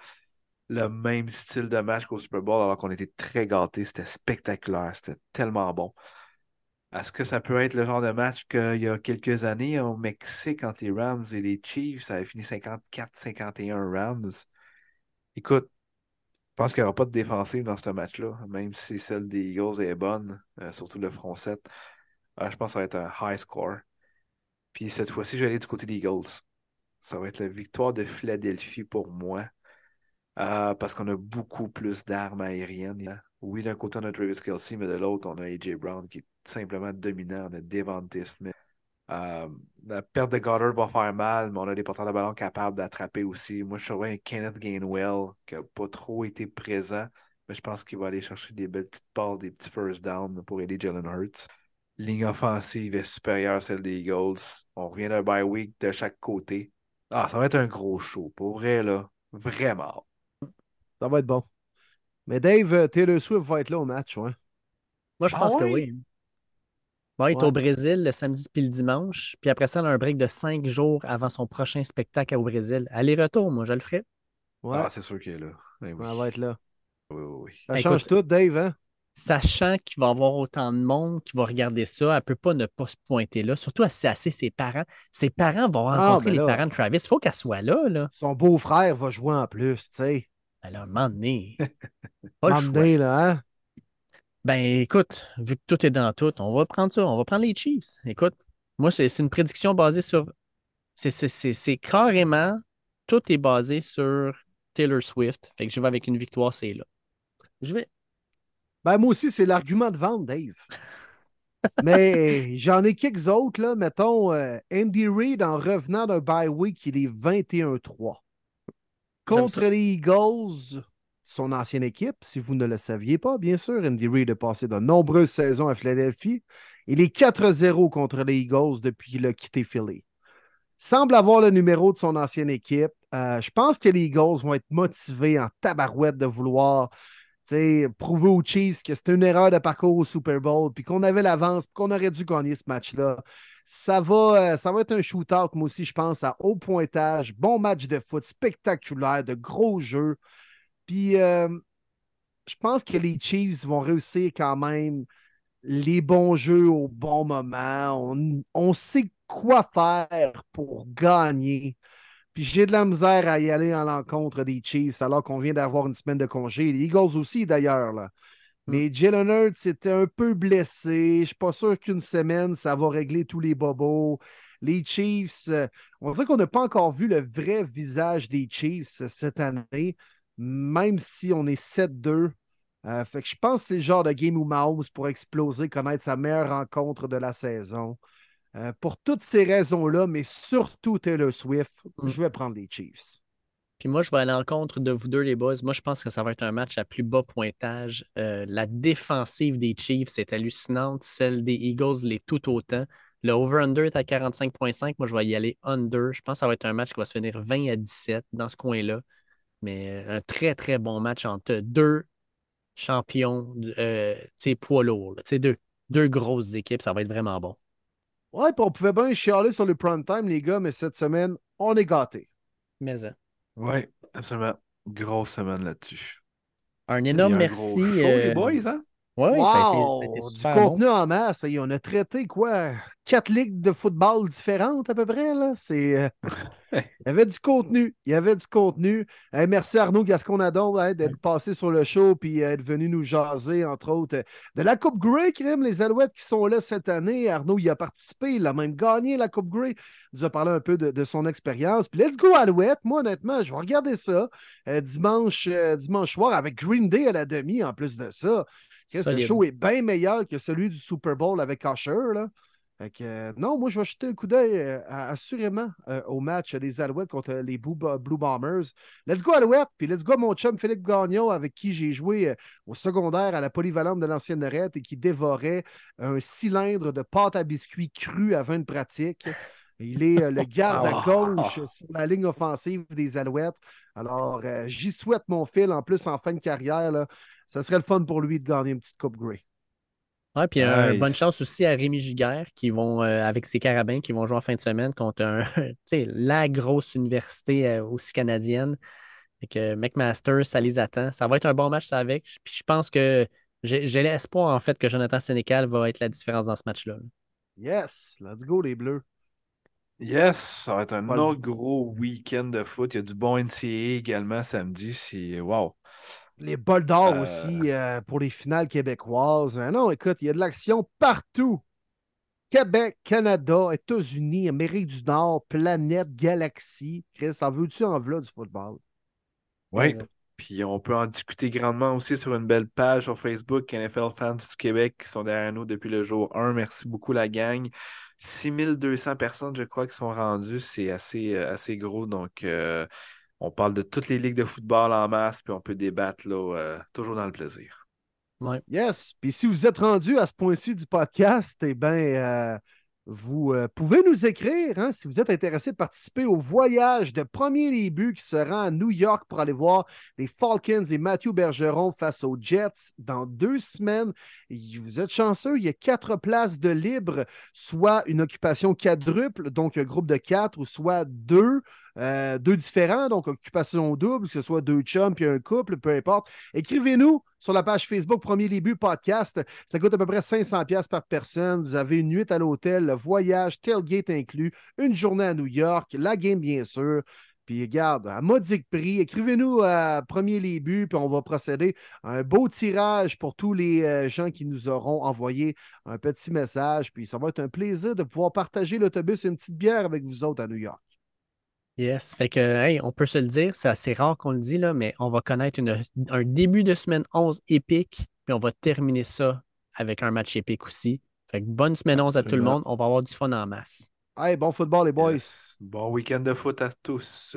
le même style de match qu'au Super Bowl alors qu'on était très gâtés. C'était spectaculaire. C'était tellement bon. Est-ce que ça peut être le genre de match qu'il y a quelques années au Mexique entre les Rams et les Chiefs? Ça avait fini 54-51 Rams. Écoute, pense qu'il n'y aura pas de défensive dans ce match-là, même si celle des Eagles est bonne, euh, surtout le front 7. Euh, je pense que ça va être un high score. Puis cette fois-ci, je vais aller du côté des Eagles. Ça va être la victoire de Philadelphie pour moi. Euh, parce qu'on a beaucoup plus d'armes aériennes. Oui, d'un côté, on a Travis Kelsey, mais de l'autre, on a AJ Brown qui est simplement dominant. On a Devante Smith. Euh, la perte de Goddard va faire mal, mais on a des porteurs de ballon capables d'attraper aussi. Moi, je surveille un Kenneth Gainwell qui n'a pas trop été présent, mais je pense qu'il va aller chercher des belles petites passes, des petits first down pour aider Jalen Hurts. Ligne offensive est supérieure à celle des Eagles. On revient d'un bye week de chaque côté. Ah, ça va être un gros show. Pour vrai, là, vraiment. Ça va être bon. Mais Dave, euh, Taylor Swift va être là au match, ouais. Moi, je Ah pense que oui. Bon, il est Ouais. au Brésil le samedi puis le dimanche. Puis après ça, il a un break de cinq jours avant son prochain spectacle au Brésil. Aller-retour, moi, je le ferai. Ouais, Ah, c'est sûr qu'il est là. Ben oui. elle va être là. Oui, oui, oui. Ça Écoute, change tout, Dave, hein? Sachant qu'il va y avoir autant de monde qui va regarder ça, elle ne peut pas ne pas se pointer là. Surtout c'est assez ses parents. Ses parents vont Ah, rencontrer ben les parents de Travis. Il faut qu'elle soit là. là. Son beau-frère va jouer en plus, tu sais. Alors, à un moment donné, pas le choix. M'emmener, là, hein? Ben écoute, vu que tout est dans tout, on va prendre ça. On va prendre les Chiefs. Écoute, moi, c'est une prédiction basée sur. c'est- carrément. Tout est basé sur Taylor Swift. Fait que je vais avec une victoire, c'est là. Je vais. Ben, moi aussi, c'est l'argument de vente, Dave. Mais j'en ai quelques autres, là. Mettons, euh, Andy Reid, en revenant d'un bye week, il est 21-3. Contre les Eagles, son ancienne équipe, si vous ne le saviez pas, bien sûr, Andy Reid a passé de nombreuses saisons à Philadelphie. Il est 4-0 contre les Eagles depuis qu'il a quitté Philly. Semble avoir le numéro de son ancienne équipe. Euh, je pense que les Eagles vont être motivés en tabarouette de vouloir prouver aux Chiefs que c'était une erreur de parcours au Super Bowl, puis qu'on avait l'avance, puis qu'on aurait dû gagner ce match-là. Ça va, euh, ça va être un shootout, moi aussi, je pense, à haut pointage, bon match de foot, spectaculaire, de gros jeux. Puis, euh, je pense que les Chiefs vont réussir quand même les bons jeux au bon moment. On, on sait quoi faire pour gagner. Puis j'ai de la misère à y aller à l'encontre des Chiefs alors qu'on vient d'avoir une semaine de congé. Les Eagles aussi, d'ailleurs. là. Mais Jalen Hurts était un peu blessé. Je ne suis pas sûr qu'une semaine, ça va régler tous les bobos. Les Chiefs, euh, on dirait qu'on n'a pas encore vu le vrai visage des Chiefs cette année, même si on est 7-2. Euh, fait que je pense que c'est le genre de game où Mahomes pourrait exploser, connaître sa meilleure rencontre de la saison. Euh, pour toutes ces raisons-là, mais surtout Taylor Swift, Mm. je vais prendre les Chiefs. Puis moi, je vais à l'encontre de vous deux, les boys. Moi, je pense que ça va être un match à plus bas pointage. Euh, la défensive des Chiefs est hallucinante. Celle des Eagles l'est tout autant. Le over-under est à 45,5. Moi, je vais y aller under. Je pense que ça va être un match qui va se finir 20 à 17 dans ce coin-là. Mais euh, un très, très bon match entre deux champions, euh, tu sais, poids lourds. là. Tu sais, deux, deux grosses équipes. Ça va être vraiment bon. Ouais, puis on pouvait bien chialer sur le prime time, les gars, mais cette semaine, on est gâtés. Mais euh, Oui, absolument. Grosse semaine là-dessus. un énorme un merci. gros show, euh, les boys, hein? Ouais, wow! ça a été, ça a été du super contenu en masse. Et on a traité quoi? Quatre ligues de football différentes à peu près. Là? C'est, euh, Il y avait du contenu. Il y avait du contenu. Hey, merci Arnaud Gasconadon hein, d'être passé sur le show et être venu nous jaser, entre autres, euh, de la Coupe Grey, crime, les Alouettes qui sont là cette année. Arnaud y a participé, il a même gagné la Coupe Grey. Il nous a parlé un peu de, de son expérience. Puis let's go Alouette. Moi, honnêtement, je vais regarder ça euh, dimanche, euh, dimanche soir avec Green Day à la demi en plus de ça. Le show est bien meilleur que celui du Super Bowl avec Usher. Là. Fait que, euh, non, moi, je vais jeter un coup d'œil euh, assurément euh, au match des Alouettes contre les Blue, Blue Bombers. Let's go Alouette, puis let's go mon chum Philippe Gagnon avec qui j'ai joué au secondaire à la polyvalente de l'ancienne Lorette et qui dévorait un cylindre de pâte à biscuits cru avant une pratique. Il est le garde à gauche sur la ligne offensive des Alouettes. Alors, j'y souhaite mon fil en plus en fin de carrière. Là, ça serait le fun pour lui de gagner une petite Coupe Grey. Ouais, puis euh, Nice. bonne chance aussi à Rémi Giguère qui vont, euh, avec ses carabins, qui vont jouer en fin de semaine contre un, tu sais, la grosse université euh, aussi canadienne. Fait que McMaster, ça les attend. Ça va être un bon match, ça avec. Puis je pense que j'ai l'espoir, en fait, que Jonathan Sénécal va être la différence dans ce match-là. Yes, let's go les Bleus. Yes, ça va être un Voilà. autre gros week-end de foot. Il y a du bon NCAA également samedi. C'est wow. Les bols d'or Euh. aussi euh, pour les finales québécoises. Euh, non, écoute, il y a de l'action partout. Québec, Canada, États-Unis, Amérique du Nord, planète, galaxie. Chris, en veux-tu en v'là du football? Oui. Puis on peut en discuter grandement aussi sur une belle page sur Facebook, NFL Fans du Québec, qui sont derrière nous depuis le jour 1. Merci beaucoup, la gang. 6200 personnes, je crois, qui sont rendues. C'est assez, euh, assez gros. Donc, euh, on parle de toutes les ligues de football en masse, puis on peut débattre là, euh, toujours dans le plaisir. Yes. Puis si vous êtes rendu à ce point-ci du podcast, eh bien, euh, vous euh, pouvez nous écrire hein, si vous êtes intéressé de participer au voyage de premier début qui se rend à New York pour aller voir les Falcons et Matthew Bergeron face aux Jets dans deux semaines. vous êtes chanceux, il y a quatre places de libre, soit une occupation quadruple, donc un groupe de quatre, ou soit deux. Euh, deux différents, donc occupation double, que ce soit deux chums puis un couple, peu importe. Écrivez-nous sur la page Facebook Premier Début Podcast. Ça coûte à peu près 500 pièces par personne. Vous avez une nuit à l'hôtel, voyage, tailgate inclus, une journée à New York, la game bien sûr. Puis regarde, à modique prix, écrivez-nous à Premier Début, puis on va procéder à un beau tirage pour tous les euh, gens qui nous auront envoyé un petit message. Puis ça va être un plaisir de pouvoir partager l'autobus et une petite bière avec vous autres à New York. Yes. Fait que, hey, on peut se le dire, c'est assez rare qu'on le dise, là, mais on va connaître un début de semaine 11 épique, puis on va terminer ça avec un match épique aussi. Fait que bonne semaine 11 à tout le monde. On va avoir du fun en masse. Hey, bon football, les boys. Bon week-end de foot à tous.